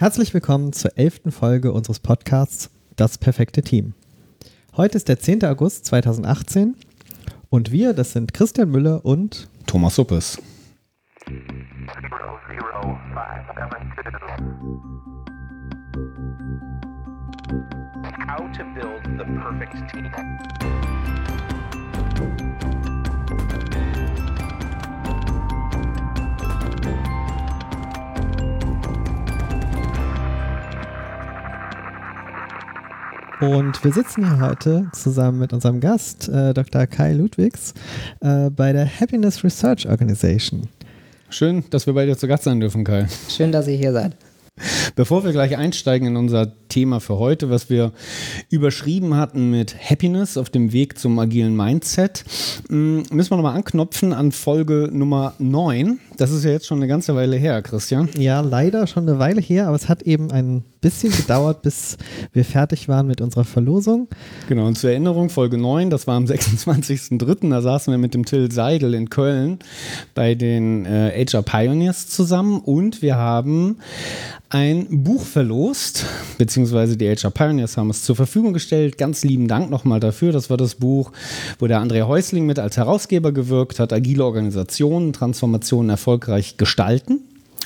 Herzlich willkommen zur elften Folge unseres Podcasts Das perfekte Team. Heute ist der 10. August 2018 und wir, das sind Christian Müller und Thomas Suppes. How to build the perfect team. Und wir sitzen hier heute zusammen mit unserem Gast, äh, Dr. Kai Ludwigs, äh, bei der Happiness Research Organization. Schön, dass wir bei dir zu Gast sein dürfen, Kai. Schön, dass ihr hier seid. Bevor wir gleich einsteigen in unser Thema für heute, was wir überschrieben hatten mit Happiness auf dem Weg zum agilen Mindset, mm, müssen wir nochmal anknopfen an Folge Nummer 9. Das ist ja jetzt schon eine ganze Weile her, Christian. Ja, leider schon eine Weile her, aber es hat eben ein bisschen gedauert, bis wir fertig waren mit unserer Verlosung. Genau, und zur Erinnerung, Folge 9, das war am 26.03., da saßen wir mit dem Till Seidel in Köln bei den äh, HR Pioneers zusammen und wir haben ein Buch verlost, beziehungsweise die HR Pioneers haben es zur Verfügung gestellt. Ganz lieben Dank nochmal dafür. Das war das Buch, wo der André Häusling mit als Herausgeber gewirkt hat, agile Organisationen, Transformationen erfolgreich gestalten.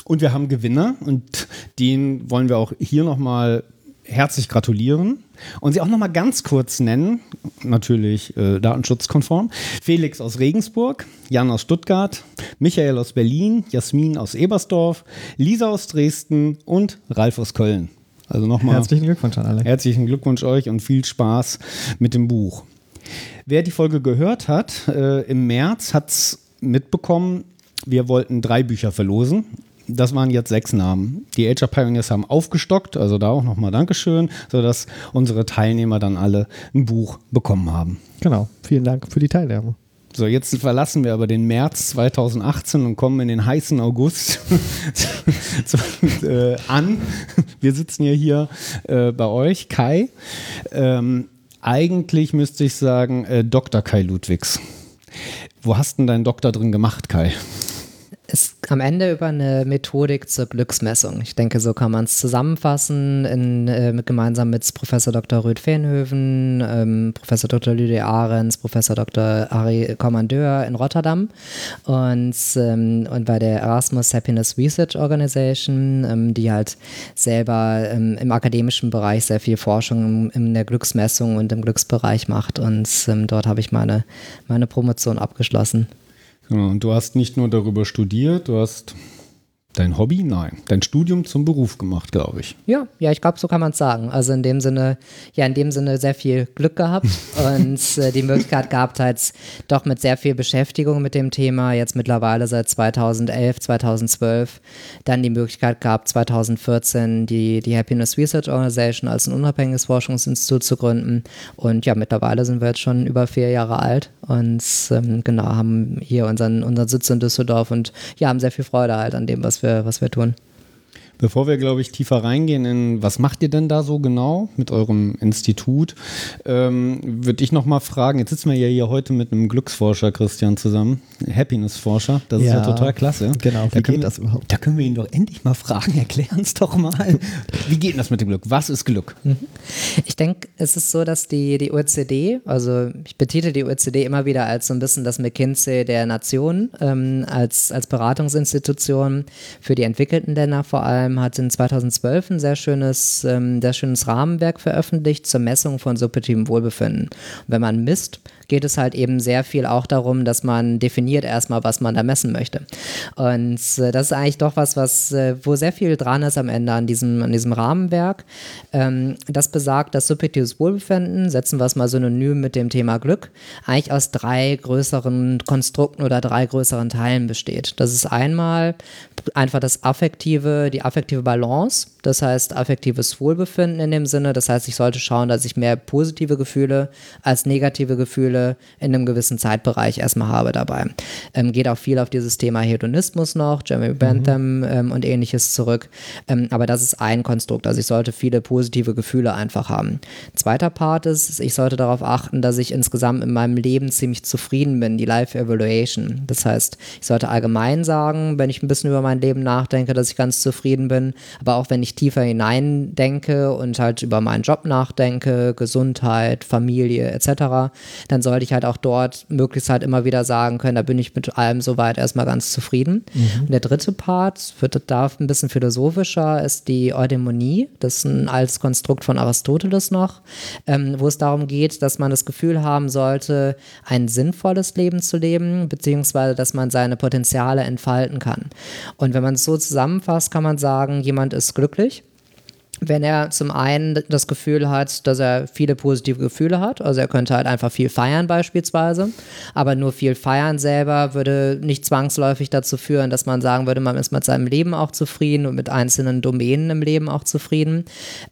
Und wir haben Gewinner und den wollen wir auch hier nochmal herzlich gratulieren und sie auch nochmal ganz kurz nennen, natürlich äh, datenschutzkonform. Felix aus Regensburg, Jan aus Stuttgart, Michael aus Berlin, Jasmin aus Ebersdorf, Lisa aus Dresden und Ralf aus Köln. Also nochmal herzlichen Glückwunsch an alle. Herzlichen Glückwunsch euch und viel Spaß mit dem Buch. Wer die Folge gehört hat, äh, im März hat es mitbekommen, wir wollten drei Bücher verlosen das waren jetzt sechs Namen. Die HR Pioneers haben aufgestockt, also da auch nochmal Dankeschön, sodass unsere Teilnehmer dann alle ein Buch bekommen haben. Genau, vielen Dank für die Teilnahme. So, jetzt verlassen wir aber den März 2018 und kommen in den heißen August äh, an. Wir sitzen ja hier äh, bei euch, Kai. Ähm, eigentlich müsste ich sagen, äh, Dr. Kai Ludwigs. Wo hast denn deinen Doktor drin gemacht, Kai? Ist am Ende über eine Methodik zur Glücksmessung. Ich denke, so kann man es zusammenfassen, in, äh, gemeinsam mit Professor Dr. Rüd Feenhöven, ähm, Professor Dr. Lydia Ahrens, Professor Dr. Harry Kommandeur in Rotterdam und, ähm, und bei der Erasmus Happiness Research Organization, ähm, die halt selber ähm, im akademischen Bereich sehr viel Forschung in der Glücksmessung und im Glücksbereich macht. Und ähm, dort habe ich meine, meine Promotion abgeschlossen. Genau, und du hast nicht nur darüber studiert, du hast Dein Hobby? Nein. Dein Studium zum Beruf gemacht, glaube ich. Ja, ja, ich glaube, so kann man es sagen. Also in dem Sinne, ja, in dem Sinne sehr viel Glück gehabt und äh, die Möglichkeit gehabt, halt doch mit sehr viel Beschäftigung mit dem Thema, jetzt mittlerweile seit 2011, 2012, dann die Möglichkeit gehabt, 2014 die, die Happiness Research Organization als ein unabhängiges Forschungsinstitut zu gründen. Und ja, mittlerweile sind wir jetzt schon über vier Jahre alt und ähm, genau, haben hier unseren, unseren Sitz in Düsseldorf und ja, haben sehr viel Freude halt an dem, was wir, was wir tun. Bevor wir, glaube ich, tiefer reingehen in, was macht ihr denn da so genau mit eurem Institut, ähm, würde ich noch mal fragen, jetzt sitzen wir ja hier heute mit einem Glücksforscher, Christian, zusammen, Happiness-Forscher, das ja, ist ja total klasse. Genau, wie da geht das überhaupt? Da können wir ihn doch endlich mal fragen, erklären es doch mal. wie geht das mit dem Glück? Was ist Glück? Mhm. Ich denke, es ist so, dass die, die OECD, also ich betitel die OECD immer wieder als so ein bisschen das McKinsey der Nationen, ähm, als, als Beratungsinstitution für die entwickelten Länder vor allem, ähm, hat in 2012 ein sehr schönes, ähm, sehr schönes Rahmenwerk veröffentlicht zur Messung von subjektivem Wohlbefinden. Und wenn man misst, geht es halt eben sehr viel auch darum, dass man definiert erstmal, was man da messen möchte. Und äh, das ist eigentlich doch was, was, äh, wo sehr viel dran ist am Ende an diesem, an diesem Rahmenwerk. Ähm, das besagt, dass subjektives Wohlbefinden, setzen wir es mal synonym mit dem Thema Glück, eigentlich aus drei größeren Konstrukten oder drei größeren Teilen besteht. Das ist einmal einfach das affektive, die affektive Balance, das heißt affektives Wohlbefinden in dem Sinne. Das heißt, ich sollte schauen, dass ich mehr positive Gefühle als negative Gefühle in einem gewissen Zeitbereich erstmal habe dabei. Ähm, geht auch viel auf dieses Thema Hedonismus noch, Jeremy Bentham mhm. ähm, und ähnliches zurück. Ähm, aber das ist ein Konstrukt. Also ich sollte viele positive Gefühle einfach haben. Zweiter Part ist, ich sollte darauf achten, dass ich insgesamt in meinem Leben ziemlich zufrieden bin, die Life Evaluation. Das heißt, ich sollte allgemein sagen, wenn ich ein bisschen über mein Leben nachdenke, dass ich ganz zufrieden bin. Aber auch wenn ich ich tiefer hineindenke und halt über meinen Job nachdenke, Gesundheit, Familie etc., dann sollte ich halt auch dort möglichst halt immer wieder sagen können, da bin ich mit allem soweit erstmal ganz zufrieden. Mhm. Und der dritte Part wird da ein bisschen philosophischer, ist die Eudämonie. Das ist ein altes Konstrukt von Aristoteles noch, ähm, wo es darum geht, dass man das Gefühl haben sollte, ein sinnvolles Leben zu leben, beziehungsweise dass man seine Potenziale entfalten kann. Und wenn man es so zusammenfasst, kann man sagen, jemand ist glücklich wirklich wenn er zum einen das Gefühl hat, dass er viele positive Gefühle hat, also er könnte halt einfach viel feiern beispielsweise, aber nur viel feiern selber würde nicht zwangsläufig dazu führen, dass man sagen würde, man ist mit seinem Leben auch zufrieden und mit einzelnen Domänen im Leben auch zufrieden.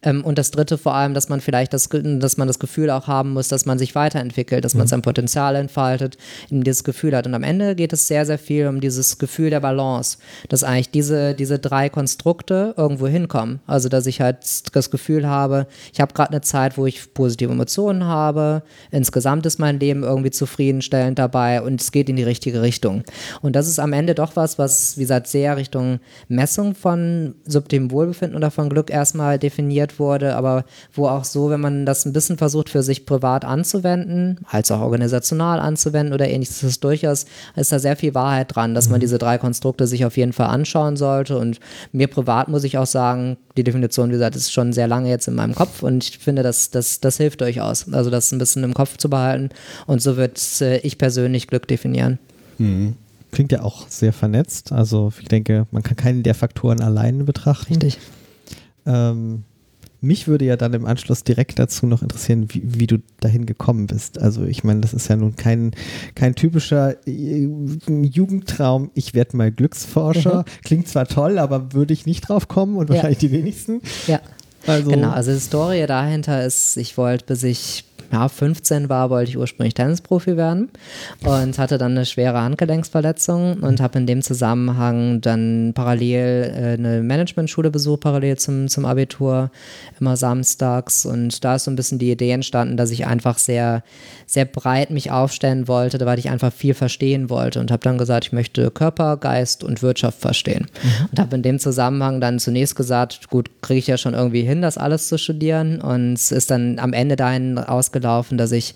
Ähm, und das dritte vor allem, dass man vielleicht das, dass man das Gefühl auch haben muss, dass man sich weiterentwickelt, dass man mhm. sein Potenzial entfaltet, in dieses Gefühl hat. Und am Ende geht es sehr, sehr viel um dieses Gefühl der Balance, dass eigentlich diese, diese drei Konstrukte irgendwo hinkommen. Also dass ich halt jetzt das Gefühl habe, ich habe gerade eine Zeit, wo ich positive Emotionen habe, insgesamt ist mein Leben irgendwie zufriedenstellend dabei und es geht in die richtige Richtung. Und das ist am Ende doch was, was, wie gesagt, sehr Richtung Messung von subtilem Wohlbefinden oder von Glück erstmal definiert wurde, aber wo auch so, wenn man das ein bisschen versucht für sich privat anzuwenden, als auch organisational anzuwenden oder ähnliches, ist durchaus, ist da sehr viel Wahrheit dran, dass man mhm. diese drei Konstrukte sich auf jeden Fall anschauen sollte und mir privat muss ich auch sagen, die Definition, wie gesagt, das ist schon sehr lange jetzt in meinem Kopf und ich finde, das, das, das hilft durchaus. Also das ein bisschen im Kopf zu behalten und so wird äh, ich persönlich Glück definieren. Mhm. Klingt ja auch sehr vernetzt. Also ich denke, man kann keinen der Faktoren alleine betrachten. Richtig. Ähm, mich würde ja dann im Anschluss direkt dazu noch interessieren, wie, wie du dahin gekommen bist. Also ich meine, das ist ja nun kein, kein typischer äh, Jugendtraum, ich werde mal Glücksforscher. Mhm. Klingt zwar toll, aber würde ich nicht drauf kommen und wahrscheinlich ja. die wenigsten. Ja. Also genau, also die Story dahinter ist, ich wollte, bis ich ja, 15 war, wollte ich ursprünglich Tennisprofi werden und hatte dann eine schwere Handgelenksverletzung und habe in dem Zusammenhang dann parallel äh, eine Managementschule besucht, parallel zum, zum Abitur, immer samstags. Und da ist so ein bisschen die Idee entstanden, dass ich einfach sehr, sehr breit mich aufstellen wollte, weil ich einfach viel verstehen wollte und habe dann gesagt, ich möchte Körper, Geist und Wirtschaft verstehen. Mhm. Und habe in dem Zusammenhang dann zunächst gesagt, gut, kriege ich ja schon irgendwie hin, das alles zu studieren und es ist dann am Ende dahin ausgelaufen, gelaufen, dass ich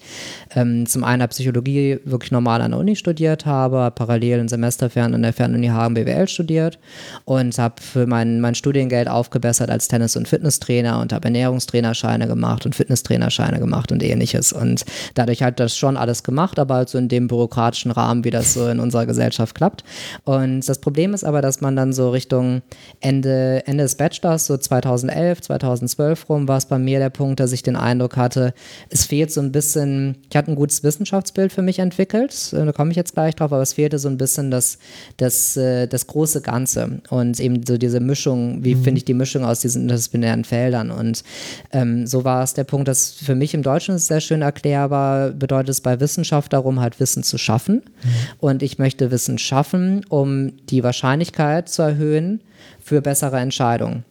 ähm, zum einen Psychologie wirklich normal an der Uni studiert habe, parallel ein Semester fern an der Fernuni Hagen BWL studiert und habe für mein, mein Studiengeld aufgebessert als Tennis- und Fitnesstrainer und habe Ernährungstrainerscheine gemacht und Fitnesstrainerscheine gemacht und ähnliches. Und dadurch hat das schon alles gemacht, aber halt so in dem bürokratischen Rahmen, wie das so in unserer Gesellschaft klappt. Und das Problem ist aber, dass man dann so Richtung Ende, Ende des Bachelors, so 2011, 2012 rum, war es bei mir der Punkt, dass ich den Eindruck hatte, es fehlt fehlt so ein bisschen, ich hatte ein gutes Wissenschaftsbild für mich entwickelt, äh, da komme ich jetzt gleich drauf, aber es fehlte so ein bisschen das, das, äh, das große Ganze und eben so diese Mischung, wie mhm. finde ich die Mischung aus diesen interdisziplinären Feldern und ähm, so war es der Punkt, dass für mich im Deutschen ist sehr schön erklärbar, bedeutet es bei Wissenschaft darum, halt Wissen zu schaffen mhm. und ich möchte Wissen schaffen, um die Wahrscheinlichkeit zu erhöhen für bessere Entscheidungen.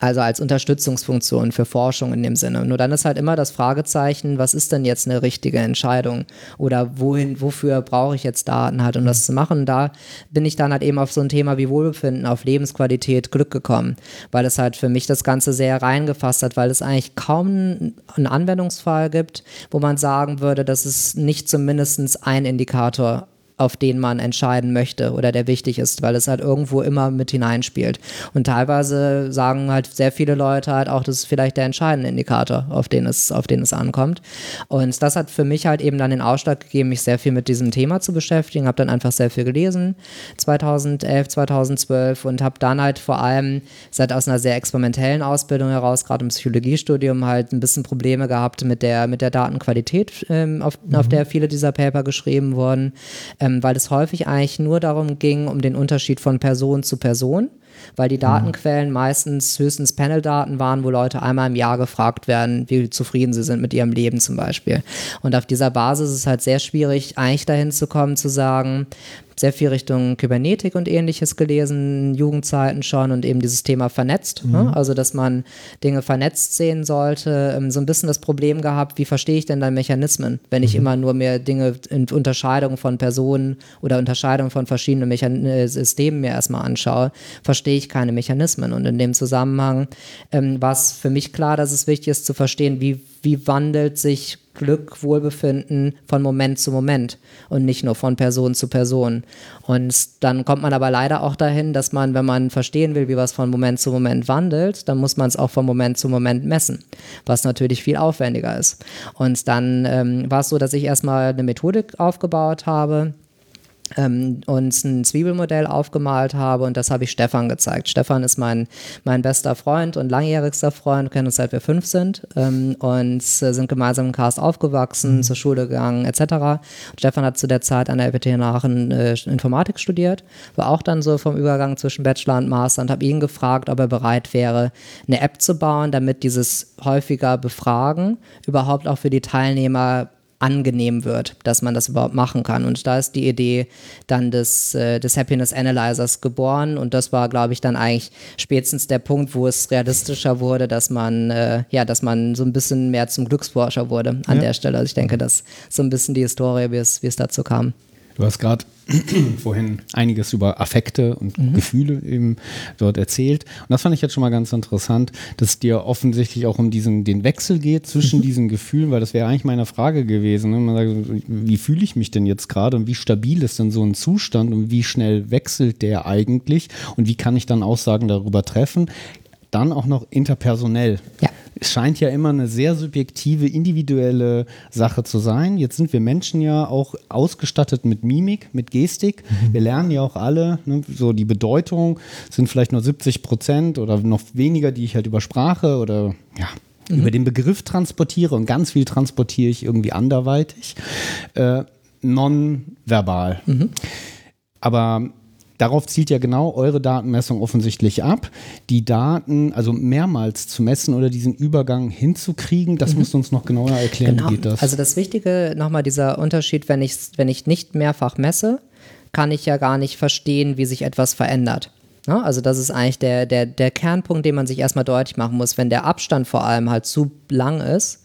Also als Unterstützungsfunktion für Forschung in dem Sinne. Nur dann ist halt immer das Fragezeichen, was ist denn jetzt eine richtige Entscheidung? Oder wohin, wofür brauche ich jetzt Daten halt, um das zu machen? Und da bin ich dann halt eben auf so ein Thema wie Wohlbefinden, auf Lebensqualität, Glück gekommen, weil es halt für mich das Ganze sehr reingefasst hat, weil es eigentlich kaum einen Anwendungsfall gibt, wo man sagen würde, dass es nicht zumindest ein Indikator auf den man entscheiden möchte oder der wichtig ist, weil es halt irgendwo immer mit hineinspielt. Und teilweise sagen halt sehr viele Leute halt auch, das ist vielleicht der entscheidende Indikator, auf den es, auf den es ankommt. Und das hat für mich halt eben dann den Ausschlag gegeben, mich sehr viel mit diesem Thema zu beschäftigen, habe dann einfach sehr viel gelesen, 2011, 2012 und habe dann halt vor allem seit aus einer sehr experimentellen Ausbildung heraus, gerade im Psychologiestudium, halt ein bisschen Probleme gehabt mit der, mit der Datenqualität, ähm, auf, mhm. auf der viele dieser Paper geschrieben wurden. Ähm, ähm, weil es häufig eigentlich nur darum ging, um den Unterschied von Person zu Person, weil die mhm. Datenquellen meistens höchstens Panel-Daten waren, wo Leute einmal im Jahr gefragt werden, wie zufrieden sie sind mit ihrem Leben zum Beispiel. Und auf dieser Basis ist es halt sehr schwierig, eigentlich dahin zu kommen, zu sagen, sehr viel Richtung Kybernetik und ähnliches gelesen, Jugendzeiten schon und eben dieses Thema vernetzt. Ne? Mhm. Ne? Also, dass man Dinge vernetzt sehen sollte. Ähm, so ein bisschen das Problem gehabt, wie verstehe ich denn dann Mechanismen, wenn ich mhm. immer nur mir Dinge in Unterscheidung von Personen oder Unterscheidung von verschiedenen Mechan äh, Systemen mir erstmal anschaue. Verstehe verstehe ich keine Mechanismen. Und in dem Zusammenhang ähm, war es für mich klar, dass es wichtig ist zu verstehen, wie, wie wandelt sich Glück, Wohlbefinden von Moment zu Moment und nicht nur von Person zu Person. Und dann kommt man aber leider auch dahin, dass man, wenn man verstehen will, wie was von Moment zu Moment wandelt, dann muss man es auch von Moment zu Moment messen, was natürlich viel aufwendiger ist. Und dann ähm, war es so, dass ich erstmal eine Methodik aufgebaut habe, ähm, uns ein Zwiebelmodell aufgemalt habe und das habe ich Stefan gezeigt. Stefan ist mein, mein bester Freund und langjährigster Freund, kennen uns seit wir fünf sind ähm, und sind gemeinsam im Cast aufgewachsen, mhm. zur Schule gegangen etc. Und Stefan hat zu der Zeit an der in Aachen äh, Informatik studiert, war auch dann so vom Übergang zwischen Bachelor und Master und habe ihn gefragt, ob er bereit wäre, eine App zu bauen, damit dieses häufiger Befragen überhaupt auch für die Teilnehmer angenehm wird, dass man das überhaupt machen kann. Und da ist die Idee dann des, äh, des Happiness Analyzers geboren. Und das war, glaube ich, dann eigentlich spätestens der Punkt, wo es realistischer wurde, dass man, äh, ja, dass man so ein bisschen mehr zum Glücksforscher wurde an ja. der Stelle. Also ich denke, das ist so ein bisschen die Historie, wie es, wie es dazu kam. Du hast gerade vorhin einiges über Affekte und mhm. Gefühle eben dort erzählt. Und das fand ich jetzt schon mal ganz interessant, dass dir offensichtlich auch um diesen, den Wechsel geht zwischen mhm. diesen Gefühlen, weil das wäre eigentlich meine Frage gewesen. Ne? Man sagt, wie fühle ich mich denn jetzt gerade und wie stabil ist denn so ein Zustand und wie schnell wechselt der eigentlich und wie kann ich dann Aussagen darüber treffen? Dann auch noch interpersonell. Ja es scheint ja immer eine sehr subjektive, individuelle Sache zu sein. Jetzt sind wir Menschen ja auch ausgestattet mit Mimik, mit Gestik. Mhm. Wir lernen ja auch alle, ne, so die Bedeutung sind vielleicht nur 70 Prozent oder noch weniger, die ich halt über Sprache oder ja, mhm. über den Begriff transportiere und ganz viel transportiere ich irgendwie anderweitig. Äh, nonverbal. Mhm. Aber Darauf zielt ja genau eure Datenmessung offensichtlich ab. Die Daten, also mehrmals zu messen oder diesen Übergang hinzukriegen, das mhm. musst du uns noch genauer erklären, genau. wie geht das? Also das Wichtige, nochmal dieser Unterschied, wenn ich, wenn ich nicht mehrfach messe, kann ich ja gar nicht verstehen, wie sich etwas verändert. Ne? Also das ist eigentlich der, der, der Kernpunkt, den man sich erstmal deutlich machen muss. Wenn der Abstand vor allem halt zu lang ist,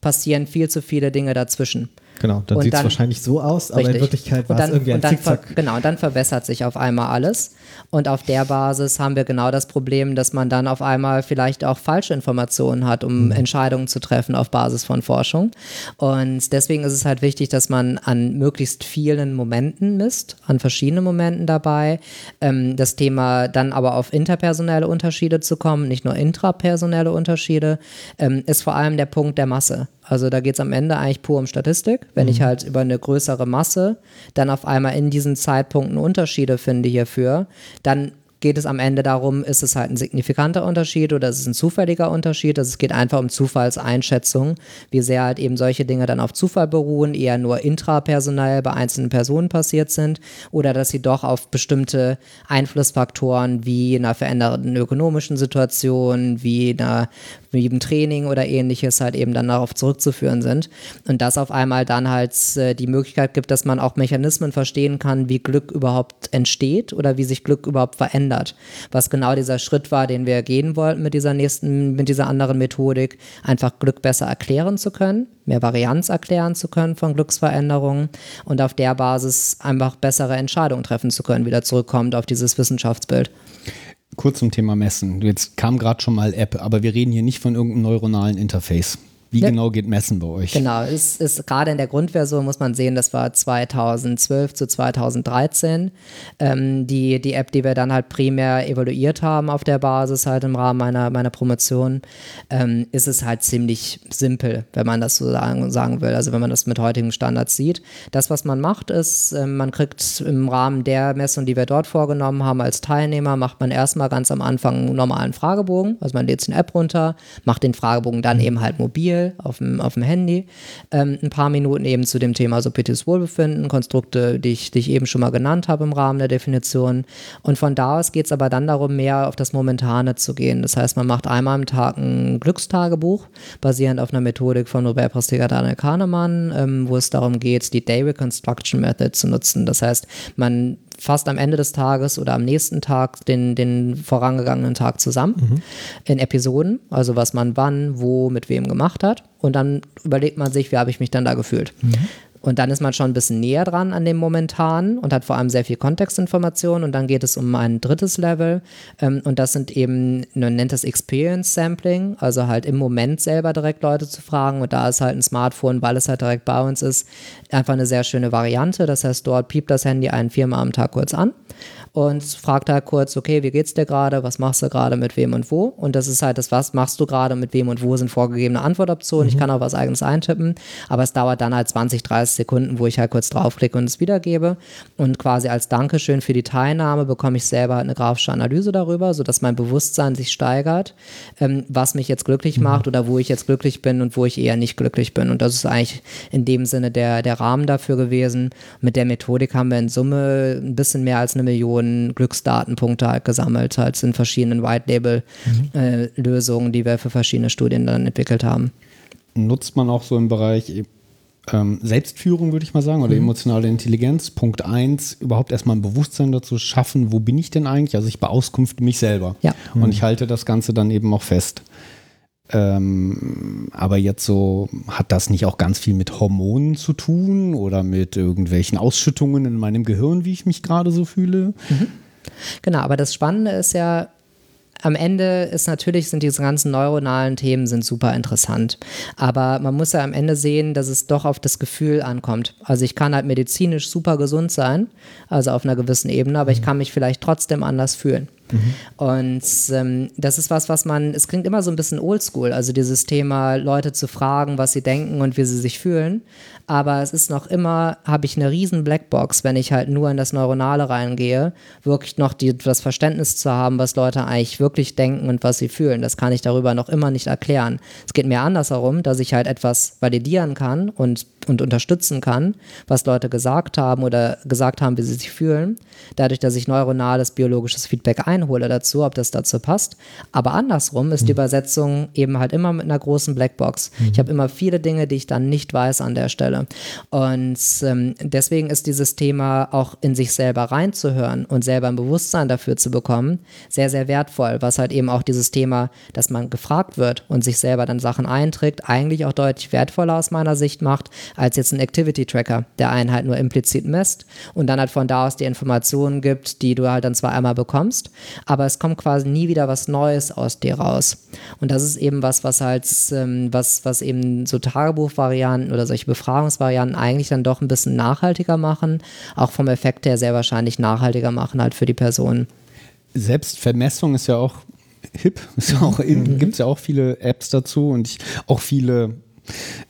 passieren viel zu viele Dinge dazwischen. Genau, dann sieht es wahrscheinlich so aus, aber in Wirklichkeit war es irgendwie ein Zickzack. Genau, und dann verbessert sich auf einmal alles. Und auf der Basis haben wir genau das Problem, dass man dann auf einmal vielleicht auch falsche Informationen hat, um mhm. Entscheidungen zu treffen auf Basis von Forschung. Und deswegen ist es halt wichtig, dass man an möglichst vielen Momenten misst, an verschiedenen Momenten dabei. Ähm, das Thema dann aber auf interpersonelle Unterschiede zu kommen, nicht nur intrapersonelle Unterschiede, ähm, ist vor allem der Punkt der Masse. Also da geht es am Ende eigentlich pur um Statistik. Wenn mhm. ich halt über eine größere Masse dann auf einmal in diesen Zeitpunkten Unterschiede finde hierfür, dann geht es am Ende darum, ist es halt ein signifikanter Unterschied oder ist es ein zufälliger Unterschied. Also es geht einfach um Zufallseinschätzung, wie sehr halt eben solche Dinge dann auf Zufall beruhen, eher nur intrapersonell bei einzelnen Personen passiert sind oder dass sie doch auf bestimmte Einflussfaktoren wie einer veränderten ökonomischen Situation, wie einer wie im Training oder ähnliches halt eben dann darauf zurückzuführen sind. Und das auf einmal dann halt äh, die Möglichkeit gibt, dass man auch Mechanismen verstehen kann, wie Glück überhaupt entsteht oder wie sich Glück überhaupt verändert. Was genau dieser Schritt war, den wir gehen wollten mit dieser nächsten, mit dieser anderen Methodik, einfach Glück besser erklären zu können, mehr Varianz erklären zu können von Glücksveränderungen und auf der Basis einfach bessere Entscheidungen treffen zu können, wieder zurückkommt auf dieses Wissenschaftsbild kurz zum Thema Messen. Jetzt kam gerade schon mal App, aber wir reden hier nicht von irgendeinem neuronalen Interface. Wie ja. genau geht Messen bei euch? Genau, es ist gerade in der Grundversion, muss man sehen, das war 2012 zu 2013. Ähm, die, die App, die wir dann halt primär evaluiert haben auf der Basis, halt im Rahmen meiner, meiner Promotion, ähm, ist es halt ziemlich simpel, wenn man das so sagen, sagen will. Also wenn man das mit heutigen Standards sieht. Das, was man macht, ist, äh, man kriegt im Rahmen der Messung, die wir dort vorgenommen haben, als Teilnehmer, macht man erstmal ganz am Anfang einen normalen Fragebogen. Also man lädt eine App runter, macht den Fragebogen dann eben halt mobil Mail auf dem, auf dem Handy. Ähm, ein paar Minuten eben zu dem Thema subjektives Wohlbefinden, Konstrukte, die ich, die ich eben schon mal genannt habe im Rahmen der Definition. Und von da aus geht es aber dann darum, mehr auf das Momentane zu gehen. Das heißt, man macht einmal am Tag ein Glückstagebuch, basierend auf einer Methodik von Nobelpreisträger Daniel Kahnemann, ähm, wo es darum geht, die Day Reconstruction Method zu nutzen. Das heißt, man fast am Ende des Tages oder am nächsten Tag den, den vorangegangenen Tag zusammen mhm. in Episoden, also was man wann, wo, mit wem gemacht hat. Und dann überlegt man sich, wie habe ich mich dann da gefühlt. Mhm. Und dann ist man schon ein bisschen näher dran an dem Momentan und hat vor allem sehr viel Kontextinformation. Und dann geht es um ein drittes Level. Ähm, und das sind eben, man nennt das Experience Sampling, also halt im Moment selber direkt Leute zu fragen. Und da ist halt ein Smartphone, weil es halt direkt bei uns ist, einfach eine sehr schöne Variante. Das heißt, dort piept das Handy einen viermal am Tag kurz an und fragt halt kurz, okay, wie geht's dir gerade, was machst du gerade, mit wem und wo? Und das ist halt das, was machst du gerade, mit wem und wo sind vorgegebene Antwortoptionen. Mhm. Ich kann auch was eigenes eintippen, aber es dauert dann halt 20, 30 Sekunden, wo ich halt kurz draufklicke und es wiedergebe. Und quasi als Dankeschön für die Teilnahme bekomme ich selber eine grafische Analyse darüber, sodass mein Bewusstsein sich steigert, ähm, was mich jetzt glücklich mhm. macht oder wo ich jetzt glücklich bin und wo ich eher nicht glücklich bin. Und das ist eigentlich in dem Sinne der, der Rahmen dafür gewesen. Mit der Methodik haben wir in Summe ein bisschen mehr als eine Million Millionen Glücksdatenpunkte halt gesammelt, halt in verschiedenen White-Label-Lösungen, mhm. äh, die wir für verschiedene Studien dann entwickelt haben. Nutzt man auch so im Bereich ähm, Selbstführung, würde ich mal sagen, oder mhm. emotionale Intelligenz. Punkt eins, überhaupt erstmal ein Bewusstsein dazu schaffen, wo bin ich denn eigentlich? Also ich beauskunfte mich selber. Ja. Mhm. Und ich halte das Ganze dann eben auch fest. Ähm, aber jetzt so, hat das nicht auch ganz viel mit Hormonen zu tun oder mit irgendwelchen Ausschüttungen in meinem Gehirn, wie ich mich gerade so fühle? Mhm. Genau, aber das Spannende ist ja, am Ende ist natürlich, sind diese ganzen neuronalen Themen sind super interessant. Aber man muss ja am Ende sehen, dass es doch auf das Gefühl ankommt. Also ich kann halt medizinisch super gesund sein, also auf einer gewissen Ebene, aber ich kann mich vielleicht trotzdem anders fühlen. Mhm. Und ähm, das ist was, was man, es klingt immer so ein bisschen oldschool, also dieses Thema, Leute zu fragen, was sie denken und wie sie sich fühlen. Aber es ist noch immer, habe ich eine riesen Blackbox, wenn ich halt nur in das Neuronale reingehe, wirklich noch die, das Verständnis zu haben, was Leute eigentlich wirklich denken und was sie fühlen. Das kann ich darüber noch immer nicht erklären. Es geht mir andersherum, dass ich halt etwas validieren kann und, und unterstützen kann, was Leute gesagt haben oder gesagt haben, wie sie sich fühlen. Dadurch, dass ich neuronales biologisches Feedback einhole dazu, ob das dazu passt. Aber andersrum ist die mhm. Übersetzung eben halt immer mit einer großen Blackbox. Mhm. Ich habe immer viele Dinge, die ich dann nicht weiß an der Stelle. Und ähm, deswegen ist dieses Thema auch in sich selber reinzuhören und selber ein Bewusstsein dafür zu bekommen, sehr, sehr wertvoll, was halt eben auch dieses Thema, dass man gefragt wird und sich selber dann Sachen einträgt, eigentlich auch deutlich wertvoller aus meiner Sicht macht, als jetzt ein Activity Tracker, der einen halt nur implizit misst und dann halt von da aus die Informationen gibt, die du halt dann zwar einmal bekommst, aber es kommt quasi nie wieder was Neues aus dir raus. Und das ist eben was, was halt, ähm, was, was eben so Tagebuchvarianten oder solche Befragungen Übertragungsvarianten eigentlich dann doch ein bisschen nachhaltiger machen, auch vom Effekt her sehr wahrscheinlich nachhaltiger machen halt für die Personen. Selbstvermessung ist ja auch hip, ist ja auch mhm. gibt es ja auch viele Apps dazu und ich, auch viele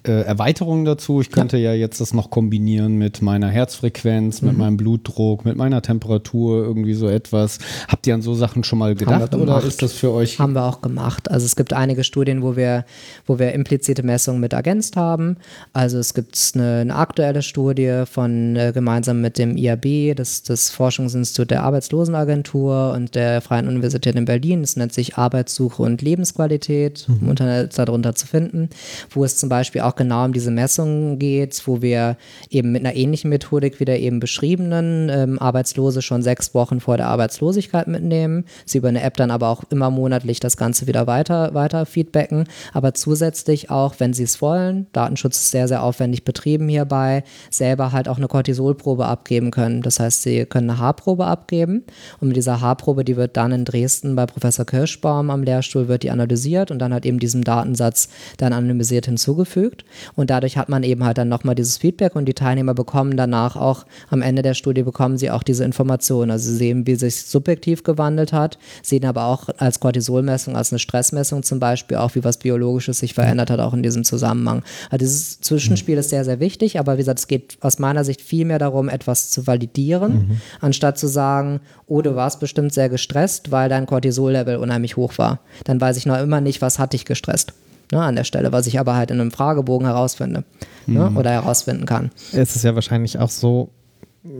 äh, Erweiterungen dazu. Ich könnte ja. ja. jetzt das noch kombinieren mit meiner Herzfrequenz, mhm. mit meinem Blutdruck, mit meiner Temperatur, irgendwie so etwas. Habt ihr an so Sachen schon mal gedacht oder ist das für euch? Haben wir auch gemacht. Also es gibt einige Studien, wo wir, wo wir implizite Messungen mit ergänzt haben. Also es gibt eine, eine aktuelle Studie von äh, gemeinsam mit dem IAB, das, das Forschungsinstitut der Arbeitslosenagentur und der Freien Universität in Berlin. Das nennt sich Arbeitssuche und Lebensqualität, mhm. im Internet darunter zu finden, wo es zum zum Beispiel auch genau um diese Messungen geht, wo wir eben mit einer ähnlichen Methodik wie der eben beschriebenen ähm, Arbeitslose schon sechs Wochen vor der Arbeitslosigkeit mitnehmen, sie über eine App dann aber auch immer monatlich das Ganze wieder weiter, weiter feedbacken, aber zusätzlich auch, wenn sie es wollen, Datenschutz ist sehr, sehr aufwendig betrieben hierbei, selber halt auch eine Cortisolprobe abgeben können. Das heißt, sie können eine Haarprobe abgeben und mit dieser Haarprobe, die wird dann in Dresden bei Professor Kirschbaum am Lehrstuhl, wird die analysiert und dann halt eben diesem Datensatz dann anonymisiert hinzugefügt hinzugefügt und dadurch hat man eben halt dann nochmal dieses Feedback und die Teilnehmer bekommen danach auch am Ende der Studie bekommen sie auch diese Informationen. Also sie sehen, wie sich subjektiv gewandelt hat, sehen aber auch als Cortisolmessung, als eine Stressmessung zum Beispiel auch, wie was Biologisches sich verändert hat, auch in diesem Zusammenhang. Also dieses Zwischenspiel ist sehr, sehr wichtig, aber wie gesagt, es geht aus meiner Sicht viel mehr darum, etwas zu validieren, mhm. anstatt zu sagen, oh, du warst bestimmt sehr gestresst, weil dein Cortisol-Level unheimlich hoch war. Dann weiß ich noch immer nicht, was hat dich gestresst ne, an der Stelle, was ich aber halt in einem Fragebogen herausfinde ne, mhm. oder herausfinden kann. Es ist ja wahrscheinlich auch so,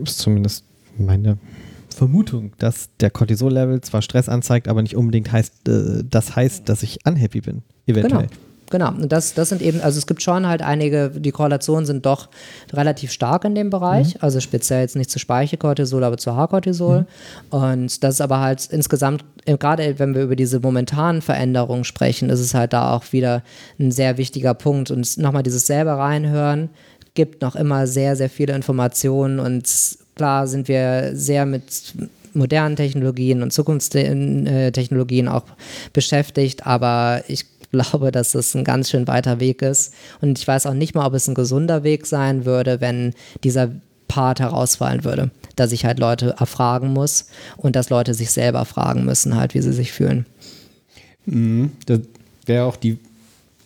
ist zumindest meine Vermutung, dass der Cortisol-Level zwar Stress anzeigt, aber nicht unbedingt heißt, äh, das heißt, dass ich unhappy bin, eventuell. Genau. Genau, und das, das sind eben, also es gibt schon halt einige, die Korrelationen sind doch relativ stark in dem Bereich, mhm. also speziell jetzt nicht zu Speichelcortisol, aber zu Haarcortisol. Mhm. Und das ist aber halt insgesamt, gerade wenn wir über diese momentanen Veränderungen sprechen, ist es halt da auch wieder ein sehr wichtiger Punkt. Und nochmal dieses selber reinhören, gibt noch immer sehr, sehr viele Informationen und klar sind wir sehr mit modernen Technologien und Zukunftstechnologien auch beschäftigt, aber ich glaube, dass es ein ganz schön weiter Weg ist. Und ich weiß auch nicht mal, ob es ein gesunder Weg sein würde, wenn dieser Part herausfallen würde. Dass ich halt Leute erfragen muss und dass Leute sich selber fragen müssen, halt, wie sie sich fühlen. Mhm, das wäre auch die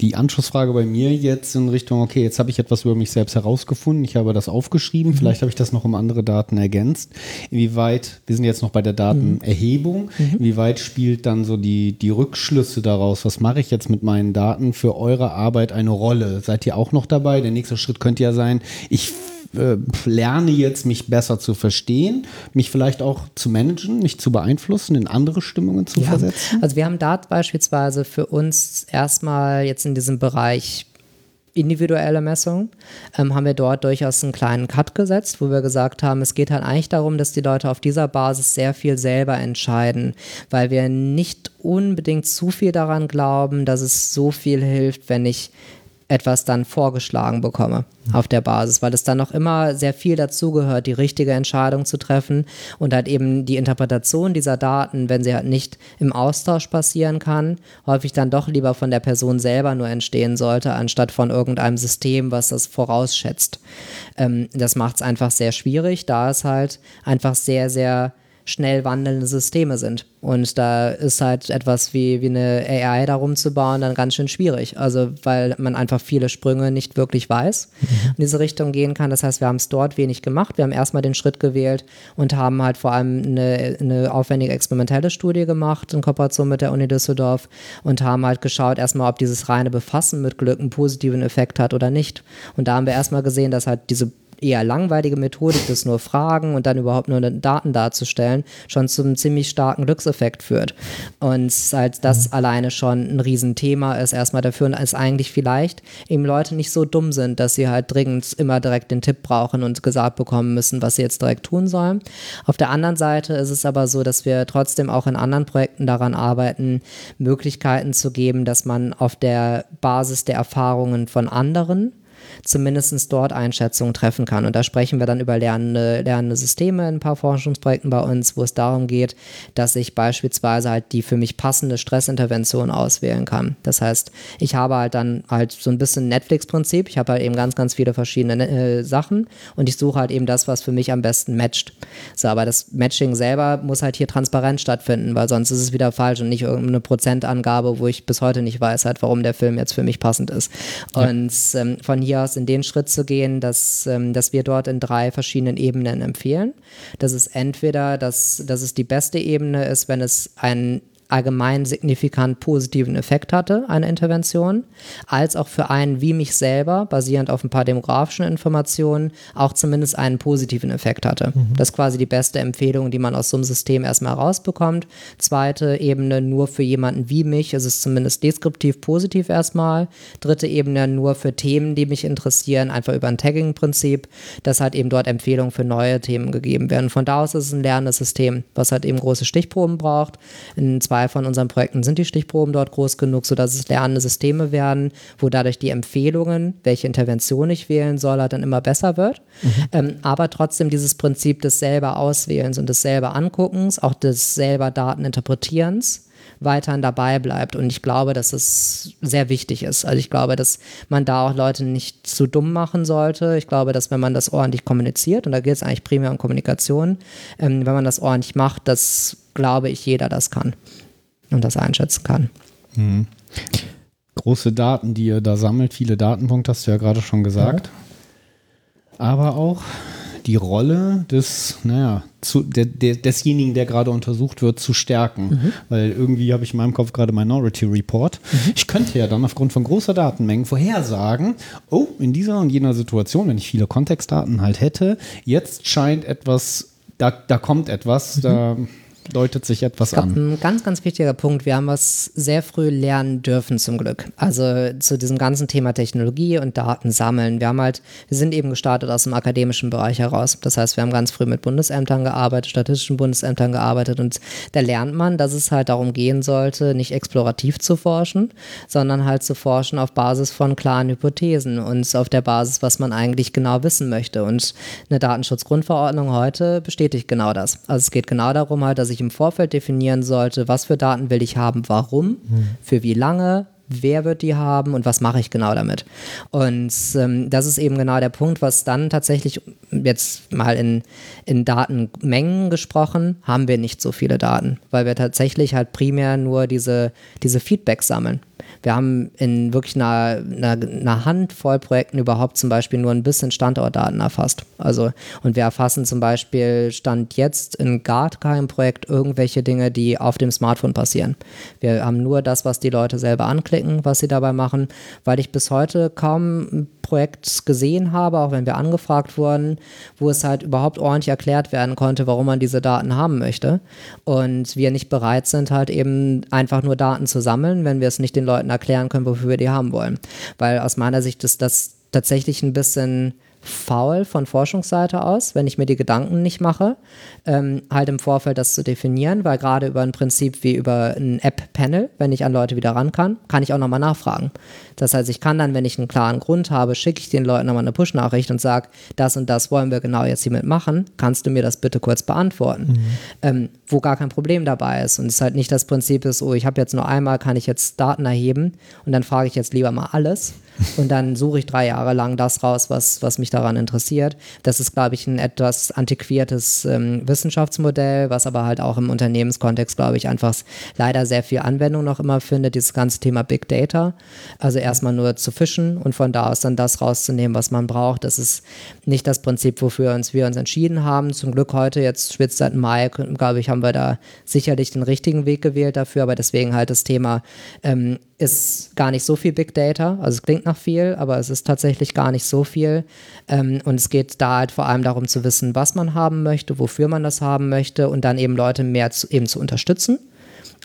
die Anschlussfrage bei mir jetzt in Richtung, okay, jetzt habe ich etwas über mich selbst herausgefunden, ich habe das aufgeschrieben, mhm. vielleicht habe ich das noch um andere Daten ergänzt. Inwieweit, wir sind jetzt noch bei der Datenerhebung, mhm. inwieweit spielt dann so die, die Rückschlüsse daraus, was mache ich jetzt mit meinen Daten für eure Arbeit eine Rolle? Seid ihr auch noch dabei? Der nächste Schritt könnte ja sein, ich äh, lerne jetzt, mich besser zu verstehen, mich vielleicht auch zu managen, mich zu beeinflussen, in andere Stimmungen zu ja. versetzen? Also wir haben da beispielsweise für uns erstmal jetzt in diesem Bereich individuelle Messung, ähm, haben wir dort durchaus einen kleinen Cut gesetzt, wo wir gesagt haben, es geht halt eigentlich darum, dass die Leute auf dieser Basis sehr viel selber entscheiden, weil wir nicht unbedingt zu viel daran glauben, dass es so viel hilft, wenn ich etwas dann vorgeschlagen bekomme auf der Basis, weil es dann noch immer sehr viel dazugehört, die richtige Entscheidung zu treffen und halt eben die Interpretation dieser Daten, wenn sie halt nicht im Austausch passieren kann, häufig dann doch lieber von der Person selber nur entstehen sollte, anstatt von irgendeinem System, was das vorausschätzt. Ähm, das macht es einfach sehr schwierig, da es halt einfach sehr, sehr schnell wandelnde Systeme sind. Und da ist halt etwas wie, wie eine AI darum zu bauen dann ganz schön schwierig. Also weil man einfach viele Sprünge nicht wirklich weiß mhm. in diese Richtung gehen kann. Das heißt, wir haben es dort wenig gemacht. Wir haben erstmal den Schritt gewählt und haben halt vor allem eine, eine aufwendige experimentelle Studie gemacht in Kooperation mit der Uni Düsseldorf und haben halt geschaut erstmal, ob dieses reine Befassen mit Glück einen positiven Effekt hat oder nicht. Und da haben wir erstmal gesehen, dass halt diese eher langweilige Methodik das nur Fragen und dann überhaupt nur Daten darzustellen, schon zu einem ziemlich starken Glückseffekt führt. Und halt das mhm. alleine schon ein Riesenthema ist erstmal dafür es eigentlich vielleicht eben Leute nicht so dumm sind, dass sie halt dringend immer direkt den Tipp brauchen und gesagt bekommen müssen, was sie jetzt direkt tun sollen. Auf der anderen Seite ist es aber so, dass wir trotzdem auch in anderen Projekten daran arbeiten, Möglichkeiten zu geben, dass man auf der Basis der Erfahrungen von anderen zumindest dort Einschätzungen treffen kann. Und da sprechen wir dann über lernende, lernende Systeme in ein paar Forschungsprojekten bei uns, wo es darum geht, dass ich beispielsweise halt die für mich passende Stressintervention auswählen kann. Das heißt, ich habe halt dann halt so ein bisschen Netflix-Prinzip. Ich habe halt eben ganz, ganz viele verschiedene äh, Sachen und ich suche halt eben das, was für mich am besten matcht. So, aber das Matching selber muss halt hier transparent stattfinden, weil sonst ist es wieder falsch und nicht irgendeine Prozentangabe, wo ich bis heute nicht weiß, halt, warum der Film jetzt für mich passend ist. Und ähm, von hier durchaus in den Schritt zu gehen, dass, ähm, dass wir dort in drei verschiedenen Ebenen empfehlen. Das ist entweder, dass, dass es die beste Ebene ist, wenn es ein allgemein signifikant positiven Effekt hatte, eine Intervention, als auch für einen wie mich selber, basierend auf ein paar demografischen Informationen, auch zumindest einen positiven Effekt hatte. Mhm. Das ist quasi die beste Empfehlung, die man aus so einem System erstmal rausbekommt. Zweite Ebene, nur für jemanden wie mich, ist es zumindest deskriptiv positiv erstmal. Dritte Ebene, nur für Themen, die mich interessieren, einfach über ein Tagging-Prinzip, dass halt eben dort Empfehlungen für neue Themen gegeben werden. Von da aus ist es ein lernendes System, was halt eben große Stichproben braucht. In zwei zwei von unseren Projekten sind die Stichproben dort groß genug, sodass es lernende Systeme werden, wo dadurch die Empfehlungen, welche Intervention ich wählen soll, halt dann immer besser wird. Mhm. Ähm, aber trotzdem dieses Prinzip des selber Auswählens und des selber Anguckens, auch des selber Dateninterpretierens, weiterhin dabei bleibt. Und ich glaube, dass es sehr wichtig ist. Also ich glaube, dass man da auch Leute nicht zu dumm machen sollte. Ich glaube, dass wenn man das ordentlich kommuniziert, und da geht es eigentlich primär um Kommunikation, ähm, wenn man das ordentlich macht, dass, glaube ich, jeder das kann und das einschätzen kann. Mhm. Große Daten, die ihr da sammelt, viele Datenpunkte, hast du ja gerade schon gesagt. Ja. Aber auch die Rolle des, naja, zu, der, der, desjenigen, der gerade untersucht wird, zu stärken. Mhm. Weil irgendwie habe ich in meinem Kopf gerade Minority Report. Mhm. Ich könnte ja dann aufgrund von großer Datenmengen vorhersagen, oh, in dieser und jener Situation, wenn ich viele Kontextdaten halt hätte, jetzt scheint etwas, da, da kommt etwas, mhm. da deutet sich etwas Ich glaub, an. Ein ganz, ganz wichtiger Punkt. Wir haben was sehr früh lernen dürfen zum Glück. Also zu diesem ganzen Thema Technologie und Daten sammeln. Wir haben halt, wir sind eben gestartet aus dem akademischen Bereich heraus. Das heißt, wir haben ganz früh mit Bundesämtern gearbeitet, statistischen Bundesämtern gearbeitet und da lernt man, dass es halt darum gehen sollte, nicht explorativ zu forschen, sondern halt zu forschen auf Basis von klaren Hypothesen und auf der Basis, was man eigentlich genau wissen möchte. Und eine Datenschutzgrundverordnung heute bestätigt genau das. Also es geht genau darum halt, dass ich im Vorfeld definieren sollte, was für Daten will ich haben, warum, für wie lange, wer wird die haben und was mache ich genau damit. Und ähm, das ist eben genau der Punkt, was dann tatsächlich jetzt mal in, in Datenmengen gesprochen, haben wir nicht so viele Daten, weil wir tatsächlich halt primär nur diese, diese Feedback sammeln. Wir haben in wirklich einer, einer, einer Handvoll Projekten überhaupt zum Beispiel nur ein bisschen Standortdaten erfasst. Also, und wir erfassen zum Beispiel Stand jetzt in gar keinem Projekt irgendwelche Dinge, die auf dem Smartphone passieren. Wir haben nur das, was die Leute selber anklicken, was sie dabei machen, weil ich bis heute kaum ein Projekt gesehen habe, auch wenn wir angefragt wurden, wo es halt überhaupt ordentlich erklärt werden konnte, warum man diese Daten haben möchte. Und wir nicht bereit sind, halt eben einfach nur Daten zu sammeln, wenn wir es nicht den Leuten erklären können, wofür wir die haben wollen. Weil aus meiner Sicht ist das tatsächlich ein bisschen faul von Forschungsseite aus, wenn ich mir die Gedanken nicht mache, ähm, halt im Vorfeld das zu definieren, weil gerade über ein Prinzip wie über ein App-Panel, wenn ich an Leute wieder ran kann, kann ich auch nochmal nachfragen. Das heißt, ich kann dann, wenn ich einen klaren Grund habe, schicke ich den Leuten nochmal eine Push-Nachricht und sage, das und das wollen wir genau jetzt hiermit machen, kannst du mir das bitte kurz beantworten? Ähm, wo gar kein Problem dabei ist und es halt nicht das Prinzip ist, oh, ich habe jetzt nur einmal, kann ich jetzt Daten erheben und dann frage ich jetzt lieber mal alles und dann suche ich drei Jahre lang das raus, was, was mich daran interessiert. Das ist, glaube ich, ein etwas antiquiertes ähm, Wissenschaftsmodell, was aber halt auch im Unternehmenskontext, glaube ich, einfach leider sehr viel Anwendung noch immer findet, dieses ganze Thema Big Data. Also erstmal nur zu fischen und von da aus dann das rauszunehmen, was man braucht. Das ist nicht das Prinzip, wofür uns wir uns entschieden haben. Zum Glück heute, jetzt spitzt seit Mai, glaube ich, haben wir da sicherlich den richtigen Weg gewählt dafür, aber deswegen halt das Thema ähm, ist gar nicht so viel Big Data. Also es klingt nach viel, aber es ist tatsächlich gar nicht so viel. Ähm, und es geht da halt vor allem darum zu wissen, was man haben möchte, wofür man das haben möchte und dann eben Leute mehr zu, eben zu unterstützen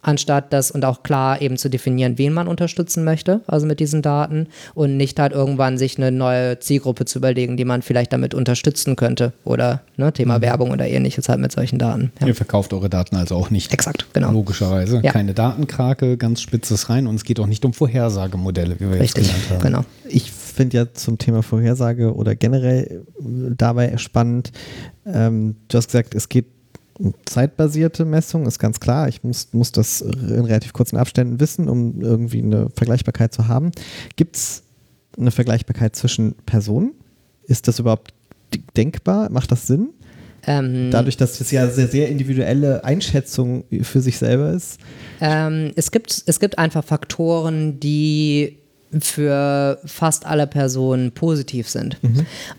anstatt das und auch klar eben zu definieren, wen man unterstützen möchte, also mit diesen Daten und nicht halt irgendwann sich eine neue Zielgruppe zu überlegen, die man vielleicht damit unterstützen könnte oder ne, Thema Werbung oder ähnliches halt mit solchen Daten. Ja. Ihr verkauft eure Daten also auch nicht. Exakt, genau. Logischerweise. Ja. Keine Datenkrake, ganz spitzes rein und es geht auch nicht um Vorhersagemodelle, wie wir Richtig, jetzt gelernt haben. genau. Ich finde ja zum Thema Vorhersage oder generell dabei spannend, ähm, du hast gesagt, es geht zeitbasierte Messung, ist ganz klar. Ich muss, muss das in relativ kurzen Abständen wissen, um irgendwie eine Vergleichbarkeit zu haben. Gibt es eine Vergleichbarkeit zwischen Personen? Ist das überhaupt denkbar? Macht das Sinn? Ähm, Dadurch, dass es ja sehr, sehr individuelle Einschätzung für sich selber ist. Ähm, es, gibt, es gibt einfach Faktoren, die für fast alle Personen positiv sind.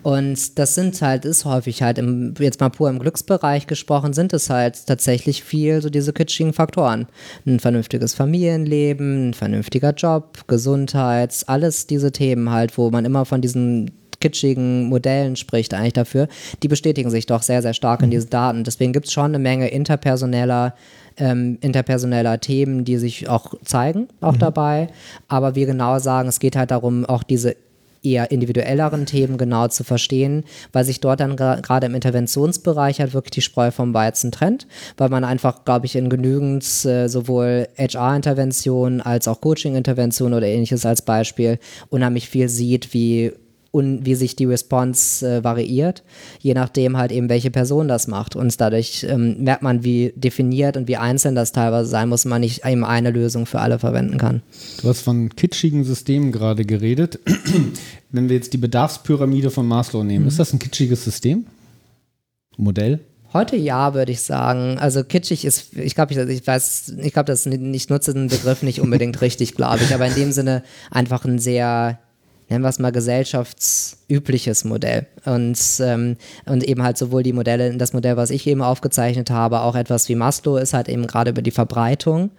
Und das sind halt, ist häufig halt, im, jetzt mal pur im Glücksbereich gesprochen, sind es halt tatsächlich viel so diese kitschigen Faktoren. Ein vernünftiges Familienleben, ein vernünftiger Job, Gesundheit, alles diese Themen halt, wo man immer von diesen kitschigen Modellen spricht eigentlich dafür, die bestätigen sich doch sehr, sehr stark in diesen Daten. Deswegen gibt es schon eine Menge interpersoneller ähm, interpersoneller Themen, die sich auch zeigen, auch dabei. Aber wir genau sagen, es geht halt darum, auch diese eher individuelleren Themen genau zu verstehen, weil sich dort dann gerade im Interventionsbereich halt wirklich die Spreu vom Weizen trennt, weil man einfach, glaube ich, in genügend äh, sowohl HR-Interventionen als auch Coaching-Interventionen oder ähnliches als Beispiel unheimlich viel sieht, wie und wie sich die Response äh, variiert, je nachdem halt eben, welche Person das macht. Und dadurch ähm, merkt man, wie definiert und wie einzeln das teilweise sein muss, man nicht eben eine Lösung für alle verwenden kann. Du hast von kitschigen Systemen gerade geredet. Wenn wir jetzt die Bedarfspyramide von Maslow nehmen, Mhm. ist das ein kitschiges System? Modell? Heute ja, würde ich sagen. Also kitschig ist, ich glaube, ich, ich weiß, ich glaube, das ich nutze den Begriff nicht unbedingt richtig, glaube ich, aber in dem Sinne einfach ein sehr, nennen wir es mal, gesellschaftsübliches Modell. Und, ähm, und eben halt sowohl die Modelle, das Modell, was ich eben aufgezeichnet habe, auch etwas wie Maslow ist halt eben gerade über die Verbreitung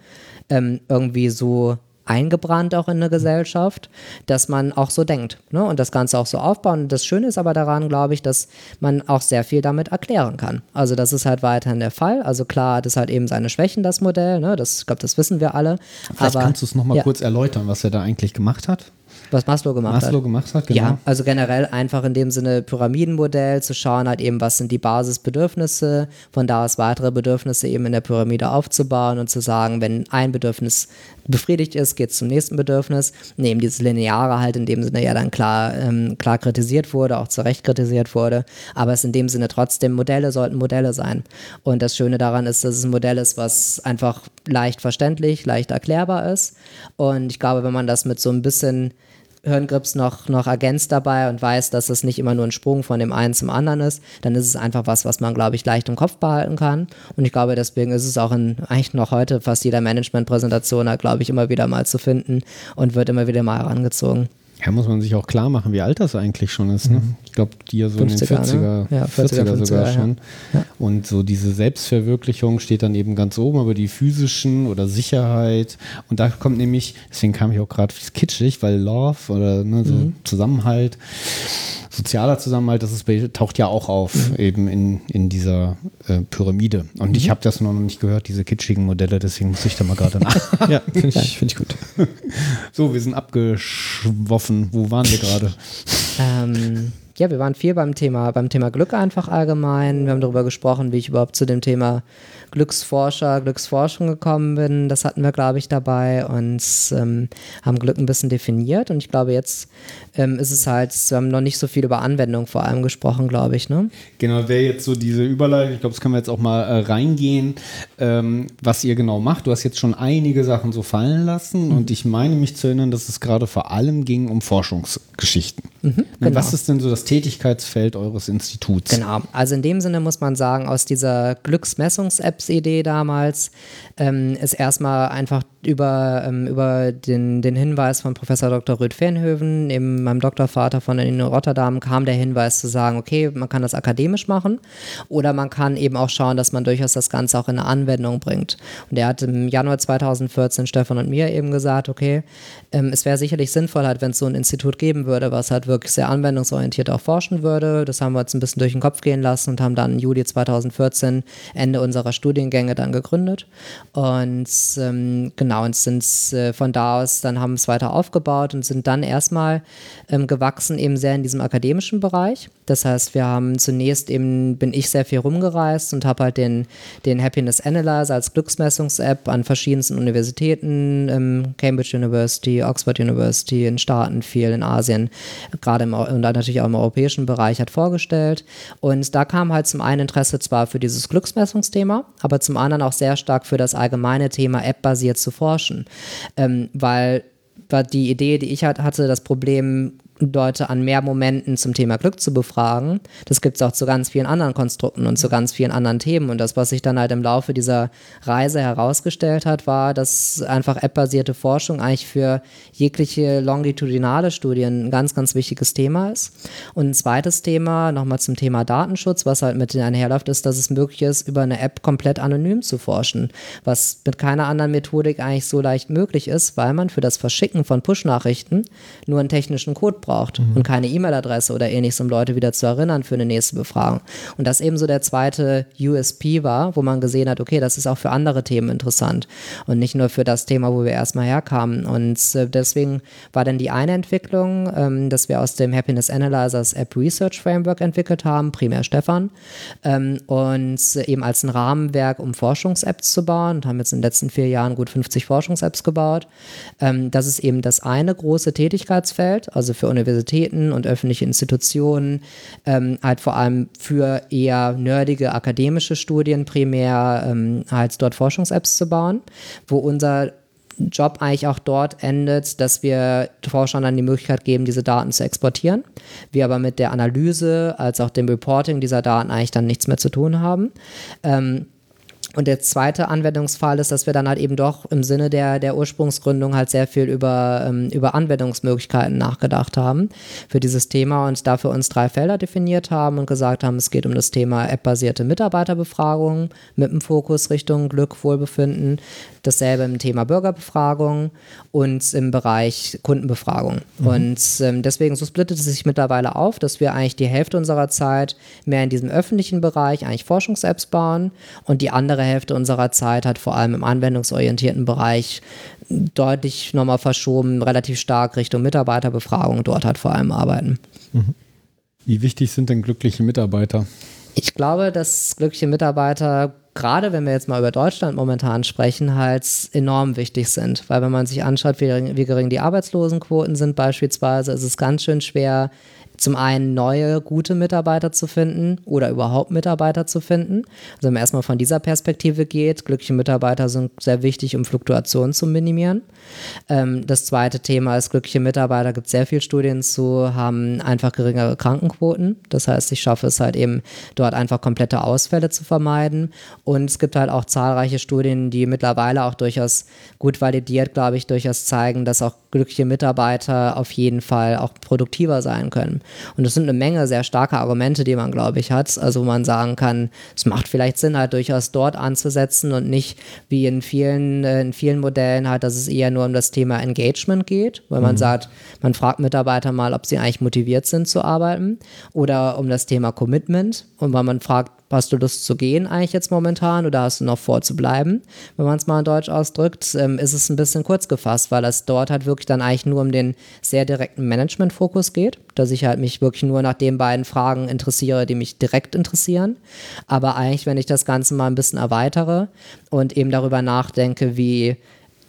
ähm, irgendwie so eingebrannt auch in eine Gesellschaft, dass man auch so denkt ne? und das Ganze auch so aufbauen. Und das Schöne ist aber daran, glaube ich, dass man auch sehr viel damit erklären kann. Also das ist halt weiterhin der Fall. Also klar, das hat eben seine Schwächen, das Modell. Ne? Das, ich glaube, das wissen wir alle. Vielleicht aber, kannst du es nochmal ja. kurz erläutern, was er da eigentlich gemacht hat? Was Maslow gemacht Maslow hat. gemacht hat, genau. Ja, also generell einfach in dem Sinne Pyramidenmodell zu schauen, halt eben, was sind die Basisbedürfnisse, von da aus weitere Bedürfnisse eben in der Pyramide aufzubauen und zu sagen, wenn ein Bedürfnis befriedigt ist, geht es zum nächsten Bedürfnis. Neben dieses Lineare halt in dem Sinne ja dann klar, ähm, klar kritisiert wurde, auch zu Recht kritisiert wurde, aber es in dem Sinne trotzdem Modelle sollten Modelle sein. Und das Schöne daran ist, dass es ein Modell ist, was einfach leicht verständlich, leicht erklärbar ist. Und ich glaube, wenn man das mit so ein bisschen Hirngrips noch, noch ergänzt dabei und weiß, dass es nicht immer nur ein Sprung von dem einen zum anderen ist, dann ist es einfach was, was man, glaube ich, leicht im Kopf behalten kann. Und ich glaube, deswegen ist es auch in eigentlich noch heute fast jeder Management-Präsentation, glaube ich, immer wieder mal zu finden und wird immer wieder mal herangezogen. Ja, muss man sich auch klar machen, wie alt das eigentlich schon ist. Ne? Ich glaube, die so 50er, in den 40er, ne? ja, 40er, 40er sogar 50er, schon. Ja. Und so diese Selbstverwirklichung steht dann eben ganz oben, aber die physischen oder Sicherheit. Und da kommt nämlich, deswegen kam ich auch gerade kitschig, weil Love oder ne, so mhm. Zusammenhalt sozialer Zusammenhalt, das ist, taucht ja auch auf, mhm. eben in, in dieser äh, Pyramide. Und mhm. ich habe das noch nicht gehört, diese kitschigen Modelle, deswegen muss ich da mal gerade nach. ja, finde ich, find ich gut. so, wir sind abgeschwoffen. Wo waren wir gerade? ähm, ja, wir waren viel beim Thema, beim Thema Glück einfach allgemein. Wir haben darüber gesprochen, wie ich überhaupt zu dem Thema Glücksforscher, Glücksforschung gekommen bin. Das hatten wir, glaube ich, dabei und ähm, haben Glück ein bisschen definiert. Und ich glaube, jetzt ähm, ist es halt, wir haben noch nicht so viel über Anwendung vor allem gesprochen, glaube ich. Ne? Genau, wäre jetzt so diese Überleitung. Ich glaube, das können wir jetzt auch mal äh, reingehen, ähm, was ihr genau macht. Du hast jetzt schon einige Sachen so fallen lassen mhm. und ich meine mich zu erinnern, dass es gerade vor allem ging um Forschungsgeschichten. Mhm, genau. Was ist denn so das Tätigkeitsfeld eures Instituts? Genau, also in dem Sinne muss man sagen, aus dieser Glücksmessungs-App Apps-Idee damals ähm, ist erstmal einfach über, ähm, über den, den Hinweis von Professor Dr. Röd Fernhöven, eben meinem Doktorvater von Uni Rotterdam, kam der Hinweis zu sagen, okay, man kann das akademisch machen oder man kann eben auch schauen, dass man durchaus das Ganze auch in eine Anwendung bringt. Und er hat im Januar 2014 Stefan und mir eben gesagt, okay, ähm, es wäre sicherlich sinnvoll, halt, wenn es so ein Institut geben würde, was halt wirklich sehr anwendungsorientiert auch forschen würde. Das haben wir uns ein bisschen durch den Kopf gehen lassen und haben dann im Juli 2014 Ende unserer Studiengänge dann gegründet. Und ähm, genau Genau, und sind äh, von da aus, dann haben es weiter aufgebaut und sind dann erstmal ähm, gewachsen, eben sehr in diesem akademischen Bereich. Das heißt, wir haben zunächst eben, bin ich sehr viel rumgereist und habe halt den, den Happiness Analyzer als Glücksmessungs-App an verschiedensten Universitäten, ähm, Cambridge University, Oxford University, in Staaten, viel in Asien, gerade und natürlich auch im europäischen Bereich hat vorgestellt. Und da kam halt zum einen Interesse zwar für dieses Glücksmessungsthema, aber zum anderen auch sehr stark für das allgemeine Thema App-basiert zu forschen. Ähm, weil die Idee, die ich hatte, das Problem Leute an mehr Momenten zum Thema Glück zu befragen. Das gibt es auch zu ganz vielen anderen Konstrukten und zu ganz vielen anderen Themen. Und das, was sich dann halt im Laufe dieser Reise herausgestellt hat, war, dass einfach app-basierte Forschung eigentlich für jegliche longitudinale Studien ein ganz, ganz wichtiges Thema ist. Und ein zweites Thema, nochmal zum Thema Datenschutz, was halt mit einherläuft, ist, dass es möglich ist, über eine App komplett anonym zu forschen, was mit keiner anderen Methodik eigentlich so leicht möglich ist, weil man für das Verschicken von Push-Nachrichten nur einen technischen Code braucht braucht mhm. und keine E-Mail-Adresse oder ähnliches, um Leute wieder zu erinnern für eine nächste Befragung. Und das eben so der zweite USP war, wo man gesehen hat, okay, das ist auch für andere Themen interessant und nicht nur für das Thema, wo wir erstmal herkamen. Und äh, deswegen war dann die eine Entwicklung, ähm, dass wir aus dem Happiness Analyzers App Research Framework entwickelt haben, primär Stefan, ähm, und eben als ein Rahmenwerk, um Forschungs-Apps zu bauen und haben jetzt in den letzten vier Jahren gut 50 Forschungs-Apps gebaut. Ähm, das ist eben das eine große Tätigkeitsfeld, also für Universitäten und öffentliche Institutionen, ähm, halt vor allem für eher nerdige akademische Studien primär ähm, halt dort Forschungs-Apps zu bauen, wo unser Job eigentlich auch dort endet, dass wir Forschern dann die Möglichkeit geben, diese Daten zu exportieren. Wir aber mit der Analyse als auch dem Reporting dieser Daten eigentlich dann nichts mehr zu tun haben. Ähm, Und der zweite Anwendungsfall ist, dass wir dann halt eben doch im Sinne der, der Ursprungsgründung halt sehr viel über, ähm, über Anwendungsmöglichkeiten nachgedacht haben für dieses Thema und dafür uns drei Felder definiert haben und gesagt haben, es geht um das Thema App-basierte Mitarbeiterbefragung mit dem Fokus Richtung Glück, Wohlbefinden, dasselbe im Thema Bürgerbefragung und im Bereich Kundenbefragung. Mhm. Und ähm, deswegen so splittet es sich mittlerweile auf, dass wir eigentlich die Hälfte unserer Zeit mehr in diesem öffentlichen Bereich eigentlich Forschungs-Apps bauen und die andere Hälfte unserer Zeit hat vor allem im anwendungsorientierten Bereich deutlich nochmal verschoben, relativ stark Richtung Mitarbeiterbefragung dort halt vor allem arbeiten. Mhm. Wie wichtig sind denn glückliche Mitarbeiter? Ich glaube, dass glückliche Mitarbeiter gerade wenn wir jetzt mal über Deutschland momentan sprechen, halt enorm wichtig sind. Weil wenn man sich anschaut, wie, wie gering die Arbeitslosenquoten sind beispielsweise, ist es ganz schön schwer, zum einen neue, gute Mitarbeiter zu finden oder überhaupt Mitarbeiter zu finden. Also wenn man erstmal von dieser Perspektive geht, glückliche Mitarbeiter sind sehr wichtig, um Fluktuationen zu minimieren. Ähm, das zweite Thema ist, glückliche Mitarbeiter, gibt sehr viele Studien zu, haben einfach geringere Krankenquoten. Das heißt, ich schaffe es halt eben, dort einfach komplette Ausfälle zu vermeiden. Und es gibt halt auch zahlreiche Studien, die mittlerweile auch durchaus gut validiert, glaube ich, durchaus zeigen, dass auch glückliche Mitarbeiter auf jeden Fall auch produktiver sein können. Und es sind eine Menge sehr starke Argumente, die man, glaube ich, hat. Also wo man sagen kann, es macht vielleicht Sinn, halt durchaus dort anzusetzen und nicht wie in vielen, äh, in vielen Modellen halt, dass es eher nur um das Thema Engagement geht, weil man mhm. sagt, man fragt Mitarbeiter mal, ob sie eigentlich motiviert sind zu arbeiten oder um das Thema Commitment und weil man fragt, Hast du Lust zu gehen eigentlich jetzt momentan oder hast du noch vor zu bleiben? Wenn man es mal in Deutsch ausdrückt, ähm, ist es ein bisschen kurz gefasst, weil es dort halt wirklich dann eigentlich nur um den sehr direkten Management-Fokus geht, dass ich halt mich wirklich nur nach den beiden Fragen interessiere, die mich direkt interessieren. Aber eigentlich, wenn ich das Ganze mal ein bisschen erweitere und eben darüber nachdenke, wie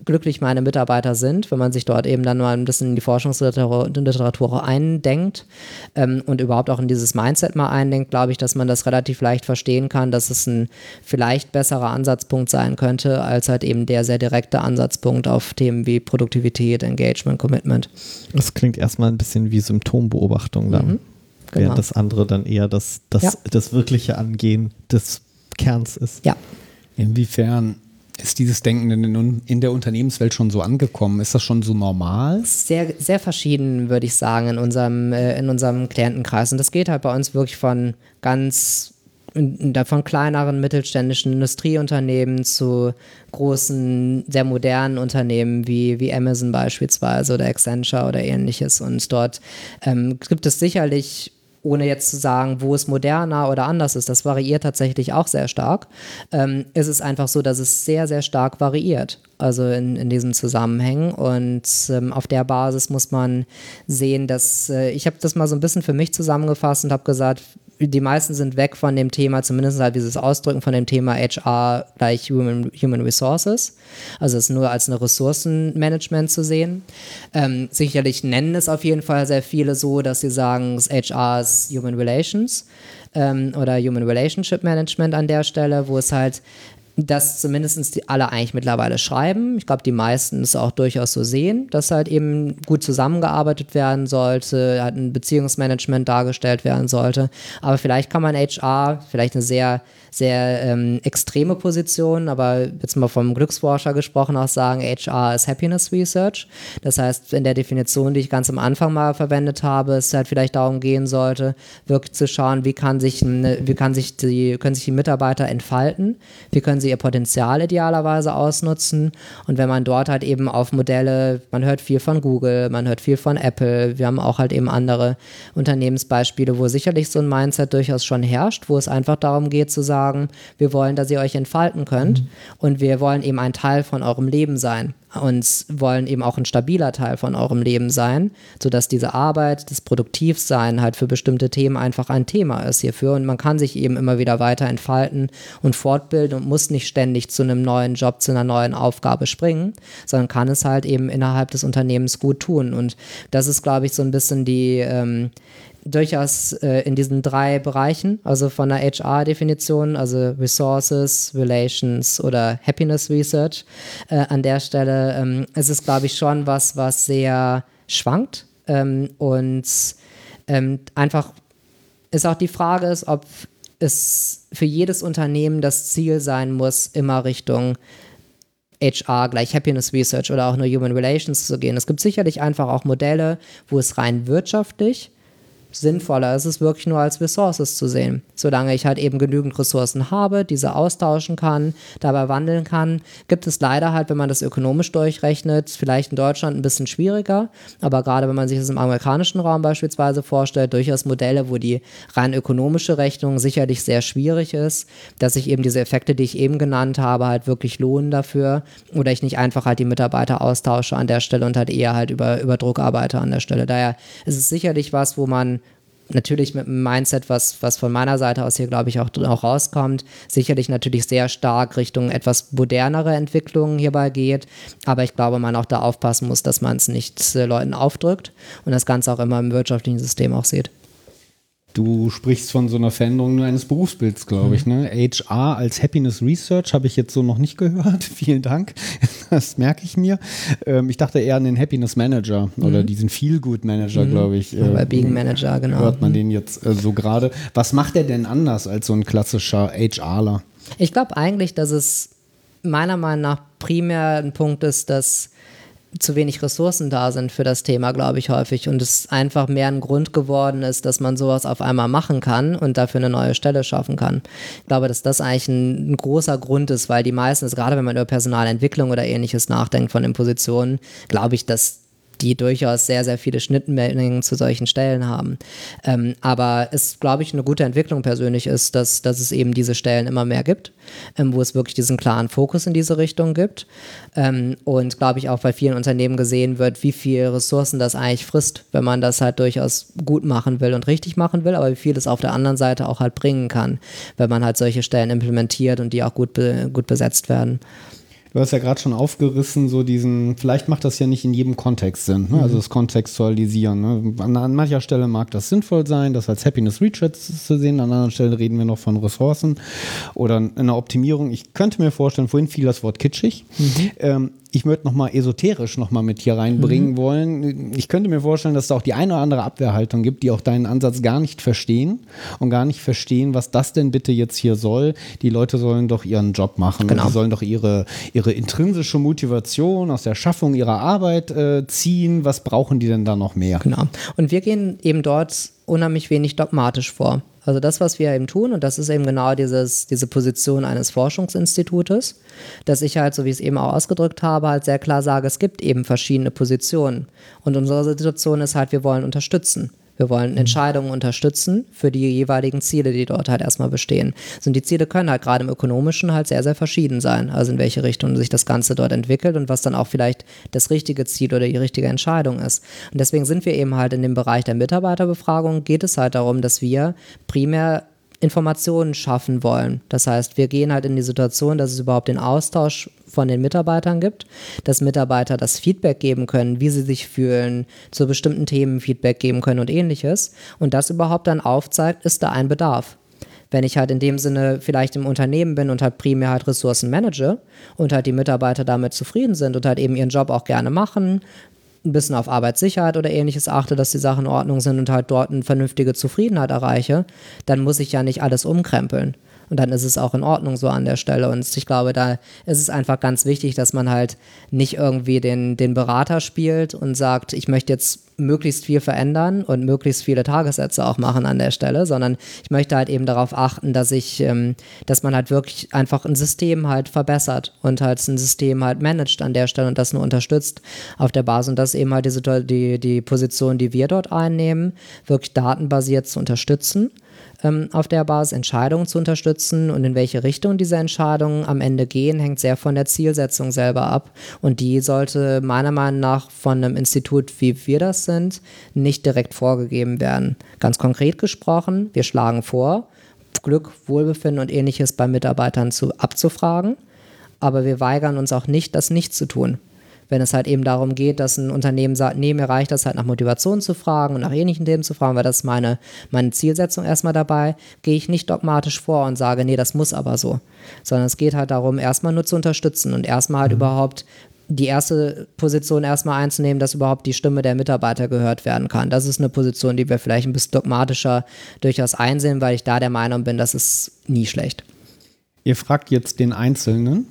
glücklich meine Mitarbeiter sind, wenn man sich dort eben dann mal ein bisschen in die Forschungsliteratur eindenkt ähm, und überhaupt auch in dieses Mindset mal eindenkt, glaube ich, dass man das relativ leicht verstehen kann, dass es ein vielleicht besserer Ansatzpunkt sein könnte, als halt eben der sehr direkte Ansatzpunkt auf Themen wie Produktivität, Engagement, Commitment. Das klingt erstmal ein bisschen wie Symptombeobachtung dann. Mhm, genau. Während das andere dann eher das, das, ja. das wirkliche Angehen des Kerns ist. Ja. Inwiefern ist dieses Denken in, in, der Unternehmenswelt schon so angekommen? Ist das schon so normal? Sehr, sehr verschieden, würde ich sagen, in unserem, äh, in unserem Klientenkreis. Und das geht halt bei uns wirklich von ganz von kleineren mittelständischen Industrieunternehmen zu großen, sehr modernen Unternehmen wie, wie Amazon beispielsweise oder Accenture oder ähnliches. Und dort ähm, gibt es sicherlich ohne jetzt zu sagen, wo es moderner oder anders ist, das variiert tatsächlich auch sehr stark, ähm, ist es einfach so, dass es sehr, sehr stark variiert. Also in, in diesem Zusammenhang. Und ähm, auf der Basis muss man sehen, dass äh, ich habe das mal so ein bisschen für mich zusammengefasst und habe gesagt, die meisten sind weg von dem Thema, zumindest halt dieses Ausdrücken von dem Thema HR gleich Human, Human Resources. Also es nur als eine Ressourcenmanagement zu sehen. Ähm, sicherlich nennen es auf jeden Fall sehr viele so, dass sie sagen, HR ist Human Relations ähm, oder Human Relationship Management an der Stelle, wo es halt dass zumindest die alle eigentlich mittlerweile schreiben. Ich glaube, die meisten es auch durchaus so sehen, dass halt eben gut zusammengearbeitet werden sollte, halt ein Beziehungsmanagement dargestellt werden sollte. Aber vielleicht kann man HR, vielleicht eine sehr sehr ähm, extreme Position, aber jetzt mal vom Glücksforscher gesprochen, auch sagen, HR ist Happiness Research. Das heißt, in der Definition, die ich ganz am Anfang mal verwendet habe, es halt vielleicht darum gehen sollte, wirklich zu schauen, wie kann sich, wie kann sich die, können sich die Mitarbeiter entfalten, wie können sie ihr Potenzial idealerweise ausnutzen und wenn man dort halt eben auf Modelle, man hört viel von Google, man hört viel von Apple, wir haben auch halt eben andere Unternehmensbeispiele, wo sicherlich so ein Mindset durchaus schon herrscht, wo es einfach darum geht zu sagen, sagen, wir wollen, dass ihr euch entfalten könnt. Mhm. und wir wollen eben ein Teil von eurem Leben sein. Und wollen eben auch ein stabiler Teil von eurem Leben sein, sodass diese Arbeit, das Produktivsein halt für bestimmte Themen einfach ein Thema ist hierfür. Und man kann sich eben immer wieder weiter entfalten und fortbilden und muss nicht ständig zu einem neuen Job, zu einer neuen Aufgabe springen, sondern kann es halt eben innerhalb des Unternehmens gut tun. Und das ist, glaube ich, so ein bisschen die, ähm, durchaus äh, in diesen drei Bereichen, also von der HR-Definition, also Resources, Relations oder Happiness Research. Äh, an der Stelle ähm, ist es, glaube ich, schon was, was sehr schwankt ähm, und ähm, einfach ist auch die Frage ist, ob es für jedes Unternehmen das Ziel sein muss, immer Richtung HR gleich Happiness Research oder auch nur Human Relations zu gehen. Es gibt sicherlich einfach auch Modelle, wo es rein wirtschaftlich sinnvoller ist es wirklich nur als Ressources zu sehen. Solange ich halt eben genügend Ressourcen habe, diese austauschen kann, dabei wandeln kann, gibt es leider halt, wenn man das ökonomisch durchrechnet, vielleicht in Deutschland ein bisschen schwieriger, aber gerade wenn man sich das im amerikanischen Raum beispielsweise vorstellt, durchaus Modelle, wo die rein ökonomische Rechnung sicherlich sehr schwierig ist, dass sich eben diese Effekte, die ich eben genannt habe, halt wirklich lohnen dafür oder ich nicht einfach halt die Mitarbeiter austausche an der Stelle und halt eher halt über, über Druck arbeite an der Stelle. Daher ist es sicherlich was, wo man natürlich mit einem Mindset, was, was von meiner Seite aus hier, glaube ich, auch, auch rauskommt, sicherlich natürlich sehr stark Richtung etwas modernere Entwicklungen hierbei geht. Aber ich glaube, man auch da aufpassen muss, dass man es nicht äh, Leuten aufdrückt und das Ganze auch immer im wirtschaftlichen System auch sieht. Du sprichst von so einer Veränderung eines Berufsbilds, glaube ich. Mhm. Ne? HR als Happiness Research habe ich jetzt so noch nicht gehört. Vielen Dank. Das merke ich mir. Ähm, ich dachte eher an den Happiness Manager mhm. oder diesen Feel Good Manager, mhm. glaube ich. Äh, Being Manager, genau. Hört man den jetzt äh, so gerade. Was macht er denn anders als so ein klassischer HRler? Ich glaube eigentlich, dass es meiner Meinung nach primär ein Punkt ist, dass zu wenig Ressourcen da sind für das Thema, glaube ich, häufig. Und es einfach mehr ein Grund geworden ist, dass man sowas auf einmal machen kann und dafür eine neue Stelle schaffen kann. Ich glaube, dass das eigentlich ein, ein großer Grund ist, weil die meisten, gerade wenn man über Personalentwicklung oder ähnliches nachdenkt von den Positionen, glaube ich, dass die durchaus sehr, sehr viele Schnittmengen zu solchen Stellen haben. Ähm, aber es, glaube ich, eine gute Entwicklung persönlich ist, dass, dass es eben diese Stellen immer mehr gibt, ähm, wo es wirklich diesen klaren Fokus in diese Richtung gibt. Ähm, und glaube ich auch bei vielen Unternehmen gesehen wird, wie viel Ressourcen das eigentlich frisst, wenn man das halt durchaus gut machen will und richtig machen will, aber wie viel es auf der anderen Seite auch halt bringen kann, wenn man halt solche Stellen implementiert und die auch gut, be gut besetzt werden. Du hast ja gerade schon aufgerissen, so diesen, vielleicht macht das ja nicht in jedem Kontext Sinn, ne? also mhm. das Kontextualisieren. Ne? An, an, mancher Stelle mag das sinnvoll sein, das als Happiness Research zu sehen, an anderen Stellen reden wir noch von Ressourcen oder einer Optimierung. Ich könnte mir vorstellen, vorhin fiel das Wort kitschig. Mhm. Ähm, ich möchte nochmal esoterisch nochmal mit hier reinbringen mhm. wollen. Ich könnte mir vorstellen, dass es auch die eine oder andere Abwehrhaltung gibt, die auch deinen Ansatz gar nicht verstehen und gar nicht verstehen, was das denn bitte jetzt hier soll. Die Leute sollen doch ihren Job machen. Genau. Die sollen doch ihre, ihre intrinsische Motivation aus der Schaffung ihrer Arbeit äh, ziehen. Was brauchen die denn da noch mehr? Genau. Und wir gehen eben dort unheimlich wenig dogmatisch vor. Also das, was wir eben tun, und das ist eben genau dieses, diese Position eines Forschungsinstitutes, dass ich halt, so wie ich es eben auch ausgedrückt habe, halt sehr klar sage, es gibt eben verschiedene Positionen. Und unsere Situation ist halt, wir wollen unterstützen. Wir wollen mhm. Entscheidungen unterstützen für die jeweiligen Ziele, die dort halt erstmal bestehen. Und die Ziele können halt gerade im Ökonomischen halt sehr, sehr verschieden sein. Also in welche Richtung sich das Ganze dort entwickelt und was dann auch vielleicht das richtige Ziel oder die richtige Entscheidung ist. Und deswegen sind wir eben halt in dem Bereich der Mitarbeiterbefragung, geht es halt darum, dass wir primär Informationen schaffen wollen. Das heißt, wir gehen halt in die Situation, dass es überhaupt den Austausch von den Mitarbeitern gibt, dass Mitarbeiter das Feedback geben können, wie sie sich fühlen, zu bestimmten Themen Feedback geben können und ähnliches. Und das überhaupt dann aufzeigt, ist da ein Bedarf. Wenn ich halt in dem Sinne vielleicht im Unternehmen bin und halt primär halt Ressourcen manage und halt die Mitarbeiter damit zufrieden sind und halt eben ihren Job auch gerne machen, ein bisschen auf Arbeitssicherheit oder ähnliches achte, dass die Sachen in Ordnung sind und halt dort eine vernünftige Zufriedenheit erreiche, dann muss ich ja nicht alles umkrempeln. Und dann ist es auch in Ordnung so an der Stelle. Und ich glaube, da ist es einfach ganz wichtig, dass man halt nicht irgendwie den, den Berater spielt und sagt, ich möchte jetzt möglichst viel verändern und möglichst viele Tagessätze auch machen an der Stelle, sondern ich möchte halt eben darauf achten, dass ich, ähm, dass man halt wirklich einfach ein System halt verbessert und halt ein System halt managt an der Stelle und das nur unterstützt auf der Basis. Und das eben halt diese, die, die Position, die wir dort einnehmen, wirklich datenbasiert zu unterstützen auf der Basis Entscheidungen zu unterstützen und in welche Richtung diese Entscheidungen am Ende gehen, hängt sehr von der Zielsetzung selber ab. Und die sollte meiner Meinung nach von einem Institut, wie wir das sind, nicht direkt vorgegeben werden. Ganz konkret gesprochen, wir schlagen vor, Glück, Wohlbefinden und ähnliches bei Mitarbeitern zu, abzufragen, aber wir weigern uns auch nicht, das nicht zu tun wenn es halt eben darum geht, dass ein Unternehmen sagt, nee, mir reicht das halt nach Motivation zu fragen und nach ähnlichen Themen zu fragen, weil das ist meine, meine Zielsetzung erstmal dabei, gehe ich nicht dogmatisch vor und sage, nee, das muss aber so. Sondern es geht halt darum, erstmal nur zu unterstützen und erstmal halt mhm. überhaupt die erste Position erstmal einzunehmen, dass überhaupt die Stimme der Mitarbeiter gehört werden kann. Das ist eine Position, die wir vielleicht ein bisschen dogmatischer durchaus einsehen, weil ich da der Meinung bin, das ist nie schlecht. Ihr fragt jetzt den Einzelnen.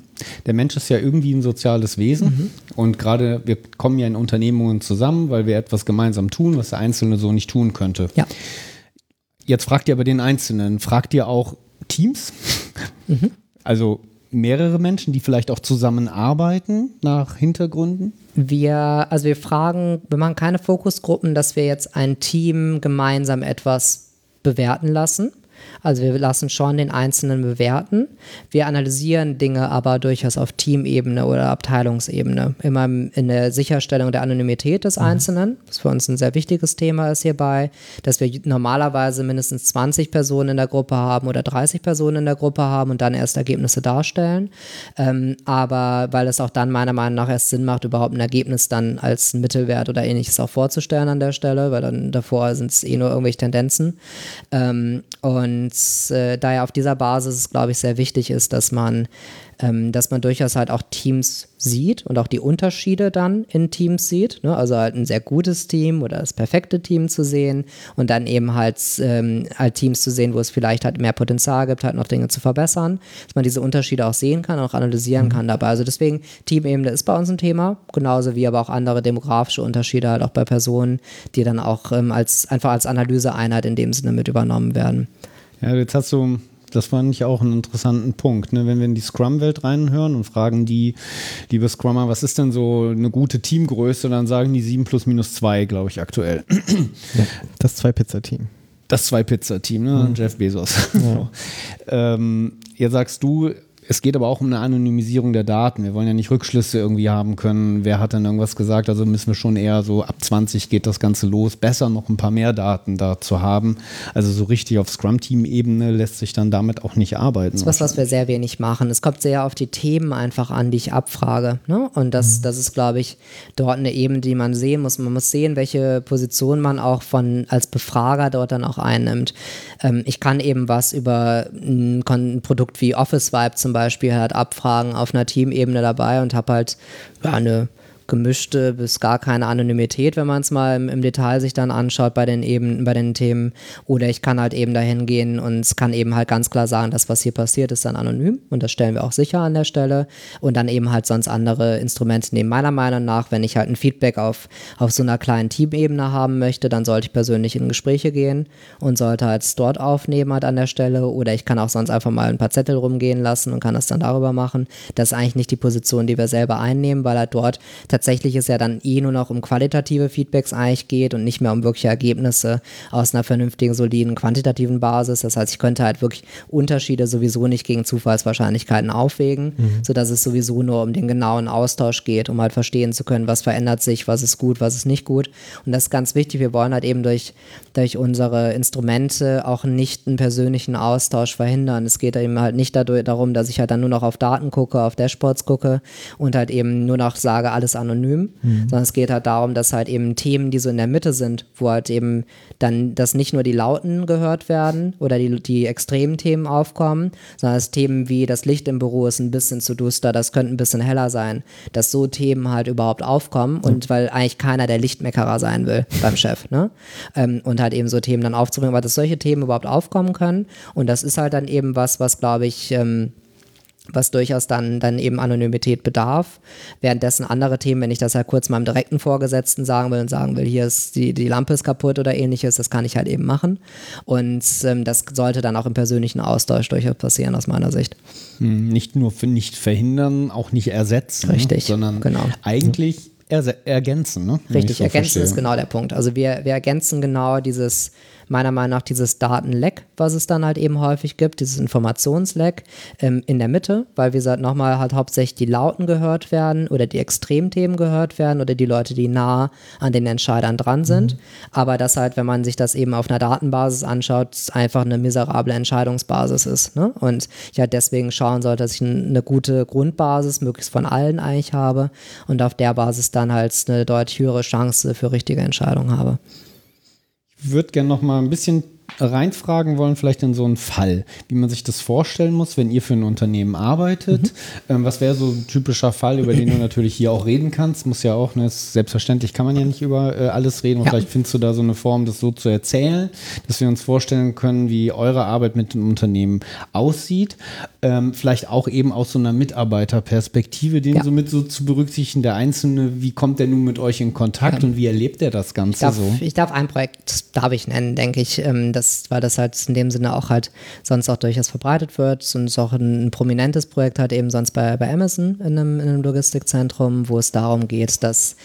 Der Mensch ist ja irgendwie ein soziales Wesen mhm. und gerade wir kommen ja in Unternehmungen zusammen, weil wir etwas gemeinsam tun, was der Einzelne so nicht tun könnte. Ja. Jetzt fragt ihr aber den Einzelnen, fragt ihr auch Teams? Mhm. Also mehrere Menschen, die vielleicht auch zusammenarbeiten nach Hintergründen? Wir, also wir fragen, wir machen keine Fokusgruppen, dass wir jetzt ein Team gemeinsam etwas bewerten lassen. Also wir lassen schon den Einzelnen bewerten. Wir analysieren Dinge aber durchaus auf Teamebene oder Abteilungsebene. Immer in der Sicherstellung der Anonymität des mhm. Einzelnen, was für uns ein sehr wichtiges Thema ist hierbei, dass wir normalerweise mindestens 20 Personen in der Gruppe haben oder 30 Personen in der Gruppe haben und dann erst Ergebnisse darstellen. Ähm, aber weil es auch dann meiner Meinung nach erst Sinn macht, überhaupt ein Ergebnis dann als Mittelwert oder ähnliches auch vorzustellen an der Stelle, weil dann davor sind es eh nur irgendwelche Tendenzen. Ähm, und und äh, daher auf dieser Basis, glaube ich, sehr wichtig ist, dass man ähm, dass man durchaus halt auch Teams sieht und auch die Unterschiede dann in Teams sieht. Ne? Also halt ein sehr gutes Team oder das perfekte Team zu sehen und dann eben halt, ähm, halt Teams zu sehen, wo es vielleicht halt mehr Potenzial gibt, halt noch Dinge zu verbessern, dass man diese Unterschiede auch sehen kann und auch analysieren mhm. kann dabei. Also deswegen, Teamebene ist bei uns ein Thema, genauso wie aber auch andere demografische Unterschiede halt auch bei Personen, die dann auch ähm, als einfach als Analyseeinheit in dem Sinne mit übernommen werden. Ja, jetzt hast du das fand ich auch einen interessanten Punkt. Ne? Wenn wir in die Scrum-Welt reinhören und fragen die, liebe Scrummer, was ist denn so eine gute Teamgröße, dann sagen die 7 plus minus 2, glaube ich, aktuell. Ja, das Zwei-Pizza-Team. Das Zwei-Pizza-Team, ne? Mhm. Jeff Bezos. Ja. ähm, jetzt sagst du, es geht aber auch um eine Anonymisierung der Daten. Wir wollen ja nicht Rückschlüsse irgendwie haben können. Wer hat denn irgendwas gesagt? Also müssen wir schon eher so ab 20 geht das Ganze los. Besser noch ein paar mehr Daten da zu haben. Also so richtig auf Scrum-Team-Ebene lässt sich dann damit auch nicht arbeiten. Das ist was, was wir sehr wenig machen. Es kommt sehr auf die Themen einfach an, die ich abfrage. Ne? Und das, mhm. das ist, glaube ich, dort eine Ebene, die man sehen muss. Man muss sehen, welche Position man auch von als Befrager dort dann auch einnimmt. Ähm, ich kann eben was über ein, ein Produkt wie Office Vibe zum Beispiel Beispiel halt Abfragen auf einer Teamebene dabei und habe halt ja, eine gemischte bis gar keine Anonymität, wenn man es mal im, im, Detail sich dann anschaut bei den eben bei den Themen. Oder ich kann halt eben dahin gehen und kann eben halt ganz klar sagen, das, was hier passiert, ist dann anonym und das stellen wir auch sicher an der Stelle. Und dann eben halt sonst andere Instrumente nehmen. Meiner Meinung nach, wenn ich halt ein Feedback auf, auf so einer kleinen Teamebene haben möchte, dann sollte ich persönlich in Gespräche gehen und sollte halt dort aufnehmen halt an der Stelle. Oder ich kann auch sonst einfach mal ein paar Zettel rumgehen lassen und kann das dann darüber machen. Das ist eigentlich nicht die Position, die wir selber einnehmen, weil halt dort tatsächlich tatsächlich es ja dann eh nur noch um qualitative Feedbacks eigentlich geht und nicht mehr um wirkliche Ergebnisse aus einer vernünftigen, soliden, quantitativen Basis. Das heißt, ich könnte halt wirklich Unterschiede sowieso nicht gegen Zufallswahrscheinlichkeiten aufwägen, mhm. sodass es sowieso nur um den genauen Austausch geht, um halt verstehen zu können, was verändert sich, was ist gut, was ist nicht gut. Und das ist ganz wichtig. Wir wollen halt eben durch, durch unsere Instrumente auch nicht einen persönlichen Austausch verhindern. Es geht eben halt nicht dadurch, darum, dass ich halt dann nur noch auf Daten gucke, auf Dashboards gucke und halt eben nur noch sage, alles an anonym, mhm. sondern es geht halt darum, dass halt eben Themen, die so in der Mitte sind, wo halt eben dann, dass nicht nur die Lauten gehört werden oder die, die extremen Themen aufkommen, sondern dass Themen wie das Licht im Büro ist ein bisschen zu duster, das könnte ein bisschen heller sein, dass so Themen halt überhaupt aufkommen mhm. und weil eigentlich keiner der Lichtmeckerer sein will beim Chef, ne? Ähm, und halt eben so Themen dann aufzubringen, weil dass solche Themen überhaupt aufkommen können und das ist halt dann eben was, was glaube ich, ähm, was durchaus dann, dann eben Anonymität bedarf. Währenddessen andere Themen, wenn ich das halt kurz meinem direkten Vorgesetzten sagen will und sagen will, hier ist die, die Lampe ist kaputt oder ähnliches, das kann ich halt eben machen. Und ähm, das sollte dann auch im persönlichen Austausch durchaus passieren, aus meiner Sicht. Hm, nicht nur für nicht verhindern, auch nicht ersetzen, Richtig, sondern genau. eigentlich ergänzen. Ne? Richtig, so ergänzen verstehe. ist genau der Punkt. Also wir, wir ergänzen genau dieses meiner Meinung nach dieses Datenleck, was es dann halt eben häufig gibt, dieses Informationsleck ähm, in der Mitte, weil wie gesagt nochmal halt hauptsächlich die Lauten gehört werden oder die Extremthemen gehört werden oder die Leute, die nah an den Entscheidern dran sind. Mhm. Aber das halt, wenn man sich das eben auf einer Datenbasis anschaut, einfach eine miserable Entscheidungsbasis ist. Ne? Und ich halt deswegen schauen sollte, dass ich eine gute Grundbasis möglichst von allen eigentlich habe und auf der Basis dann halt eine deutlich höhere Chance für richtige Entscheidungen habe würde gerne noch mal ein bisschen reinfragen wollen, vielleicht in so einen Fall, wie man sich das vorstellen muss, wenn ihr für ein Unternehmen arbeitet. Mhm. Ähm, was wäre so ein typischer Fall, über den du natürlich hier auch reden kannst? Muss ja auch, ne, selbstverständlich kann man ja nicht über äh, alles reden. Und ja. vielleicht findest du da so eine Form, das so zu erzählen, dass wir uns vorstellen können, wie eure Arbeit mit dem Unternehmen aussieht. Ähm, vielleicht auch eben aus so einer Mitarbeiterperspektive, den ja. so mit so zu berücksichtigen, der Einzelne, wie kommt der nun mit euch in Kontakt ja. und wie erlebt er das Ganze ich darf, so? Ich darf ein Projekt, darf ich nennen, denke ich, ähm, das, weil das halt in dem Sinne auch halt sonst auch durchaus verbreitet wird und es auch ein, ein, prominentes Projekt halt eben sonst bei, bei Amazon in einem, in einem Logistikzentrum, wo es darum geht, dass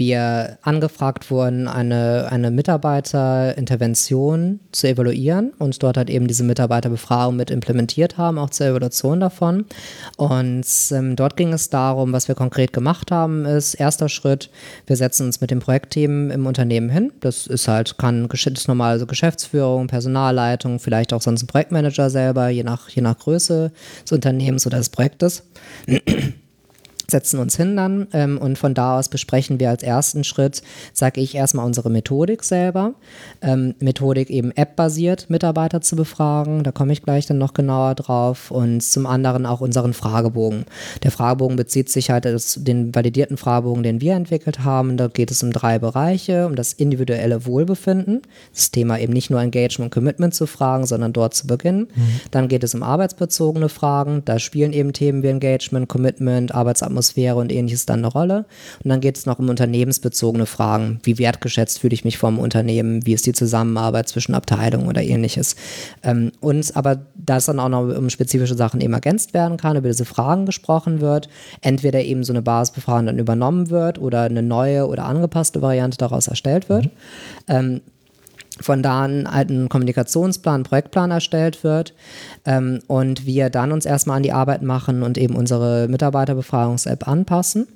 wir angefragt wurden, eine, eine Mitarbeiterintervention zu evaluieren und dort halt eben diese Mitarbeiterbefragung mit implementiert haben, auch zur Evaluation davon. Und ähm, dort ging es darum, was wir konkret gemacht haben, ist erster Schritt, wir setzen uns mit dem Projektteam im Unternehmen hin. Das ist halt, kann das normal so Geschäftsführung, Personalleitung, vielleicht auch sonst ein Projektmanager selber, je nach, je nach Größe des Unternehmens oder des Projektes setzen uns hin dann ähm, und von da aus besprechen wir als ersten Schritt, sage ich erstmal unsere Methodik selber. Ähm, Methodik eben App-basiert, Mitarbeiter zu befragen, da komme ich gleich dann noch genauer drauf und zum anderen auch unseren Fragebogen. Der Fragebogen bezieht sich halt auf den validierten Fragebogen, den wir entwickelt haben. Da geht es um drei Bereiche, um das individuelle Wohlbefinden, das Thema eben nicht nur Engagement und Commitment zu fragen, sondern dort zu beginnen. Mhm. Dann geht es um arbeitsbezogene Fragen, da spielen eben Themen wie Engagement, Commitment, Arbeitsatmosphäre Atmosphäre und ähnliches dann eine Rolle. Und dann geht es noch um unternehmensbezogene Fragen. Wie wertgeschätzt fühle ich mich vom Unternehmen? Wie ist die Zusammenarbeit zwischen Abteilungen oder ähnliches? Ähm, und aber da es dann auch noch um spezifische Sachen eben ergänzt werden kann, über diese Fragen gesprochen wird, entweder eben so eine Basisbefragung dann übernommen wird oder eine neue oder angepasste Variante daraus erstellt wird. Mhm. Ähm, von da an halt ein Kommunikationsplan, Projektplan erstellt wird ähm, und wir dann uns erstmal an die Arbeit machen und eben unsere Mitarbeiterbefragungs-App anpassen.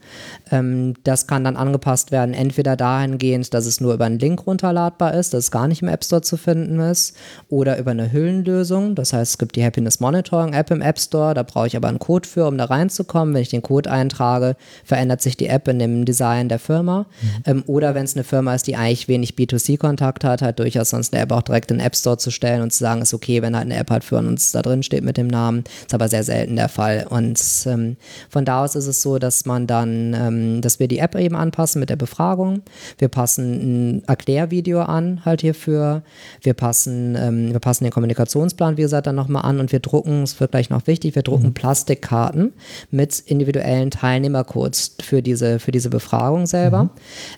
Ähm, das kann dann angepasst werden, entweder dahingehend, dass es nur über einen Link runterladbar ist, dass es gar nicht im App Store zu finden ist, oder über eine Hüllenlösung. Das heißt, es gibt die Happiness Monitoring App im App Store, da brauche ich aber einen Code für, um da reinzukommen. Wenn ich den Code eintrage, verändert sich die App in dem Design der Firma. Mhm. Ähm, oder wenn es eine Firma ist, die eigentlich wenig B2C-Kontakt hat, halt durchaus sonst eine App auch direkt in den App Store zu stellen und zu sagen, ist okay, wenn halt eine App halt für uns da drin steht mit dem Namen. Ist aber sehr selten der Fall. Und ähm, von da aus ist es so, dass man dann, ähm, dass wir die App eben anpassen mit der Befragung. Wir passen ein Erklärvideo an, halt hierfür. Wir passen, ähm, wir passen den Kommunikationsplan, wie gesagt, dann nochmal an und wir drucken, es wird gleich noch wichtig, wir drucken mhm. Plastikkarten mit individuellen Teilnehmercodes für diese, für diese Befragung selber. Mhm.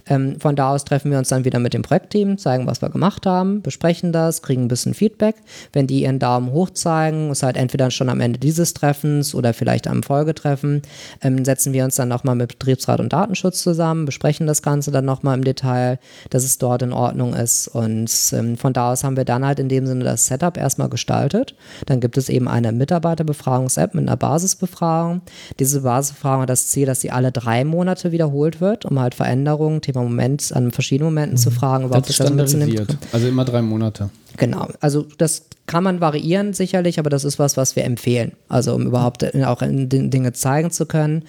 Ähm, von da aus treffen wir uns dann wieder mit dem Projektteam, zeigen, was wir gemacht haben, besprechen das, kriegen ein bisschen Feedback. Wenn die ihren Daumen hoch zeigen, ist halt entweder schon am Ende dieses Treffens oder vielleicht am Folgetreffen, ähm, setzen wir uns dann nochmal mit Betriebsrat und Datenschutz zusammen, besprechen das Ganze dann nochmal im Detail, dass es dort in Ordnung ist. Und ähm, von da aus haben wir dann halt in dem Sinne das Setup erstmal gestaltet. Dann gibt es eben eine Mitarbeiterbefragungs-App mit einer Basisbefragung. Diese Basisbefragung hat das Ziel, dass sie alle drei Monate wiederholt wird, um halt Veränderungen, Thema Moment, an verschiedenen Momenten mhm. zu fragen, überhaupt das, mitzunehmen. Also immer drei Monate. Genau, also das kann man variieren sicherlich, aber das ist was, was wir empfehlen. Also um überhaupt auch Dinge zeigen zu können.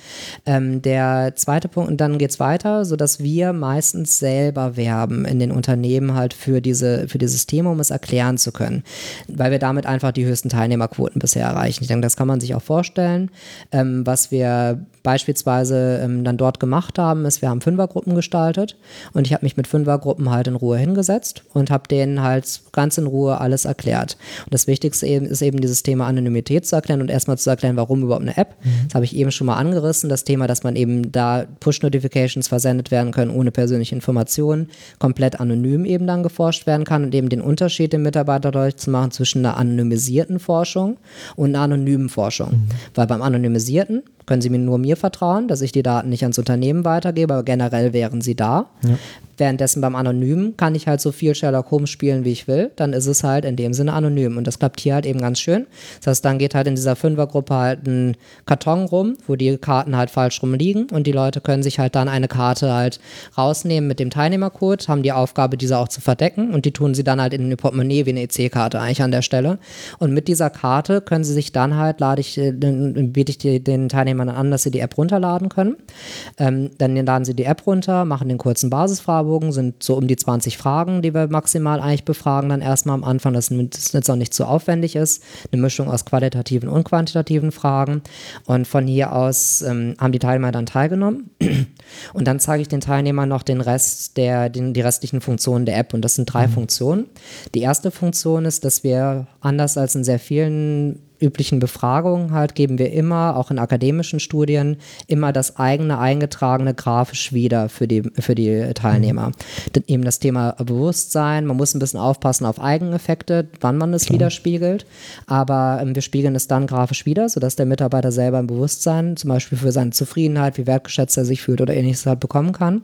Ähm, der zweite Punkt, und dann geht es weiter, sodass wir meistens selber werben in den Unternehmen halt für, diese, für dieses Thema, um es erklären zu können. Weil wir damit einfach die höchsten Teilnehmerquoten bisher erreichen. Ich denke, das kann man sich auch vorstellen. Ähm, was wir beispielsweise ähm, dann dort gemacht haben, ist, wir haben Fünfergruppen gestaltet und ich habe mich mit Fünfergruppen halt in Ruhe hingesetzt und habe denen halt ganz in Ruhe alles erklärt. Und das Wichtigste eben ist eben dieses Thema Anonymität zu erklären und erstmal zu erklären, warum überhaupt eine App. Mhm. Das habe ich eben schon mal angerissen, das Thema, dass man eben da Push-Notifications versendet werden können ohne persönliche Informationen, komplett anonym eben dann geforscht werden kann und eben den Unterschied dem Mitarbeiter deutlich zu machen zwischen einer anonymisierten Forschung und einer anonymen Forschung. Mhm. Weil beim anonymisierten können Sie mir nur mir vertrauen, dass ich die Daten nicht ans Unternehmen weitergebe, aber generell wären sie da. Ja. Währenddessen beim Anonymen kann ich halt so viel Sherlock Holmes spielen, wie ich will. Dann ist es halt in dem Sinne anonym. Und das klappt hier halt eben ganz schön. Das heißt, dann geht halt in dieser Fünfergruppe halt ein Karton rum, wo die Karten halt falsch rumliegen. Und die Leute können sich halt dann eine Karte halt rausnehmen mit dem Teilnehmercode, haben die Aufgabe, diese auch zu verdecken. Und die tun sie dann halt in eine Portemonnaie wie eine EC-Karte eigentlich an der Stelle. Und mit dieser Karte können sie sich dann halt, lade ich, äh, biete ich den Teilnehmern Teilnehmern an, dass sie die App runterladen können. Ähm, dann laden sie die App runter, machen den kurzen Basisfragebogen, sind so um die 20 Fragen, die wir maximal eigentlich befragen, dann erstmal am Anfang, dass das jetzt auch nicht zu aufwendig ist. Eine Mischung aus qualitativen und quantitativen Fragen. Und von hier aus ähm, haben die Teilnehmer dann teilgenommen. Und dann zeige ich den Teilnehmern noch den Rest der, den, die restlichen Funktionen der App. Und das sind drei mhm. Funktionen. Die erste Funktion ist, dass wir anders als in sehr vielen üblichen Befragungen halt geben wir immer, auch in akademischen Studien, immer das eigene eingetragene grafisch wieder für die, für die Teilnehmer. Mhm. Eben das Thema Bewusstsein, man muss ein bisschen aufpassen auf Eigeneffekte, wann man es Klar. widerspiegelt, aber ähm, wir spiegeln es dann grafisch wieder, sodass der Mitarbeiter selber ein Bewusstsein, zum Beispiel für seine Zufriedenheit, wie wertgeschätzt er sich fühlt oder ähnliches halt bekommen kann.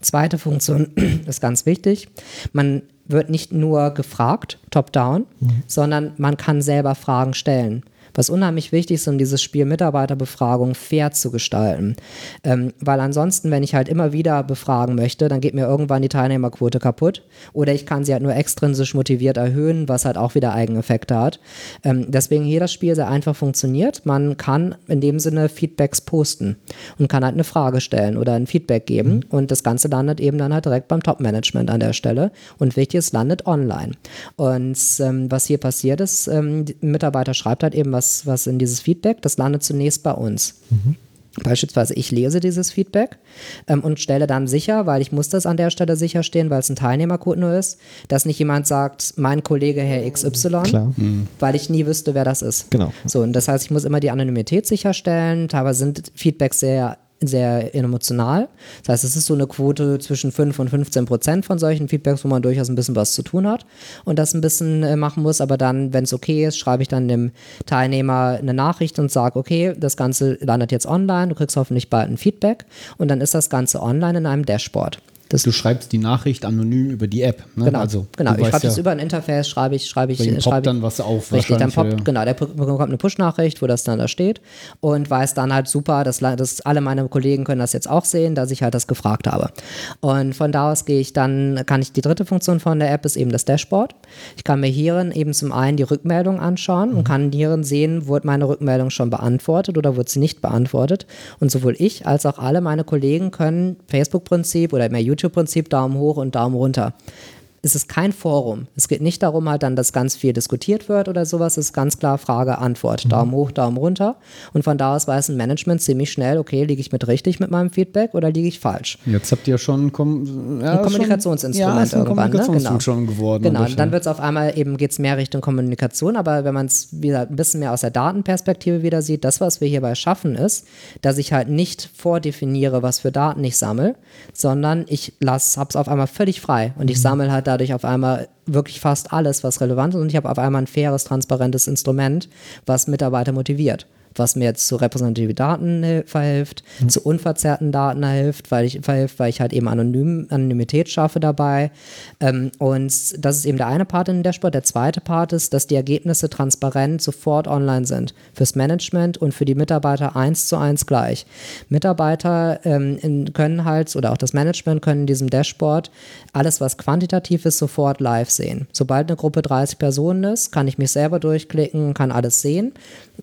Zweite Funktion ist ganz wichtig, man wird nicht nur gefragt, top-down, mhm. sondern man kann selber Fragen stellen was unheimlich wichtig ist, um dieses Spiel Mitarbeiterbefragung fair zu gestalten. Ähm, weil ansonsten, wenn ich halt immer wieder befragen möchte, dann geht mir irgendwann die Teilnehmerquote kaputt. Oder ich kann sie halt nur extrinsisch motiviert erhöhen, was halt auch wieder Eigeneffekte hat. Ähm, deswegen hier das Spiel sehr einfach funktioniert. Man kann in dem Sinne Feedbacks posten und kann halt eine Frage stellen oder ein Feedback geben. Mhm. Und das Ganze landet eben dann halt direkt beim Top-Management an der Stelle. Und wichtig, es landet online. Und ähm, was hier passiert ist, ähm, ein Mitarbeiter schreibt halt eben was was, was in dieses Feedback, das landet zunächst bei uns. Mhm. Beispielsweise, ich lese dieses Feedback ähm, und stelle dann sicher, weil ich muss das an der Stelle sicherstellen, weil es ein Teilnehmercode nur ist, dass nicht jemand sagt, mein Kollege Herr XY, Klar. Weil ich nie wüsste, wer das ist. Genau. So, und das heißt, ich muss immer die Anonymität sicherstellen. Teilweise sind Feedbacks sehr sehr emotional. Das heißt, es ist so eine Quote zwischen 5 und 15 Prozent von solchen Feedbacks, wo man durchaus ein bisschen was zu tun hat und das ein bisschen äh, machen muss. Aber dann, wenn es okay ist, schreibe ich dann dem Teilnehmer eine Nachricht und sage, okay, das Ganze landet jetzt online, du kriegst hoffentlich bald ein Feedback und dann ist das Ganze online in einem Dashboard. Das du schreibst die Nachricht anonym über die App. Ne? Genau, also, genau. ich schreibe das über ein Interface, schreibe ich, schreibe ich. Poppt dann was auf. Richtig, dann poppt, genau, der bekommt eine Push-Nachricht, wo das dann da steht und weiß dann halt super, dass, dass alle meine Kollegen können das jetzt auch sehen, dass ich halt das gefragt habe. Und von da aus gehe ich dann, kann ich die dritte Funktion von der App ist eben das Dashboard. Ich kann mir hierin eben zum einen die Rückmeldung anschauen mhm. und kann hierin sehen, wurde meine Rückmeldung schon beantwortet oder wurde sie nicht beantwortet. Und sowohl ich als auch alle meine Kollegen können Facebook-Prinzip oder mehr YouTube YouTube-Prinzip Daumen hoch und Daumen runter es ist kein Forum. Es geht nicht darum, halt dann, dass ganz viel diskutiert wird oder sowas. Es ist ganz klar Frage, Antwort. Mhm. Daumen hoch, Daumen runter. Und von da aus weiß ein Management ziemlich schnell, okay, liege ich mit richtig mit meinem Feedback oder liege ich falsch? Jetzt habt ihr schon kom ja, ein Kommunikationsinstrument ja, irgendwann. Kommunikationstool ne? genau. schon geworden. Genau, und dann wird es auf einmal eben, geht es mehr Richtung Kommunikation. Aber wenn man es wieder ein bisschen mehr aus der Datenperspektive wieder sieht, das, was wir hierbei schaffen, ist, dass ich halt nicht vordefiniere, was für Daten ich sammle, sondern ich habe es auf einmal völlig frei und ich mhm. sammle halt da dadurch auf einmal wirklich fast alles, was relevant ist und ich habe auf einmal ein faires, transparentes Instrument, was Mitarbeiter motiviert was mir jetzt zu repräsentativen Daten verhilft, mhm. zu unverzerrten Daten hilft, weil ich, verhilft, weil ich halt eben Anonym, Anonymität schaffe dabei. Ähm, und das ist eben der eine Part in der Dashboard. Der zweite Part ist, dass die Ergebnisse transparent sofort online sind. Fürs Management und für die Mitarbeiter eins zu eins gleich. Mitarbeiter ähm, in, können halt, oder auch das Management können in diesem Dashboard alles, was quantitativ ist, sofort live sehen. Sobald eine Gruppe 30 Personen ist, kann ich mich selber durchklicken, kann alles sehen.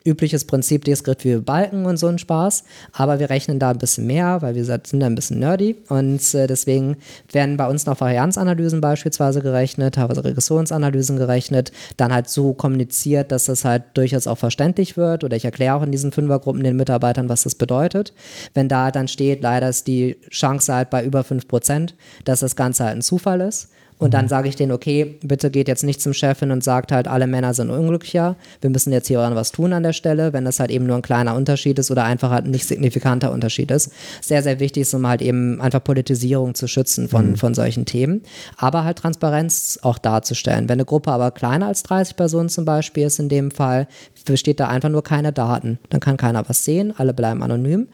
Übliches Prinzip Diskret wie Balken und so ein Spaß, aber wir rechnen da ein bisschen mehr, weil wir sind da ein bisschen nerdy und äh, deswegen werden bei uns noch Varianzanalysen beispielsweise gerechnet, teilweise Regressionsanalysen gerechnet, dann halt so kommuniziert, dass das halt durchaus auch verständlich wird oder ich erkläre auch in diesen Fünfergruppen den Mitarbeitern, was das bedeutet. Wenn da dann steht, leider ist die Chance halt bei über 5%, dass das Ganze halt ein Zufall ist und dann sage ich denen, okay, bitte geht jetzt nicht zum Chef hin und sagt halt, alle Männer sind unglücklicher. Wir müssen jetzt hier was tun an der Stelle, wenn das halt eben nur ein kleiner Unterschied ist oder einfach halt ein nicht signifikanter Unterschied ist. Sehr, sehr wichtig ist, um halt eben einfach Politisierung zu schützen von, mhm. von solchen Themen. Aber halt Transparenz auch darzustellen. Wenn eine Gruppe aber kleiner als 30 Personen zum Beispiel ist in dem Fall, besteht da einfach nur keine Daten. Dann kann keiner was sehen, alle bleiben anonym.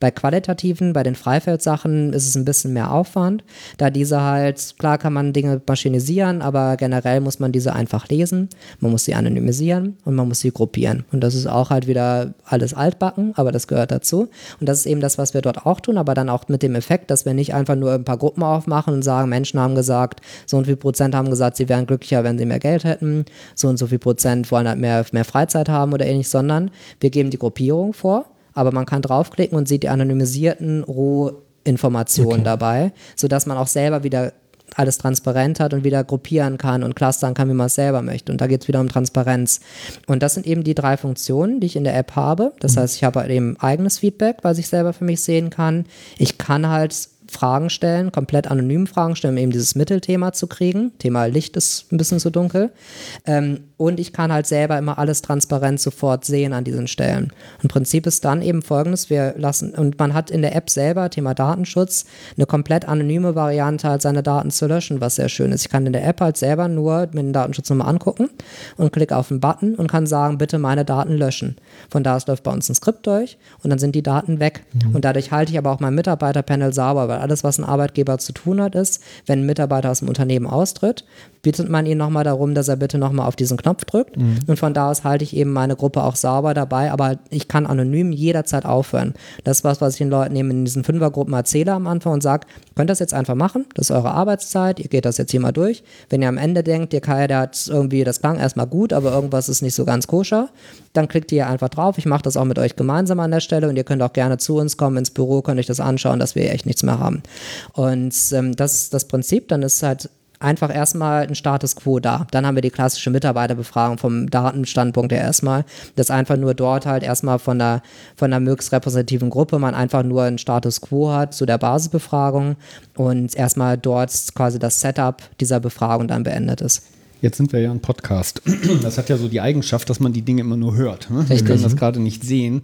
Bei qualitativen, bei den Freifeldsachen ist es ein bisschen mehr Aufwand, da diese halt, klar kann man Dinge maschinisieren, aber generell muss man diese einfach lesen, man muss sie anonymisieren und man muss sie gruppieren. Und das ist auch halt wieder alles altbacken, aber das gehört dazu. Und das ist eben das, was wir dort auch tun, aber dann auch mit dem Effekt, dass wir nicht einfach nur ein paar Gruppen aufmachen und sagen, Menschen haben gesagt, so und viel Prozent haben gesagt, sie wären glücklicher, wenn sie mehr Geld hätten, so und so viel Prozent wollen halt mehr, mehr Freizeit haben oder ähnlich, sondern wir geben die Gruppierung vor aber man kann draufklicken und sieht die anonymisierten Rohinformationen okay. dabei, sodass man auch selber wieder alles transparent hat und wieder gruppieren kann und clustern kann, wie man es selber möchte. Und da geht es wieder um Transparenz. Und das sind eben die drei Funktionen, die ich in der App habe. Das mhm. heißt, ich habe halt eben eigenes Feedback, was ich selber für mich sehen kann. Ich kann halt Fragen stellen, komplett anonym Fragen stellen, um eben dieses Mittelthema zu kriegen. Thema Licht ist ein bisschen zu dunkel. Ähm, und ich kann halt selber immer alles transparent sofort sehen an diesen Stellen. Und Prinzip ist dann eben folgendes: Wir lassen, und man hat in der App selber, Thema Datenschutz, eine komplett anonyme Variante, halt seine Daten zu löschen, was sehr schön ist. Ich kann in der App halt selber nur mit den Datenschutz nochmal angucken und klicke auf einen Button und kann sagen, bitte meine Daten löschen. Von da aus läuft bei uns ein Skript durch und dann sind die Daten weg. Mhm. Und dadurch halte ich aber auch mein Mitarbeiterpanel sauber, weil alles, was ein Arbeitgeber zu tun hat, ist, wenn ein Mitarbeiter aus dem Unternehmen austritt, bittet man ihn nochmal darum, dass er bitte nochmal auf diesen Knopf drückt. Mhm. Und von da aus halte ich eben meine Gruppe auch sauber dabei, aber ich kann anonym jederzeit aufhören. Das ist was, was ich den Leuten eben in diesen Fünfergruppen erzähle am Anfang und sage, könnt das jetzt einfach machen, das ist eure Arbeitszeit, ihr geht das jetzt hier mal durch. Wenn ihr am Ende denkt, ihr Kai, der hat irgendwie, das klang erstmal gut, aber irgendwas ist nicht so ganz koscher, dann klickt ihr einfach drauf. Ich mache das auch mit euch gemeinsam an der Stelle und ihr könnt auch gerne zu uns kommen ins Büro, könnt euch das anschauen, dass wir echt nichts mehr haben. Und ähm, das ist das Prinzip, dann ist halt einfach erstmal ein Status quo da. Dann haben wir die klassische Mitarbeiterbefragung vom Datenstandpunkt her erstmal, dass einfach nur dort halt erstmal von der, von der möglichst repräsentativen Gruppe man einfach nur einen Status quo hat zu der Basisbefragung und erstmal dort quasi das Setup dieser Befragung dann beendet ist. Jetzt sind wir ja ein Podcast. Das hat ja so die Eigenschaft, dass man die Dinge immer nur hört. Ne? Wir können das gerade nicht sehen.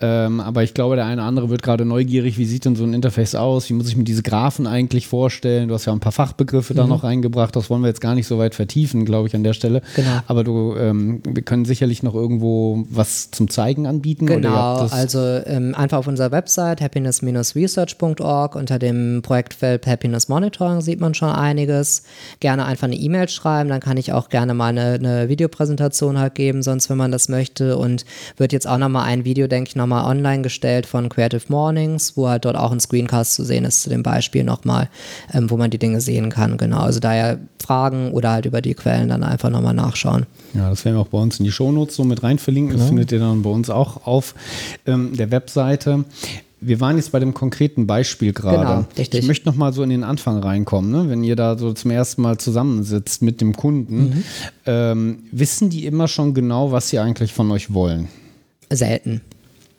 Ähm, aber ich glaube, der eine oder andere wird gerade neugierig, wie sieht denn so ein Interface aus? Wie muss ich mir diese Graphen eigentlich vorstellen? Du hast ja ein paar Fachbegriffe mhm. da noch reingebracht. Das wollen wir jetzt gar nicht so weit vertiefen, glaube ich, an der Stelle. Genau. Aber du, ähm, wir können sicherlich noch irgendwo was zum Zeigen anbieten. Genau, also ähm, einfach auf unserer Website happiness-research.org unter dem Projektfeld Happiness Monitoring sieht man schon einiges. Gerne einfach eine E-Mail schreiben, dann kann ich ich auch gerne mal eine, eine Videopräsentation halt geben, sonst wenn man das möchte. Und wird jetzt auch nochmal ein Video, denke ich, nochmal online gestellt von Creative Mornings, wo halt dort auch ein Screencast zu sehen ist zu dem Beispiel nochmal, ähm, wo man die Dinge sehen kann. Genau. Also daher Fragen oder halt über die Quellen dann einfach nochmal nachschauen. Ja, das werden wir auch bei uns in die Shownotes so mit rein verlinken. Das genau. findet ihr dann bei uns auch auf ähm, der Webseite wir waren jetzt bei dem konkreten Beispiel gerade. Genau. Ich möchte noch mal so in den Anfang reinkommen. Ne? Wenn ihr da so zum ersten Mal zusammensitzt mit dem Kunden, mhm. ähm, wissen die immer schon genau, was sie eigentlich von euch wollen? Selten.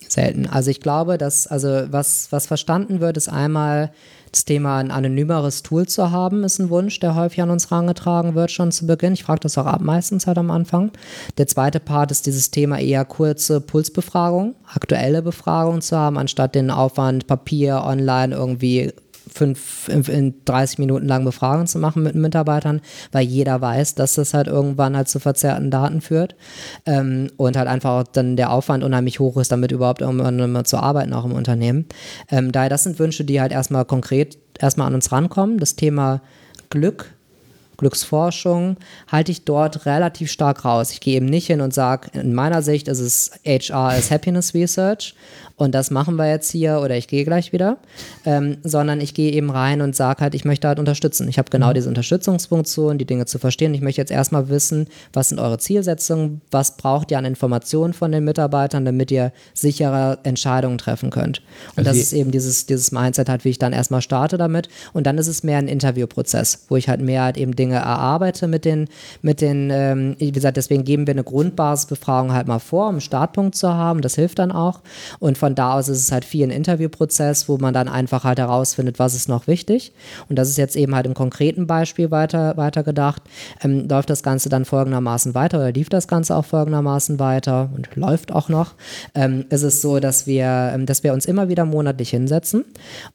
Selten. Also ich glaube, dass, also was, was verstanden wird, ist einmal, das Thema ein anonymeres Tool zu haben, ist ein Wunsch, der häufig an uns herangetragen wird, schon zu Beginn. Ich frage das auch ab, meistens halt am Anfang. Der zweite Part ist dieses Thema eher kurze Pulsbefragung, aktuelle Befragung zu haben, anstatt den Aufwand Papier, online irgendwie fünf, in 30 Minuten lang Befragungen zu machen mit Mitarbeitern, weil jeder weiß, dass das halt irgendwann halt zu verzerrten Daten führt ähm, und halt einfach auch dann der Aufwand unheimlich hoch ist, damit überhaupt irgendwann mal zu arbeiten, auch im Unternehmen. Ähm, daher, das sind Wünsche, die halt erstmal konkret erstmal an uns rankommen. Das Thema Glück Glücksforschung halte ich dort relativ stark raus. Ich gehe eben nicht hin und sage, in meiner Sicht ist es HR als Happiness Research und das machen wir jetzt hier oder ich gehe gleich wieder, ähm, sondern ich gehe eben rein und sage halt, ich möchte halt unterstützen. Ich habe genau mhm. diese Unterstützungsfunktion, die Dinge zu verstehen. Ich möchte jetzt erstmal wissen, was sind eure Zielsetzungen, was braucht ihr an Informationen von den Mitarbeitern, damit ihr sichere Entscheidungen treffen könnt. Und also das ist eben dieses, dieses Mindset halt, wie ich dann erstmal starte damit. Und dann ist es mehr ein Interviewprozess, wo ich halt mehr halt eben Dinge erarbeite mit den, mit den, ähm, wie gesagt, deswegen geben wir eine Grundbasisbefragung halt mal vor, um einen Startpunkt zu haben. Das hilft dann auch. Und von da aus ist es halt viel ein Interviewprozess, wo man dann einfach halt herausfindet, was ist noch wichtig. Und das ist jetzt eben halt im konkreten Beispiel weiter, weiter gedacht. Ähm, läuft das Ganze dann folgendermaßen weiter oder lief das Ganze auch folgendermaßen weiter und läuft auch noch. Ähm, ist es so, dass wir, ähm, dass wir uns immer wieder monatlich hinsetzen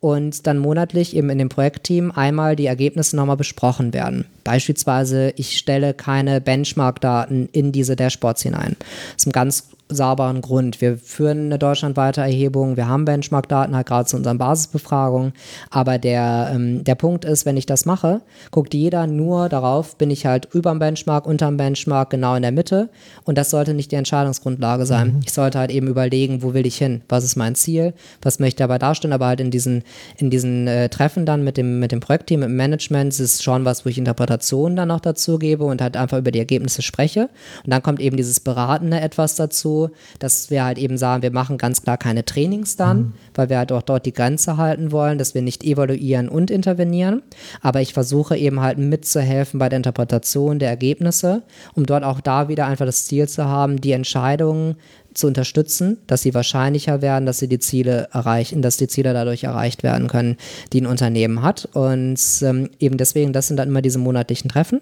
und dann monatlich eben in dem Projektteam einmal die Ergebnisse nochmal besprochen werden. Beispielsweise, ich stelle keine Benchmark-Daten in diese Dashboards hinein. Das ist ein ganz sauberen Grund. Wir führen eine deutschlandweite Erhebung, wir haben Benchmark-Daten, halt gerade zu unseren Basisbefragungen, aber der, ähm, der Punkt ist, wenn ich das mache, guckt jeder nur darauf, bin ich halt über dem Benchmark, unter dem Benchmark, genau in der Mitte und das sollte nicht die Entscheidungsgrundlage sein. Mhm. Ich sollte halt eben überlegen, wo will ich hin, was ist mein Ziel, was möchte ich dabei darstellen, aber halt in diesen, in diesen äh, Treffen dann mit dem, mit dem Projektteam, mit dem Management, ist es schon was, wo ich Interpretationen dann noch dazu gebe und halt einfach über die Ergebnisse spreche und dann kommt eben dieses Beratende etwas dazu, so, dass wir halt eben sagen, wir machen ganz klar keine Trainings dann, mhm. weil wir halt auch dort die Grenze halten wollen, dass wir nicht evaluieren und intervenieren. Aber ich versuche eben halt mitzuhelfen bei der Interpretation der Ergebnisse, um dort auch da wieder einfach das Ziel zu haben, die Entscheidungen zu unterstützen, dass sie wahrscheinlicher werden, dass sie die Ziele erreichen, dass die Ziele dadurch erreicht werden können, die ein Unternehmen hat. Und ähm, eben deswegen, das sind dann immer diese monatlichen Treffen.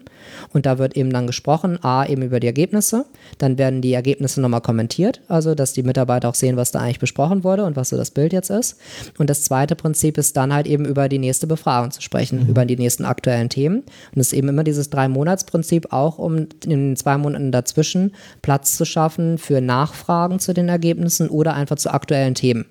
Und da wird eben dann gesprochen, A, eben über die Ergebnisse. Dann werden die Ergebnisse nochmal kommentiert, also dass die Mitarbeiter auch sehen, was da eigentlich besprochen wurde und was so das Bild jetzt ist. Und das zweite Prinzip ist dann halt eben über die nächste Befragung zu sprechen, mhm. über die nächsten aktuellen Themen. Und es ist eben immer dieses Drei-Monats-Prinzip, auch um in den zwei Monaten dazwischen Platz zu schaffen für Nachfragen Fragen zu den Ergebnissen oder einfach zu aktuellen Themen,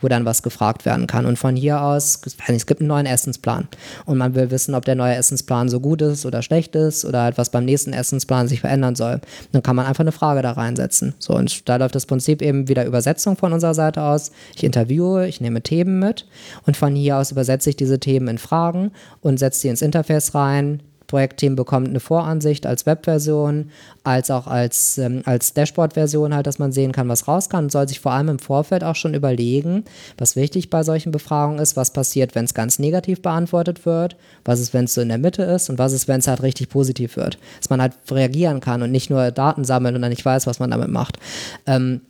wo dann was gefragt werden kann. Und von hier aus, es gibt einen neuen Essensplan und man will wissen, ob der neue Essensplan so gut ist oder schlecht ist oder etwas beim nächsten Essensplan sich verändern soll. Dann kann man einfach eine Frage da reinsetzen. So, und da läuft das Prinzip eben wieder Übersetzung von unserer Seite aus. Ich interviewe, ich nehme Themen mit und von hier aus übersetze ich diese Themen in Fragen und setze sie ins Interface rein, Projektteam bekommt eine Voransicht als Webversion, als auch als, ähm, als Dashboard-Version halt, dass man sehen kann, was raus kann und soll sich vor allem im Vorfeld auch schon überlegen, was wichtig bei solchen Befragungen ist, was passiert, wenn es ganz negativ beantwortet wird, was ist, wenn es so in der Mitte ist und was ist, wenn es halt richtig positiv wird. Dass man halt reagieren kann und nicht nur Daten sammeln und dann nicht weiß, was man damit macht. Ähm,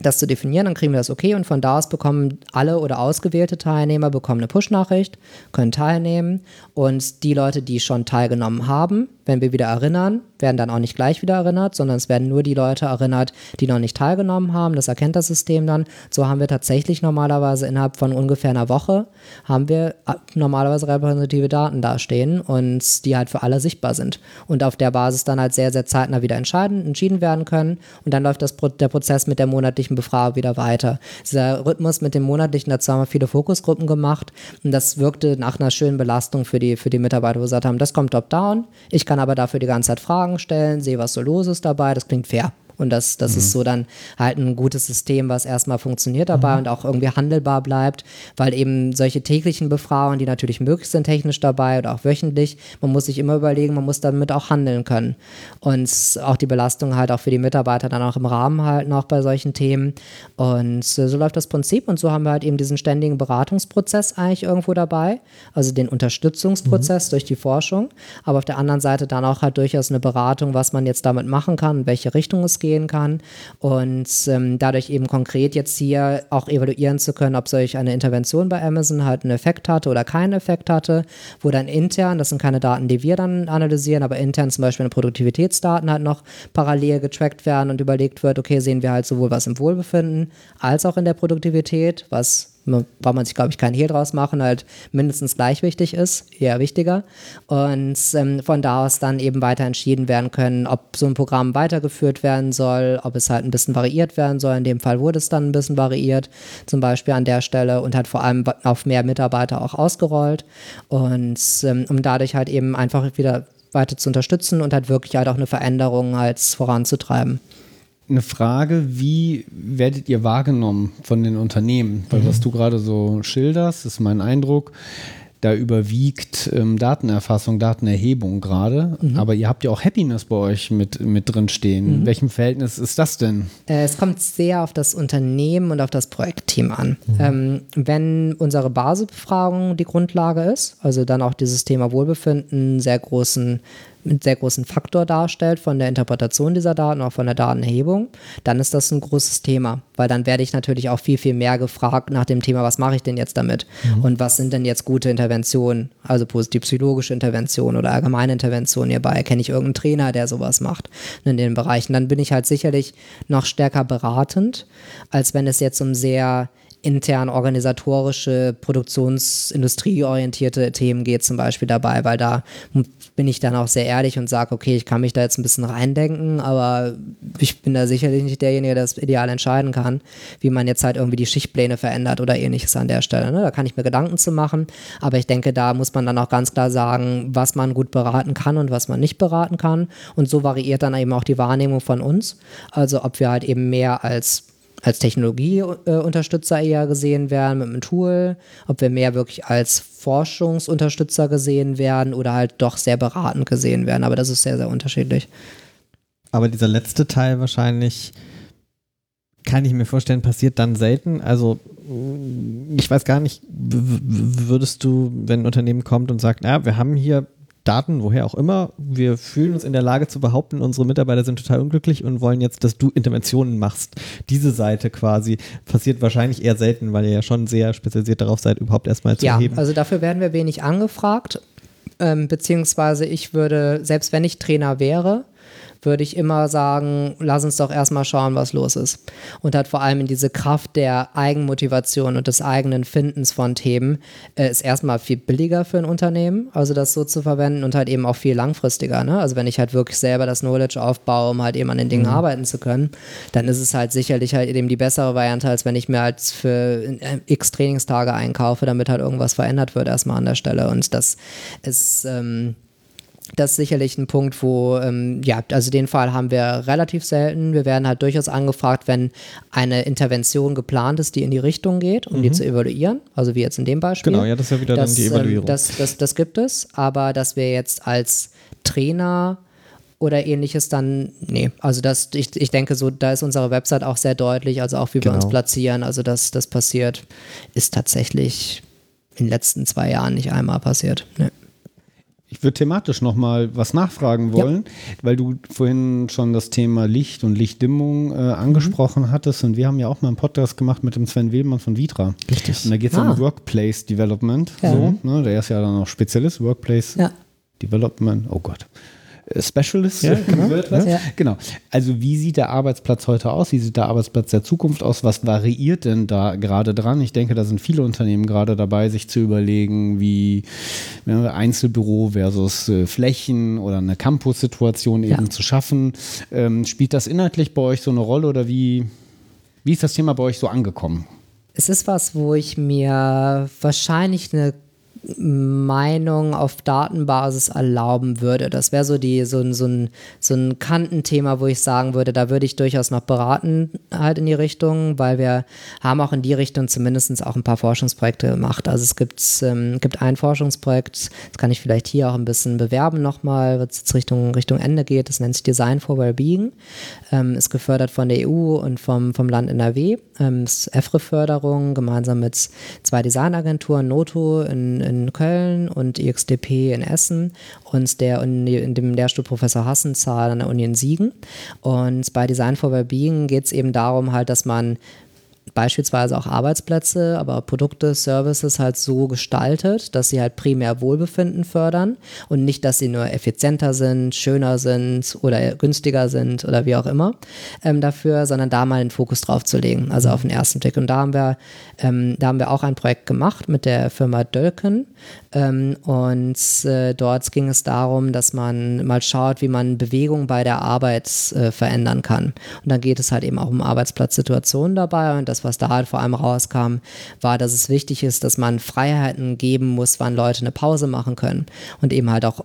das zu definieren, dann kriegen wir das okay. Und von da aus bekommen alle oder ausgewählte Teilnehmer bekommen eine Push-Nachricht, können teilnehmen. Und die Leute, die schon teilgenommen haben, wenn wir wieder erinnern, werden dann auch nicht gleich wieder erinnert, sondern es werden nur die Leute erinnert, die noch nicht teilgenommen haben. Das erkennt das System dann. So haben wir tatsächlich normalerweise innerhalb von ungefähr einer Woche haben wir äh, normalerweise repräsentative Daten dastehen und die halt für alle sichtbar sind und auf der Basis dann halt sehr, sehr zeitnah wieder entscheiden, entschieden werden können und dann läuft das, der Prozess mit der monatlichen Befragung wieder weiter. Dieser Rhythmus mit dem monatlichen, dazu haben wir viele Fokusgruppen gemacht und das wirkte nach einer schönen Belastung für die, für die Mitarbeiter, wo wir gesagt haben, das kommt top-down, ich kann aber dafür die ganze Zeit Fragen stellen, sehe, was so los ist dabei, das klingt fair. Und das, das mhm. ist so dann halt ein gutes System, was erstmal funktioniert dabei mhm. und auch irgendwie handelbar bleibt, weil eben solche täglichen Befragungen, die natürlich möglich sind, technisch dabei oder auch wöchentlich, man muss sich immer überlegen, man muss damit auch handeln können. Und auch die Belastung halt auch für die Mitarbeiter dann auch im Rahmen halten, auch bei solchen Themen. Und so läuft das Prinzip und so haben wir halt eben diesen ständigen Beratungsprozess eigentlich irgendwo dabei, also den Unterstützungsprozess mhm. durch die Forschung, aber auf der anderen Seite dann auch halt durchaus eine Beratung, was man jetzt damit machen kann, in welche Richtung es geht gehen kann. Und ähm, dadurch eben konkret jetzt hier auch evaluieren zu können, ob solch eine Intervention bei Amazon halt einen Effekt hatte oder keinen Effekt hatte, wo dann intern, das sind keine Daten, die wir dann analysieren, aber intern zum Beispiel Produktivitätsdaten halt noch parallel getrackt werden und überlegt wird, okay, sehen wir halt sowohl was im Wohlbefinden als auch in der Produktivität, was braucht man sich, glaube ich, keinen Hehl draus machen, halt mindestens gleich wichtig ist, eher wichtiger. Und ähm, von da aus dann eben weiter entschieden werden können, ob so ein Programm weitergeführt werden soll, ob es halt ein bisschen variiert werden soll. In dem Fall wurde es dann ein bisschen variiert, zum Beispiel an der Stelle und hat vor allem auf mehr Mitarbeiter auch ausgerollt. Und ähm, um dadurch halt eben einfach wieder weiter zu unterstützen und halt wirklich halt auch eine Veränderung als voranzutreiben eine Frage, wie werdet ihr wahrgenommen von den Unternehmen? Weil mhm. was du gerade so schilderst, ist mein Eindruck, da überwiegt ähm, Datenerfassung, Datenerhebung gerade. Mhm. Aber ihr habt ja auch Happiness bei euch mit, mit drin stehen. Mhm. In welchem Verhältnis ist das denn? Äh, es kommt sehr auf das Unternehmen und auf das Projektteam an. Mhm. Ähm, wenn unsere Basisbefragung die Grundlage ist, also dann auch dieses Thema Wohlbefinden sehr großen einen sehr großen Faktor darstellt von der Interpretation dieser Daten, auch von der Datenerhebung, dann ist das ein großes Thema, weil dann werde ich natürlich auch viel, viel mehr gefragt nach dem Thema, was mache ich denn jetzt damit mhm. und was sind denn jetzt gute Interventionen, also positiv psychologische Interventionen oder allgemeine Interventionen hierbei. Kenne ich irgendeinen Trainer, der sowas macht in den Bereichen? Dann bin ich halt sicherlich noch stärker beratend, als wenn es jetzt um sehr intern organisatorische, produktionsindustrieorientierte Themen geht zum Beispiel dabei, weil da bin ich dann auch sehr ehrlich und sage, okay, ich kann mich da jetzt ein bisschen reindenken, aber ich bin da sicherlich nicht derjenige, der das ideal entscheiden kann, wie man jetzt halt irgendwie die Schichtpläne verändert oder ähnliches an der Stelle. Ne? Da kann ich mir Gedanken zu machen, aber ich denke, da muss man dann auch ganz klar sagen, was man gut beraten kann und was man nicht beraten kann. Und so variiert dann eben auch die Wahrnehmung von uns. Also ob wir halt eben mehr als als Technologieunterstützer eher gesehen werden mit einem Tool, ob wir mehr wirklich als Forschungsunterstützer gesehen werden oder halt doch sehr beratend gesehen werden. Aber das ist sehr, sehr unterschiedlich. Aber dieser letzte Teil wahrscheinlich kann ich mir vorstellen, passiert dann selten. Also ich weiß gar nicht, würdest du, wenn ein Unternehmen kommt und sagt, ja, wir haben hier Daten, woher auch immer, wir fühlen uns in der Lage zu behaupten, unsere Mitarbeiter sind total unglücklich und wollen jetzt, dass du Interventionen machst. Diese Seite quasi passiert wahrscheinlich eher selten, weil ihr ja schon sehr spezialisiert darauf seid, überhaupt erstmal zu ja, erheben. Ja, also dafür werden wir wenig angefragt, ähm, beziehungsweise ich würde, selbst wenn ich Trainer wäre, würde ich immer sagen, lass uns doch erstmal schauen, was los ist. Und hat vor allem in diese Kraft der Eigenmotivation und des eigenen Findens von Themen äh, ist erstmal viel billiger für ein Unternehmen, also das so zu verwenden und halt eben auch viel langfristiger. Ne? Also wenn ich halt wirklich selber das Knowledge aufbaue, um halt eben an den Dingen mhm. arbeiten zu können, dann ist es halt sicherlich halt eben die bessere Variante, als wenn ich mir halt für äh, x Trainingstage einkaufe, damit halt irgendwas verändert wird erstmal an der Stelle. Und das ist ähm, das ist sicherlich ein Punkt, wo, ähm, ja, also den Fall haben wir relativ selten. Wir werden halt durchaus angefragt, wenn eine Intervention geplant ist, die in die Richtung geht, um mhm. die zu evaluieren. Also wie jetzt in dem Beispiel. Genau, ja, das ist ja wieder das, dann die ähm, Evaluierung. Ähm, das, das, das gibt es, aber dass wir jetzt als Trainer oder ähnliches dann, nee, also das, ich, ich denke so, da ist unsere Website auch sehr deutlich, also auch wie genau. wir uns genau. platzieren, also dass das passiert, ist tatsächlich in den letzten zwei Jahren nicht einmal passiert. Nee. Ich würde thematisch nochmal was nachfragen wollen, ja. weil du vorhin schon das Thema Licht und Lichtdimmung äh, angesprochen mhm. hattest und wir haben ja auch mal einen Podcast gemacht mit dem Sven Wehlmann von Vitra. Richtig. Und da geht es ah. um Workplace Development. Ja. So, ne? Der ist ja dann auch Spezialist, Workplace ja. Development. Oh Gott. Specialist. Ja, genau. ja. genau. Also wie sieht der Arbeitsplatz heute aus? Wie sieht der Arbeitsplatz der Zukunft aus? Was variiert denn da gerade dran? Ich denke, da sind viele Unternehmen gerade dabei, sich zu überlegen, wie Einzelbüro versus äh, Flächen oder eine Campus-Situation eben ja. zu schaffen. Ähm, spielt das inhaltlich bei euch so eine Rolle oder wie, wie ist das Thema bei euch so angekommen? Es ist was, wo ich mir wahrscheinlich eine Meinung auf Datenbasis erlauben würde. Das wäre so, so, so, ein, so ein Kantenthema, wo ich sagen würde, da würde ich durchaus noch beraten, halt in die Richtung, weil wir haben auch in die Richtung zumindest auch ein paar Forschungsprojekte gemacht. Also es gibt, ähm, gibt ein Forschungsprojekt, das kann ich vielleicht hier auch ein bisschen bewerben nochmal, was jetzt Richtung, Richtung Ende geht, das nennt sich Design for Wellbeing, ähm, ist gefördert von der EU und vom, vom Land NRW, ähm, EFRE-Förderung gemeinsam mit zwei Designagenturen, Noto in, in in Köln und IXDP in Essen und der in dem Lehrstuhl Professor Hassenzahl an der Uni in Siegen. Und bei Design for Wellbeing geht es eben darum halt, dass man beispielsweise auch Arbeitsplätze, aber Produkte, Services halt so gestaltet, dass sie halt primär Wohlbefinden fördern und nicht, dass sie nur effizienter sind, schöner sind oder günstiger sind oder wie auch immer ähm, dafür, sondern da mal den Fokus drauf zu legen, also auf den ersten Blick. Und da haben wir, ähm, da haben wir auch ein Projekt gemacht mit der Firma Dölken ähm, und äh, dort ging es darum, dass man mal schaut, wie man Bewegung bei der Arbeit äh, verändern kann. Und dann geht es halt eben auch um Arbeitsplatzsituationen dabei und das was da halt vor allem rauskam, war, dass es wichtig ist, dass man Freiheiten geben muss, wann Leute eine Pause machen können und eben halt auch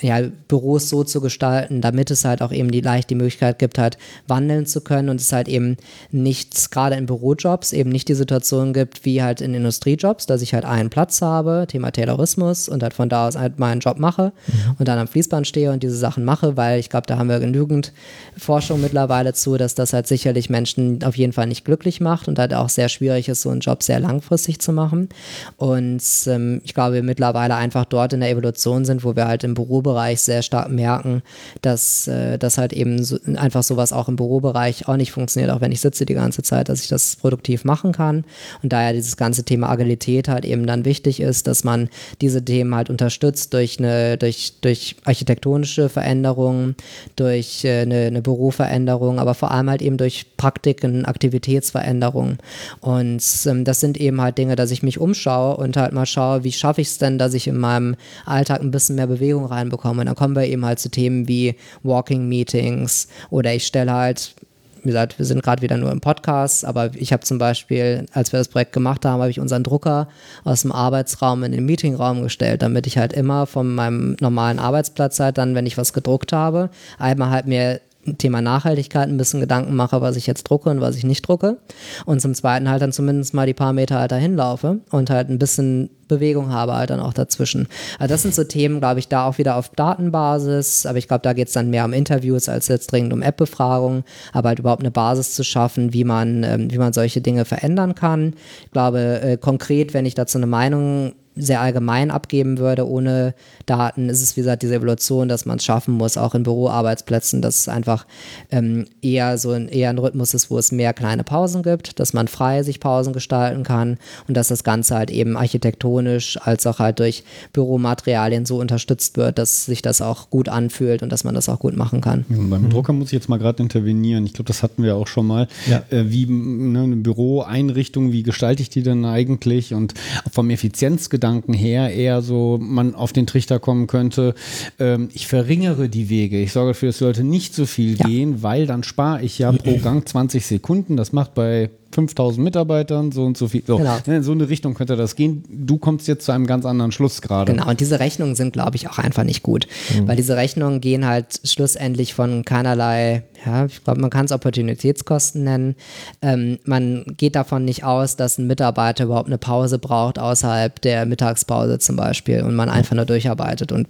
ja, Büros so zu gestalten, damit es halt auch eben die leicht die Möglichkeit gibt, halt wandeln zu können und es halt eben nicht, gerade in Bürojobs, eben nicht die Situation gibt, wie halt in Industriejobs, dass ich halt einen Platz habe, Thema Taylorismus und halt von da aus halt meinen Job mache mhm. und dann am Fließband stehe und diese Sachen mache, weil ich glaube, da haben wir genügend Forschung mittlerweile zu, dass das halt sicherlich Menschen auf jeden Fall nicht glücklich macht und halt auch sehr schwierig ist, so einen Job sehr langfristig zu machen. Und ähm, ich glaube, wir mittlerweile einfach dort in der Evolution sind, wo wir halt im Bürobereich sehr stark merken, dass, äh, dass halt eben so, einfach sowas auch im Bürobereich auch nicht funktioniert, auch wenn ich sitze die ganze Zeit, dass ich das produktiv machen kann. Und daher dieses ganze Thema Agilität halt eben dann wichtig ist, dass man diese Themen halt unterstützt durch eine, durch, durch architektonische Veränderungen, durch äh, eine, eine Büroveränderung, aber vor allem halt eben durch Praktiken, Aktivitätsveränderungen. Und ähm, das sind eben halt Dinge, dass ich mich umschaue und halt mal schaue, wie schaffe ich es denn, dass ich in meinem Alltag ein bisschen mehr Bewegung reinbekomme. Und dann kommen wir eben halt zu Themen wie Walking Meetings oder ich stelle halt wie gesagt, wir sind gerade wieder nur im Podcast, aber ich habe zum Beispiel, als wir das Projekt gemacht haben, habe ich unseren Drucker aus dem Arbeitsraum in den Meetingraum gestellt, damit ich halt immer von meinem normalen Arbeitsplatz halt dann, wenn ich was gedruckt habe, einmal halt mir Thema Nachhaltigkeit ein bisschen Gedanken mache, was ich jetzt drucke und was ich nicht drucke. Und zum Zweiten halt dann zumindest mal die paar Meter halt dahin laufe und halt ein bisschen Bewegung habe halt dann auch dazwischen. Also das sind so Themen, glaube ich, da auch wieder auf Datenbasis, aber ich glaube, da geht es dann mehr um Interviews als jetzt dringend um App-Befragungen, aber halt überhaupt eine Basis zu schaffen, wie man, ähm, wie man solche Dinge verändern kann. Ich glaube, äh, konkret, wenn ich dazu eine Meinung sehr allgemein abgeben würde, ohne Daten, ist es wie gesagt diese Evolution, dass man es schaffen muss, auch in Büroarbeitsplätzen, dass es einfach ähm, eher so ein, eher ein Rhythmus ist, wo es mehr kleine Pausen gibt, dass man frei sich Pausen gestalten kann und dass das Ganze halt eben architektonisch als auch halt durch Büromaterialien so unterstützt wird, dass sich das auch gut anfühlt und dass man das auch gut machen kann. Ja, beim mhm. Drucker muss ich jetzt mal gerade intervenieren. Ich glaube, das hatten wir auch schon mal. Ja. Äh, wie ne, eine Büroeinrichtung, wie gestalte ich die denn eigentlich? Und vom Effizienzgedanken Gedanken her eher so man auf den Trichter kommen könnte, ähm, ich verringere die Wege. Ich sorge dafür, es sollte nicht so viel ja. gehen, weil dann spare ich ja pro Gang 20 Sekunden. Das macht bei 5000 Mitarbeitern, so und so viel. So, genau. In so eine Richtung könnte das gehen. Du kommst jetzt zu einem ganz anderen Schluss gerade. Genau, und diese Rechnungen sind, glaube ich, auch einfach nicht gut. Mhm. Weil diese Rechnungen gehen halt schlussendlich von keinerlei, ja, ich glaube, man kann es Opportunitätskosten nennen. Ähm, man geht davon nicht aus, dass ein Mitarbeiter überhaupt eine Pause braucht, außerhalb der Mittagspause zum Beispiel, und man einfach nur durcharbeitet. Und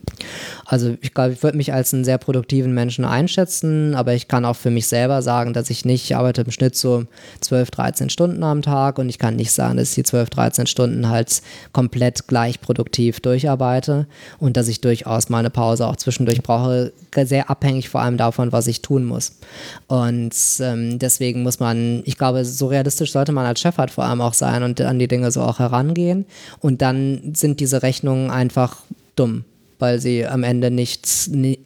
also ich glaube, ich würde mich als einen sehr produktiven Menschen einschätzen, aber ich kann auch für mich selber sagen, dass ich nicht, ich arbeite im Schnitt so 12, 13 13 Stunden am Tag und ich kann nicht sagen, dass ich die 12, 13 Stunden halt komplett gleich produktiv durcharbeite und dass ich durchaus mal eine Pause auch zwischendurch brauche, sehr abhängig vor allem davon, was ich tun muss. Und ähm, deswegen muss man, ich glaube, so realistisch sollte man als Chef vor allem auch sein und an die Dinge so auch herangehen. Und dann sind diese Rechnungen einfach dumm weil sie am Ende nicht,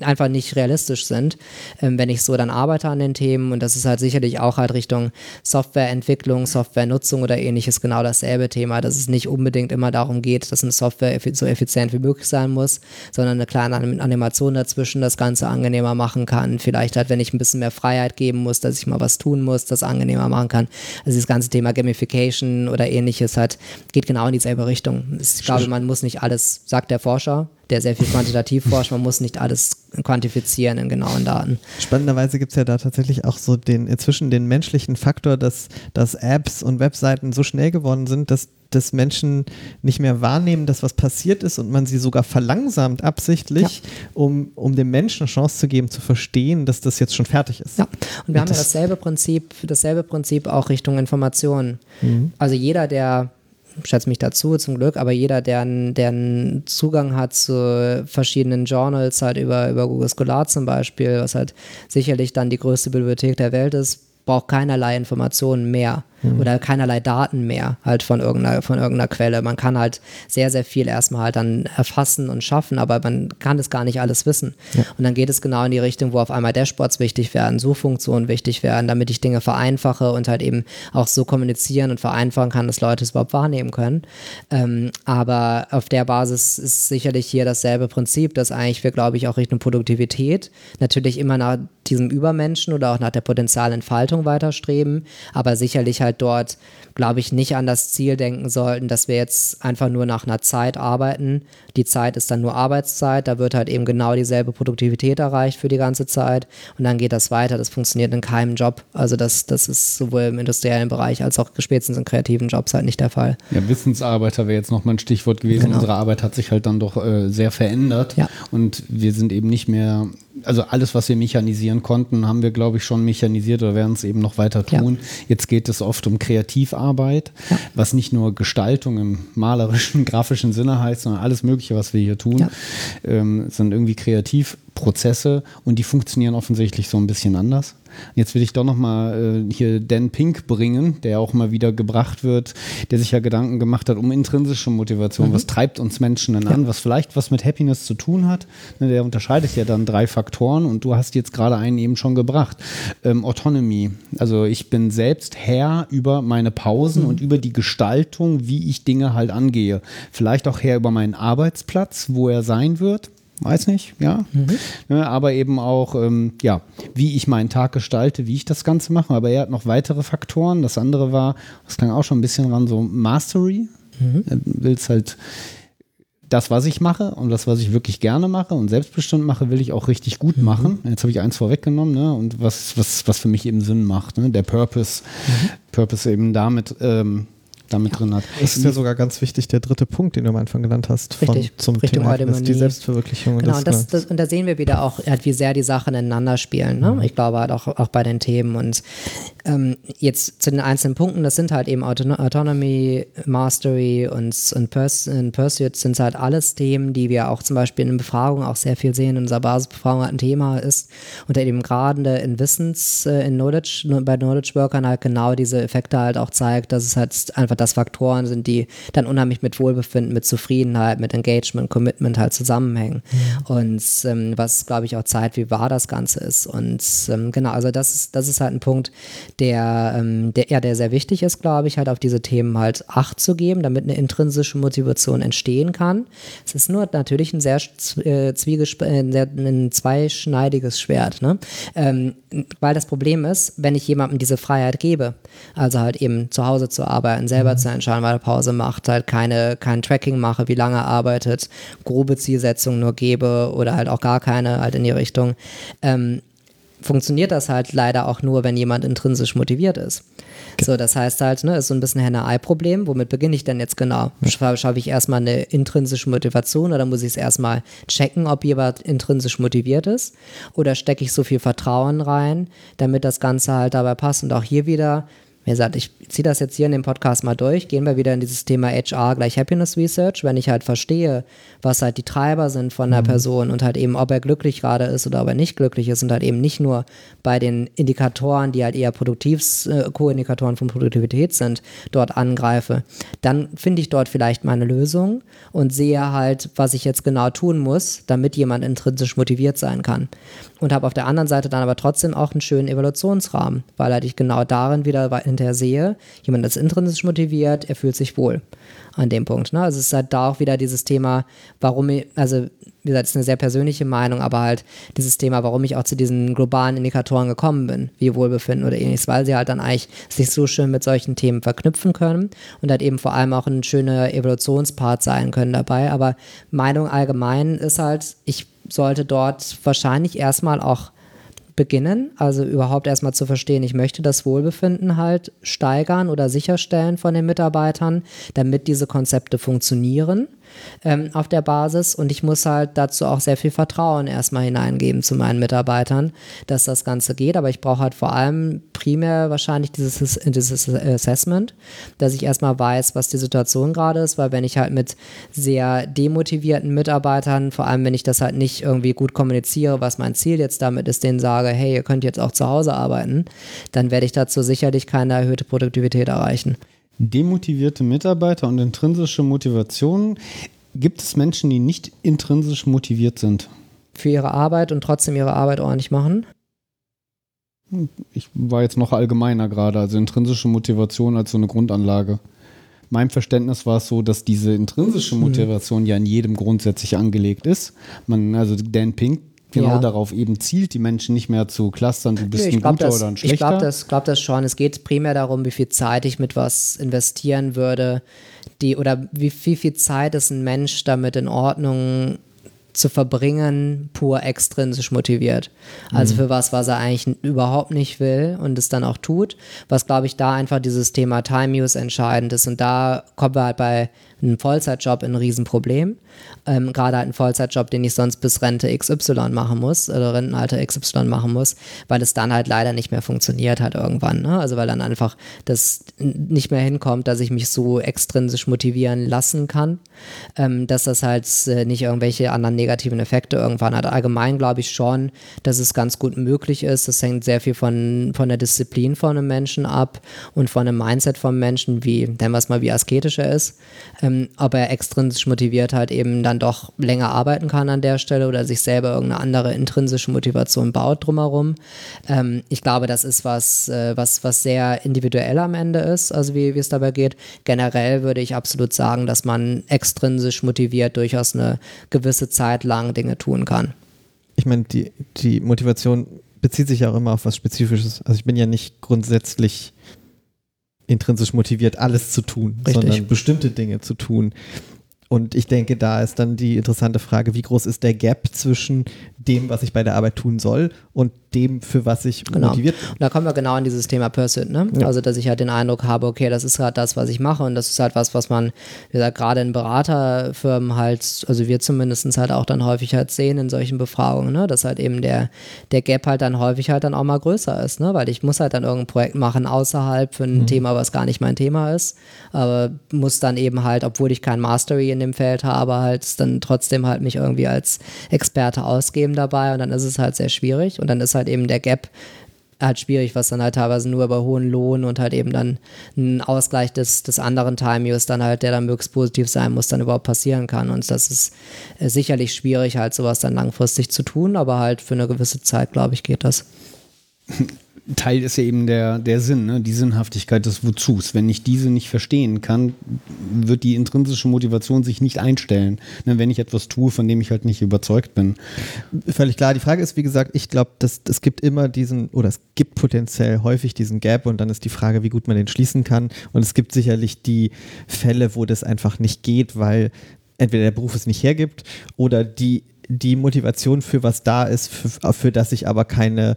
einfach nicht realistisch sind, ähm, wenn ich so dann arbeite an den Themen. Und das ist halt sicherlich auch halt Richtung Softwareentwicklung, Softwarenutzung oder ähnliches genau dasselbe Thema, dass es nicht unbedingt immer darum geht, dass eine Software so effizient wie möglich sein muss, sondern eine kleine Animation dazwischen das Ganze angenehmer machen kann. Vielleicht halt, wenn ich ein bisschen mehr Freiheit geben muss, dass ich mal was tun muss, das angenehmer machen kann. Also das ganze Thema Gamification oder ähnliches halt geht genau in dieselbe Richtung. Ich glaube, man muss nicht alles, sagt der Forscher, der sehr viel quantitativ forscht. Man muss nicht alles quantifizieren in genauen Daten. Spannenderweise gibt es ja da tatsächlich auch so den inzwischen den menschlichen Faktor, dass, dass Apps und Webseiten so schnell geworden sind, dass dass Menschen nicht mehr wahrnehmen, dass was passiert ist und man sie sogar verlangsamt absichtlich, ja. um, um dem Menschen eine Chance zu geben, zu verstehen, dass das jetzt schon fertig ist. Ja, und wir und haben ja dasselbe Prinzip, dasselbe Prinzip auch Richtung Informationen. Mhm. Also jeder, der schätze mich dazu zum Glück, aber jeder, der, einen Zugang hat zu verschiedenen Journals, halt über, über Google Scholar zum Beispiel, was halt sicherlich dann die größte Bibliothek der Welt ist, braucht keinerlei Informationen mehr mhm. oder keinerlei Daten mehr halt von irgendeiner, von irgendeiner Quelle. Man kann halt sehr, sehr viel erstmal halt dann erfassen und schaffen, aber man kann das gar nicht alles wissen. Ja. Und dann geht es genau in die Richtung, wo auf einmal Dashboards wichtig werden, Suchfunktionen wichtig werden, damit ich Dinge vereinfache und halt eben auch so kommunizieren und vereinfachen kann, dass Leute es überhaupt wahrnehmen können. Ähm, aber auf der Basis ist sicherlich hier dasselbe Prinzip, dass eigentlich wir, glaube ich, auch Richtung Produktivität natürlich immer nach diesem Übermenschen oder auch nach der Potenzialentfaltung weiterstreben, aber sicherlich halt dort, glaube ich, nicht an das Ziel denken sollten, dass wir jetzt einfach nur nach einer Zeit arbeiten. Die Zeit ist dann nur Arbeitszeit, da wird halt eben genau dieselbe Produktivität erreicht für die ganze Zeit und dann geht das weiter. Das funktioniert in keinem Job. Also das, das ist sowohl im industriellen Bereich als auch spätestens in kreativen Jobs halt nicht der Fall. Ja, Wissensarbeiter wäre jetzt nochmal ein Stichwort gewesen. Genau. Unsere Arbeit hat sich halt dann doch äh, sehr verändert ja. und wir sind eben nicht mehr also alles, was wir mechanisieren konnten, haben wir, glaube ich, schon mechanisiert oder werden es eben noch weiter tun. Ja. Jetzt geht es oft um Kreativarbeit, ja. was nicht nur Gestaltung im malerischen, grafischen Sinne heißt, sondern alles Mögliche, was wir hier tun, ja. ähm, sind irgendwie Kreativprozesse und die funktionieren offensichtlich so ein bisschen anders. Jetzt will ich doch nochmal äh, hier Dan Pink bringen, der auch mal wieder gebracht wird, der sich ja Gedanken gemacht hat um intrinsische Motivation. Mhm. Was treibt uns Menschen denn ja. an? Was vielleicht was mit Happiness zu tun hat? Ne, der unterscheidet ja dann drei Faktoren und du hast jetzt gerade einen eben schon gebracht. Ähm, Autonomy. Also ich bin selbst Herr über meine Pausen mhm. und über die Gestaltung, wie ich Dinge halt angehe. Vielleicht auch Herr über meinen Arbeitsplatz, wo er sein wird weiß nicht, ja. Mhm. Ne, aber eben auch, ähm, ja, wie ich meinen Tag gestalte, wie ich das Ganze mache. Aber er hat noch weitere Faktoren. Das andere war, das klang auch schon ein bisschen ran, so Mastery. Mhm. Er will es halt das, was ich mache und das, was ich wirklich gerne mache und selbstbestimmt mache, will ich auch richtig gut mhm. machen. Jetzt habe ich eins vorweggenommen, ne? Und was, was, was für mich eben Sinn macht, ne? Der Purpose, mhm. Purpose eben damit ähm, damit ja. drin hat. Das ist ja sogar ganz wichtig, der dritte Punkt, den du am Anfang genannt hast, Richtig. Von, zum Richtung Thema Happiness, die Selbstverwirklichung. Genau, und, das, das, und da sehen wir wieder auch, halt, wie sehr die Sachen ineinander spielen. Ne? Mhm. Ich glaube halt auch, auch bei den Themen. Und ähm, jetzt zu den einzelnen Punkten, das sind halt eben Auton Autonomy, Mastery und, und, Purs und Pursuit sind halt alles Themen, die wir auch zum Beispiel in den Befragungen auch sehr viel sehen. In unserer Basisbefragung halt ein Thema ist, unter dem gerade in Wissens, äh, in Knowledge, bei Knowledge Workern halt genau diese Effekte halt auch zeigt, dass es halt einfach einfach das Faktoren sind, die dann unheimlich mit Wohlbefinden, mit Zufriedenheit, mit Engagement, Commitment halt zusammenhängen. Mhm. Und ähm, was, glaube ich, auch zeigt, wie wahr das Ganze ist. Und ähm, genau, also das ist, das ist halt ein Punkt, der, ähm, der, ja, der sehr wichtig ist, glaube ich, halt auf diese Themen halt Acht zu geben, damit eine intrinsische Motivation entstehen kann. Es ist nur natürlich ein sehr äh, äh ein zweischneidiges Schwert, ne? Ähm, weil das Problem ist, wenn ich jemandem diese Freiheit gebe, also halt eben zu Hause zu arbeiten, selber selber zu entscheiden, weil er Pause macht, halt keine, kein Tracking mache, wie lange er arbeitet, grobe Zielsetzungen nur gebe oder halt auch gar keine halt in die Richtung, ähm, funktioniert das halt leider auch nur, wenn jemand intrinsisch motiviert ist. So, das heißt halt, ne, ist so ein bisschen Henne-Ei-Problem. Womit beginne ich denn jetzt genau? Schaffe ich erstmal eine intrinsische Motivation oder muss ich es erstmal checken, ob jemand intrinsisch motiviert ist? Oder stecke ich so viel Vertrauen rein, damit das Ganze halt dabei passt? Und auch hier wieder, wie gesagt, ich ziehe das jetzt hier in dem Podcast mal durch, gehen wir wieder in dieses Thema HR gleich Happiness Research, wenn ich halt verstehe, was halt die Treiber sind von der mhm. Person und halt eben, ob er glücklich gerade ist oder ob er nicht glücklich ist und halt eben nicht nur bei den Indikatoren, die halt eher Produktivs, äh, Co-Indikatoren von Produktivität sind, dort angreife, dann finde ich dort vielleicht meine Lösung und sehe halt, was ich jetzt genau tun muss, damit jemand intrinsisch motiviert sein kann. Und habe auf der anderen Seite dann aber trotzdem auch einen schönen Evaluationsrahmen, weil halt ich genau darin wieder hinterher sehe, jemand ist intrinsisch motiviert, er fühlt sich wohl an dem Punkt. Ne? Also es ist halt da auch wieder dieses Thema, warum, ich, also wie gesagt, es ist eine sehr persönliche Meinung, aber halt dieses Thema, warum ich auch zu diesen globalen Indikatoren gekommen bin, wie Wohlbefinden oder ähnliches, weil sie halt dann eigentlich sich so schön mit solchen Themen verknüpfen können und halt eben vor allem auch ein schöner Evolutionspart sein können dabei. Aber Meinung allgemein ist halt, ich sollte dort wahrscheinlich erstmal auch beginnen, also überhaupt erstmal zu verstehen, ich möchte das Wohlbefinden halt steigern oder sicherstellen von den Mitarbeitern, damit diese Konzepte funktionieren ähm, auf der Basis. Und ich muss halt dazu auch sehr viel Vertrauen erstmal hineingeben zu meinen Mitarbeitern, dass das Ganze geht, aber ich brauche halt vor allem primär wahrscheinlich dieses, dieses Assessment, dass ich erstmal weiß, was die Situation gerade ist, weil wenn ich halt mit sehr demotivierten Mitarbeitern, vor allem wenn ich das halt nicht irgendwie gut kommuniziere, was mein Ziel jetzt damit ist, denen sage, hey, ihr könnt jetzt auch zu Hause arbeiten, dann werde ich dazu sicherlich keine erhöhte Produktivität erreichen demotivierte Mitarbeiter und intrinsische Motivation. Gibt es Menschen, die nicht intrinsisch motiviert sind? Für ihre Arbeit und trotzdem ihre Arbeit ordentlich machen? Ich war jetzt noch allgemeiner gerade, also intrinsische Motivation als so eine Grundanlage. Meinem Verständnis war es so, dass diese intrinsische mhm. Motivation mhm. ja in jedem grundsätzlich angelegt ist. Man, also Dan Pink genau ja. darauf eben zielt, die Menschen nicht mehr zu clustern, du bist nee, ein guter das, oder ein schlechter. Ich glaube das, glaub das schon. Es geht primär darum, wie viel Zeit ich mit was investieren würde, die oder wie, wie viel Zeit ist ein Mensch damit in Ordnung zu verbringen, pur extrinsisch motiviert. Also mhm. für was, was er eigentlich überhaupt nicht will und es dann auch tut. Was, glaube ich, da einfach dieses Thema Time Use entscheidend ist. Und da kommen wir halt bei einem Vollzeitjob in ein Riesenproblem ähm, gerade halt einen Vollzeitjob, den ich sonst bis Rente XY machen muss oder Rentenalter XY machen muss, weil es dann halt leider nicht mehr funktioniert hat irgendwann. Ne? Also weil dann einfach das nicht mehr hinkommt, dass ich mich so extrinsisch motivieren lassen kann, ähm, dass das halt äh, nicht irgendwelche anderen negativen Effekte irgendwann hat. Allgemein glaube ich schon, dass es ganz gut möglich ist. Das hängt sehr viel von, von der Disziplin von einem Menschen ab und von einem Mindset vom Menschen, wie, nennen wir es mal, wie asketisch er ist. Ähm, ob er extrinsisch motiviert halt eben eben dann doch länger arbeiten kann an der Stelle oder sich selber irgendeine andere intrinsische Motivation baut drumherum. Ähm, ich glaube, das ist was, äh, was, was sehr individuell am Ende ist, also wie, wie es dabei geht. Generell würde ich absolut sagen, dass man extrinsisch motiviert durchaus eine gewisse Zeit lang Dinge tun kann. Ich meine, die, die Motivation bezieht sich ja auch immer auf was Spezifisches. Also ich bin ja nicht grundsätzlich intrinsisch motiviert, alles zu tun, Richtig. sondern bestimmte Dinge zu tun. Und ich denke, da ist dann die interessante Frage, wie groß ist der Gap zwischen dem, was ich bei der Arbeit tun soll und dem, für was ich Genau. motiviert Und da kommen wir genau in dieses Thema Pursuit, ne? Ja. Also, dass ich halt den Eindruck habe, okay, das ist gerade das, was ich mache und das ist halt was, was man, wie gesagt, gerade in Beraterfirmen halt, also wir zumindest halt auch dann häufig halt sehen in solchen Befragungen, ne? Dass halt eben der, der Gap halt dann häufig halt dann auch mal größer ist, ne? Weil ich muss halt dann irgendein Projekt machen außerhalb für ein Thema, was gar nicht mein Thema ist, aber muss dann eben halt, obwohl ich kein Mastery in dem Feld habe, halt dann trotzdem halt mich irgendwie als Experte ausgeben dabei und dann ist es halt sehr schwierig und dann ist halt eben der Gap halt schwierig, was dann halt teilweise nur über hohen Lohn und halt eben dann ein Ausgleich des, des anderen Time-Use dann halt, der dann möglichst positiv sein muss, dann überhaupt passieren kann. Und das ist äh, sicherlich schwierig, halt sowas dann langfristig zu tun, aber halt für eine gewisse Zeit, glaube ich, geht das. Teil ist ja eben der, der Sinn, ne? die Sinnhaftigkeit des Wozus. Wenn ich diese nicht verstehen kann, wird die intrinsische Motivation sich nicht einstellen, ne? wenn ich etwas tue, von dem ich halt nicht überzeugt bin. Völlig klar. Die Frage ist, wie gesagt, ich glaube, es gibt immer diesen, oder es gibt potenziell häufig diesen Gap und dann ist die Frage, wie gut man den schließen kann. Und es gibt sicherlich die Fälle, wo das einfach nicht geht, weil entweder der Beruf es nicht hergibt oder die die Motivation für was da ist, für, für das ich aber keine,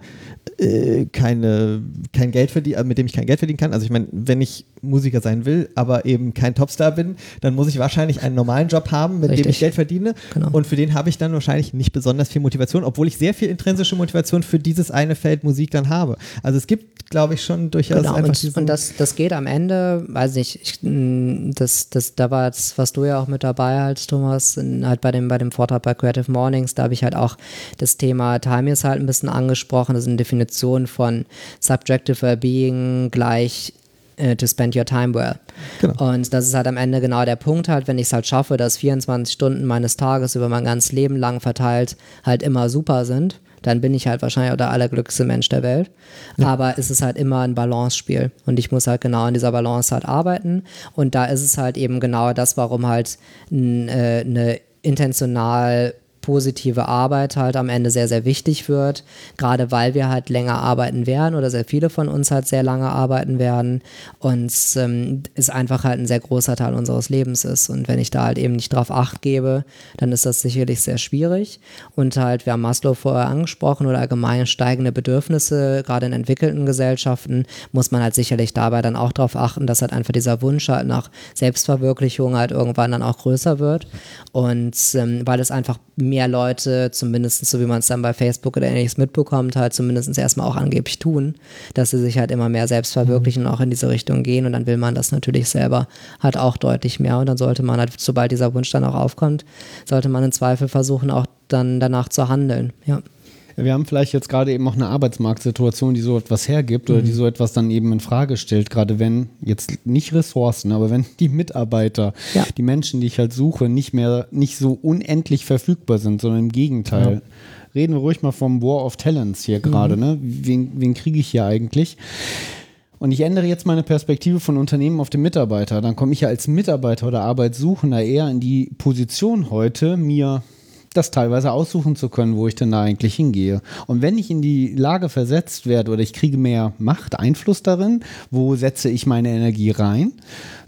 äh, keine, kein Geld verdiene, mit dem ich kein Geld verdienen kann. Also ich meine, wenn ich Musiker sein will, aber eben kein Topstar bin, dann muss ich wahrscheinlich einen normalen Job haben, mit dem Richtig. ich Geld verdiene. Genau. Und für den habe ich dann wahrscheinlich nicht besonders viel Motivation, obwohl ich sehr viel intrinsische Motivation für dieses eine Feld Musik dann habe. Also es gibt, glaube ich, schon durchaus Genau, einfach und, und das, das geht am Ende, weiß nicht, ich, mh, das, das, da war jetzt, was du ja auch mit dabei halt, Thomas, halt bei dem, bei dem Vortrag bei Creative Mornings, da habe ich halt auch das Thema Time ist halt ein bisschen angesprochen, das ist eine Definition von Subjective Wellbeing gleich äh, to spend your time well. Genau. Und das ist halt am Ende genau der Punkt halt, wenn ich es halt schaffe, dass 24 Stunden meines Tages über mein ganzes Leben lang verteilt halt immer super sind, dann bin ich halt wahrscheinlich auch der allerglücklichste Mensch der Welt. Aber es ist halt immer ein Balance-Spiel und ich muss halt genau an dieser Balance halt arbeiten und da ist es halt eben genau das, warum halt äh, eine intentional positive Arbeit halt am Ende sehr, sehr wichtig wird, gerade weil wir halt länger arbeiten werden oder sehr viele von uns halt sehr lange arbeiten werden und ähm, es einfach halt ein sehr großer Teil unseres Lebens ist. Und wenn ich da halt eben nicht drauf acht gebe, dann ist das sicherlich sehr schwierig. Und halt, wir haben Maslow vorher angesprochen oder allgemein steigende Bedürfnisse, gerade in entwickelten Gesellschaften, muss man halt sicherlich dabei dann auch darauf achten, dass halt einfach dieser Wunsch halt nach Selbstverwirklichung halt irgendwann dann auch größer wird. Und ähm, weil es einfach mehr Leute, zumindest so wie man es dann bei Facebook oder ähnliches mitbekommt, halt zumindest erstmal auch angeblich tun, dass sie sich halt immer mehr selbst verwirklichen und auch in diese Richtung gehen. Und dann will man das natürlich selber halt auch deutlich mehr. Und dann sollte man halt, sobald dieser Wunsch dann auch aufkommt, sollte man im Zweifel versuchen, auch dann danach zu handeln, ja. Wir haben vielleicht jetzt gerade eben auch eine Arbeitsmarktsituation, die so etwas hergibt oder die so etwas dann eben in Frage stellt, gerade wenn jetzt nicht Ressourcen, aber wenn die Mitarbeiter, Ja. die Menschen, die ich halt suche, nicht mehr nicht so unendlich verfügbar sind, sondern im Gegenteil. Reden wir ruhig mal vom War of Talents hier gerade, ne? Wen, wen kriege ich hier eigentlich? Und ich ändere jetzt meine Perspektive von Unternehmen auf den Mitarbeiter. Dann komme ich ja als Mitarbeiter oder Arbeitssuchender eher in die Position heute, mir das teilweise aussuchen zu können, wo ich denn da eigentlich hingehe. Und wenn ich in die Lage versetzt werde oder ich kriege mehr Macht, Einfluss darin, wo setze ich meine Energie rein,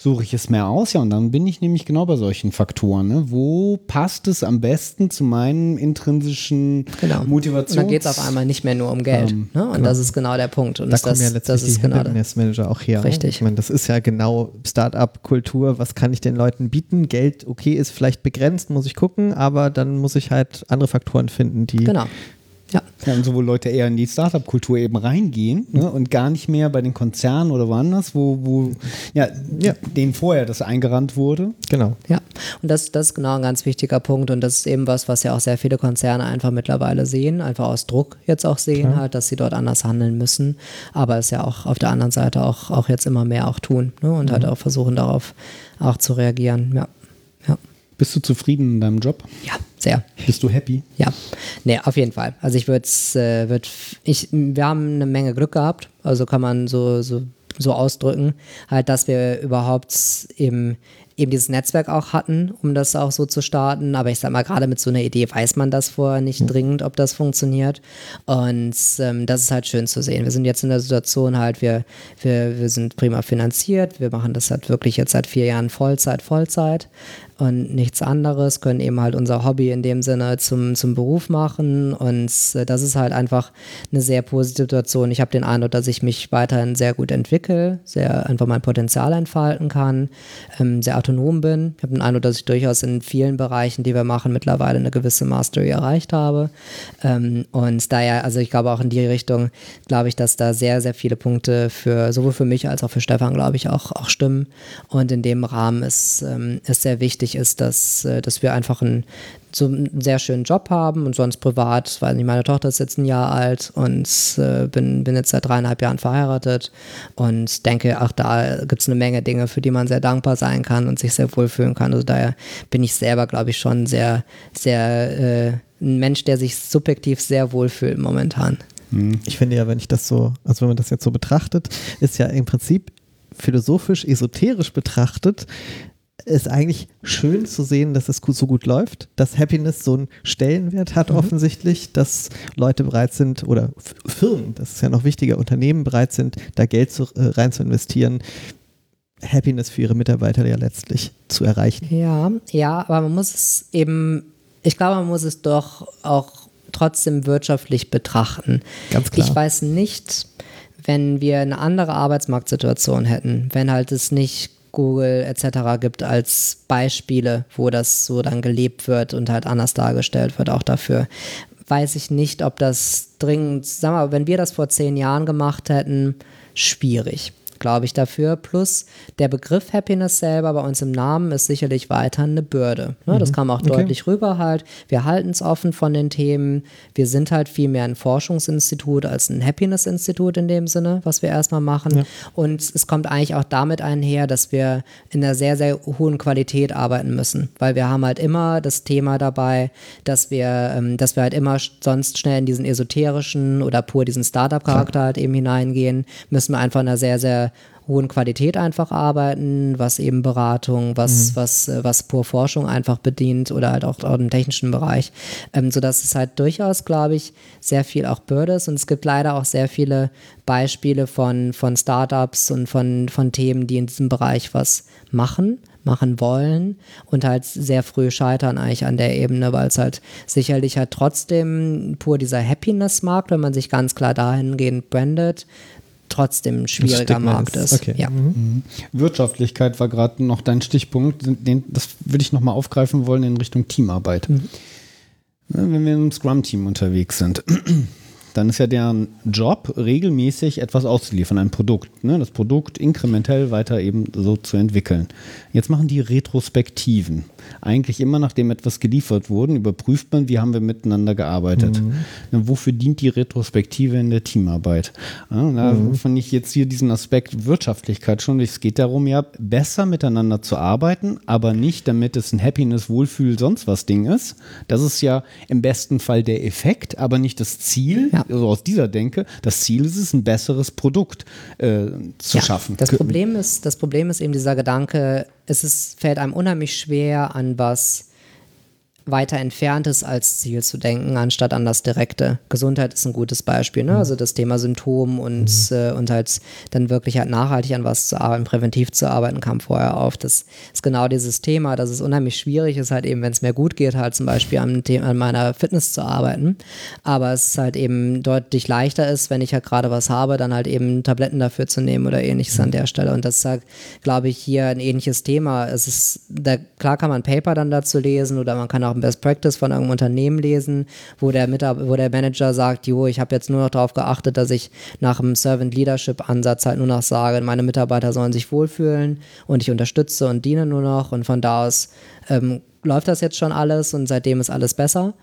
suche ich es mehr aus, ja, und dann bin ich nämlich genau bei solchen Faktoren. Ne? Wo passt es am besten zu meinen intrinsischen Genau. Motivations... Und dann geht es auf einmal nicht mehr nur um Geld. Ähm, ne? Und das ist genau der Punkt. Und Da das, kommen ja das letztlich ist die genau Manager auch her. Richtig. Ich meine, das ist ja genau Start-up-Kultur. Was kann ich den Leuten bieten? Geld, okay, ist vielleicht begrenzt, muss ich gucken, aber dann muss ich halt andere Faktoren finden, die. Genau. Ja. Ja, und so wo Leute eher in die Startup-Kultur eben reingehen ne, und gar nicht mehr bei den Konzernen oder woanders, wo, wo ja, Ja. denen vorher das eingerannt wurde. Genau. Ja, und das, das ist genau ein ganz wichtiger Punkt und das ist eben was, was ja auch sehr viele Konzerne einfach mittlerweile sehen, einfach aus Druck jetzt auch sehen halt, dass sie dort anders handeln müssen, aber es ja auch auf der anderen Seite auch, auch jetzt immer mehr auch tun ne? und halt auch versuchen darauf auch zu reagieren, ja. Bist du zufrieden in deinem Job? ja sehr. Bist du happy? Ja, nee, auf jeden Fall. Also ich würde es, äh, würd, ich, wir haben eine Menge Glück gehabt, also kann man so, so, so ausdrücken, halt, dass wir überhaupt eben, eben dieses Netzwerk auch hatten, um das auch so zu starten. Aber ich sag mal, gerade mit so einer Idee weiß man das vorher nicht dringend, ob das funktioniert. Und ähm, das ist halt schön zu sehen. Wir sind jetzt in der Situation halt, wir, wir, wir sind prima finanziert, wir machen das halt wirklich jetzt seit vier Jahren Vollzeit, Vollzeit. Und nichts anderes, können eben halt unser Hobby in dem Sinne zum, zum Beruf machen und äh, das ist halt einfach eine sehr positive Situation. Ich habe den Eindruck, dass ich mich weiterhin sehr gut entwickle, sehr einfach mein Potenzial entfalten kann, ähm, sehr autonom bin. Ich habe den Eindruck, dass ich durchaus in vielen Bereichen, die wir machen, mittlerweile eine gewisse Mastery erreicht habe ähm, und daher, also ich glaube auch in die Richtung, glaube ich, dass da sehr, sehr viele Punkte für sowohl für mich als auch für Stefan, glaube ich, auch, auch stimmen und in dem Rahmen ist ähm, es sehr wichtig ist, dass, äh, dass wir einfach einen, so einen sehr schönen Job haben und sonst privat, weil meine Tochter ist jetzt ein Jahr alt und äh, bin, bin jetzt seit dreieinhalb Jahren verheiratet und denke, auch da gibt es eine Menge Dinge, für die man sehr dankbar sein kann und sich sehr wohlfühlen kann. Also daher bin ich selber, glaube ich, schon sehr, sehr äh, ein Mensch, der sich subjektiv sehr wohlfühlt momentan. Hm. Ich finde ja, wenn ich das so, also wenn man das jetzt so betrachtet, ist ja im Prinzip philosophisch, esoterisch betrachtet, ist eigentlich schön zu sehen, dass es so gut läuft, dass Happiness so einen Stellenwert hat mhm. offensichtlich, dass Leute bereit sind oder Firmen, das ist ja noch wichtiger, Unternehmen bereit sind, da Geld zu, äh, rein zu investieren, Happiness für ihre Mitarbeiter ja letztlich zu erreichen. Ja, ja, aber man muss es eben, ich glaube, man muss es doch auch trotzdem wirtschaftlich betrachten. Ganz klar. Ich weiß nicht, wenn wir eine andere Arbeitsmarktsituation hätten, wenn halt es nicht Google etc. gibt als Beispiele, wo das so dann gelebt wird und halt anders dargestellt wird, auch dafür. Weiß ich nicht, ob das dringend, sag mal, wenn wir das vor zehn Jahren gemacht hätten, schwierig glaube ich, dafür. Plus der Begriff Happiness selber bei uns im Namen ist sicherlich weiter eine Bürde. Ne? Mhm. Das kam auch okay. deutlich rüber halt. Wir halten es offen von den Themen. Wir sind halt viel mehr ein Forschungsinstitut als ein Happiness-Institut in dem Sinne, was wir erstmal machen. Ja. Und es kommt eigentlich auch damit einher, dass wir in einer sehr, sehr hohen Qualität arbeiten müssen, weil wir haben halt immer das Thema dabei, dass wir, ähm, dass wir halt immer sonst schnell in diesen esoterischen oder pur diesen Startup-Charakter halt eben hineingehen, müssen wir einfach in einer sehr, sehr hohen Qualität einfach arbeiten, was eben Beratung, was, mhm. was, äh, was pur Forschung einfach bedient oder halt auch, auch im technischen Bereich, ähm, sodass es halt durchaus, glaube ich, sehr viel auch Bürde ist und es gibt leider auch sehr viele Beispiele von, von Startups und von, von Themen, die in diesem Bereich was machen machen wollen und halt sehr früh scheitern eigentlich an der Ebene, weil es halt sicherlich halt trotzdem pur dieser Happiness-Markt, wenn man sich ganz klar dahingehend brandet, trotzdem ein schwieriger Markt ist. Okay. Ja. Mhm. mhm. Wirtschaftlichkeit war gerade noch dein Stichpunkt. Den, das würde ich nochmal aufgreifen wollen in Richtung Teamarbeit. Mhm. Wenn wir im Scrum-Team unterwegs sind, dann ist ja deren Job regelmäßig etwas auszuliefern, ein Produkt. Ne? Das Produkt inkrementell weiter eben so zu entwickeln. Jetzt machen die Retrospektiven. Eigentlich immer, nachdem etwas geliefert wurde, überprüft man, wie haben wir miteinander gearbeitet. Mhm. Na, wofür dient die Retrospektive in der Teamarbeit? Ja, da mhm. fand ich jetzt hier diesen Aspekt Wirtschaftlichkeit schon. Es geht darum, ja, besser miteinander zu arbeiten, aber nicht, damit es ein Happiness, Wohlfühl, sonst was Ding ist. Das ist ja im besten Fall der Effekt, aber nicht das Ziel. Ja also aus dieser Denke, das Ziel ist es, ein besseres Produkt äh, zu ja, schaffen. Das Problem, ist, das Problem ist eben dieser Gedanke, es ist, fällt einem unheimlich schwer an was weiter entferntes als Ziel zu denken, anstatt an das direkte. Gesundheit ist ein gutes Beispiel, ne? Mhm. also das Thema Symptom und, mhm. äh, und halt dann wirklich halt nachhaltig an was zu arbeiten, präventiv zu arbeiten, kam vorher auf. Das ist genau dieses Thema, dass es unheimlich schwierig ist, halt eben, wenn es mir gut geht, halt zum Beispiel an, an meiner Fitness zu arbeiten. Aber es halt eben deutlich leichter ist, wenn ich halt gerade was habe, dann halt eben Tabletten dafür zu nehmen oder ähnliches mhm. an der Stelle. Und das ist halt, glaube ich, hier ein ähnliches Thema. Es ist, da, klar kann man Paper dann dazu lesen oder man kann auch ein Best Practice von irgendeinem Unternehmen lesen, wo der, Mitab wo der Manager sagt, jo, ich habe jetzt nur noch darauf geachtet, dass ich nach dem Servant Leadership Ansatz halt nur noch sage, meine Mitarbeiter sollen sich wohlfühlen und ich unterstütze und diene nur noch. Und von da aus ähm, läuft das jetzt schon alles und seitdem ist alles besser,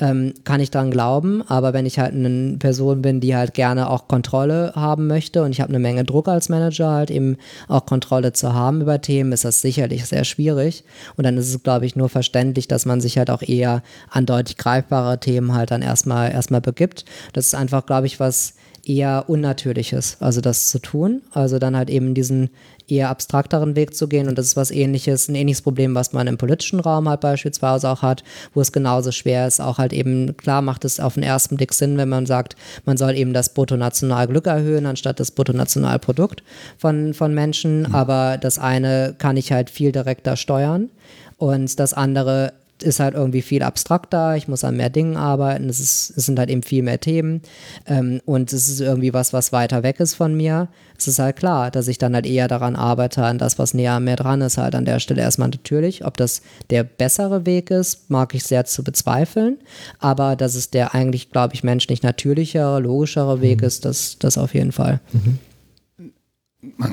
ähm, kann ich dran glauben. Aber wenn ich halt eine Person bin, die halt gerne auch Kontrolle haben möchte und ich habe eine Menge Druck als Manager, halt eben auch Kontrolle zu haben über Themen, ist das sicherlich sehr schwierig. Und dann ist es, glaube ich, nur verständlich, dass man sich halt auch eher an deutlich greifbare Themen halt dann erstmal erstmal begibt. Das ist einfach, glaube ich, was eher Unnatürliches, also das zu tun. Also dann halt eben diesen eher abstrakteren Weg zu gehen. Und das ist was ähnliches, ein ähnliches Problem, was man im politischen Raum halt beispielsweise auch hat, wo es genauso schwer ist. Auch halt eben, klar macht es auf den ersten Blick Sinn, wenn man sagt, man soll eben das Bruttonationalglück erhöhen, anstatt das Bruttonationalprodukt von, von Menschen. Mhm. Aber das eine kann ich halt viel direkter steuern Und das andere ist halt irgendwie viel abstrakter, ich muss an mehr Dingen arbeiten, es, ist, es sind halt eben viel mehr Themen ähm, und es ist irgendwie was, was weiter weg ist von mir. Es ist halt klar, dass ich dann halt eher daran arbeite, an das, was näher an mir dran ist, halt an der Stelle erstmal natürlich. Ob das der bessere Weg ist, mag ich sehr zu bezweifeln, aber dass es der eigentlich, glaube ich, menschlich natürlichere, logischere Weg mhm. ist, das, das auf jeden Fall. Mhm.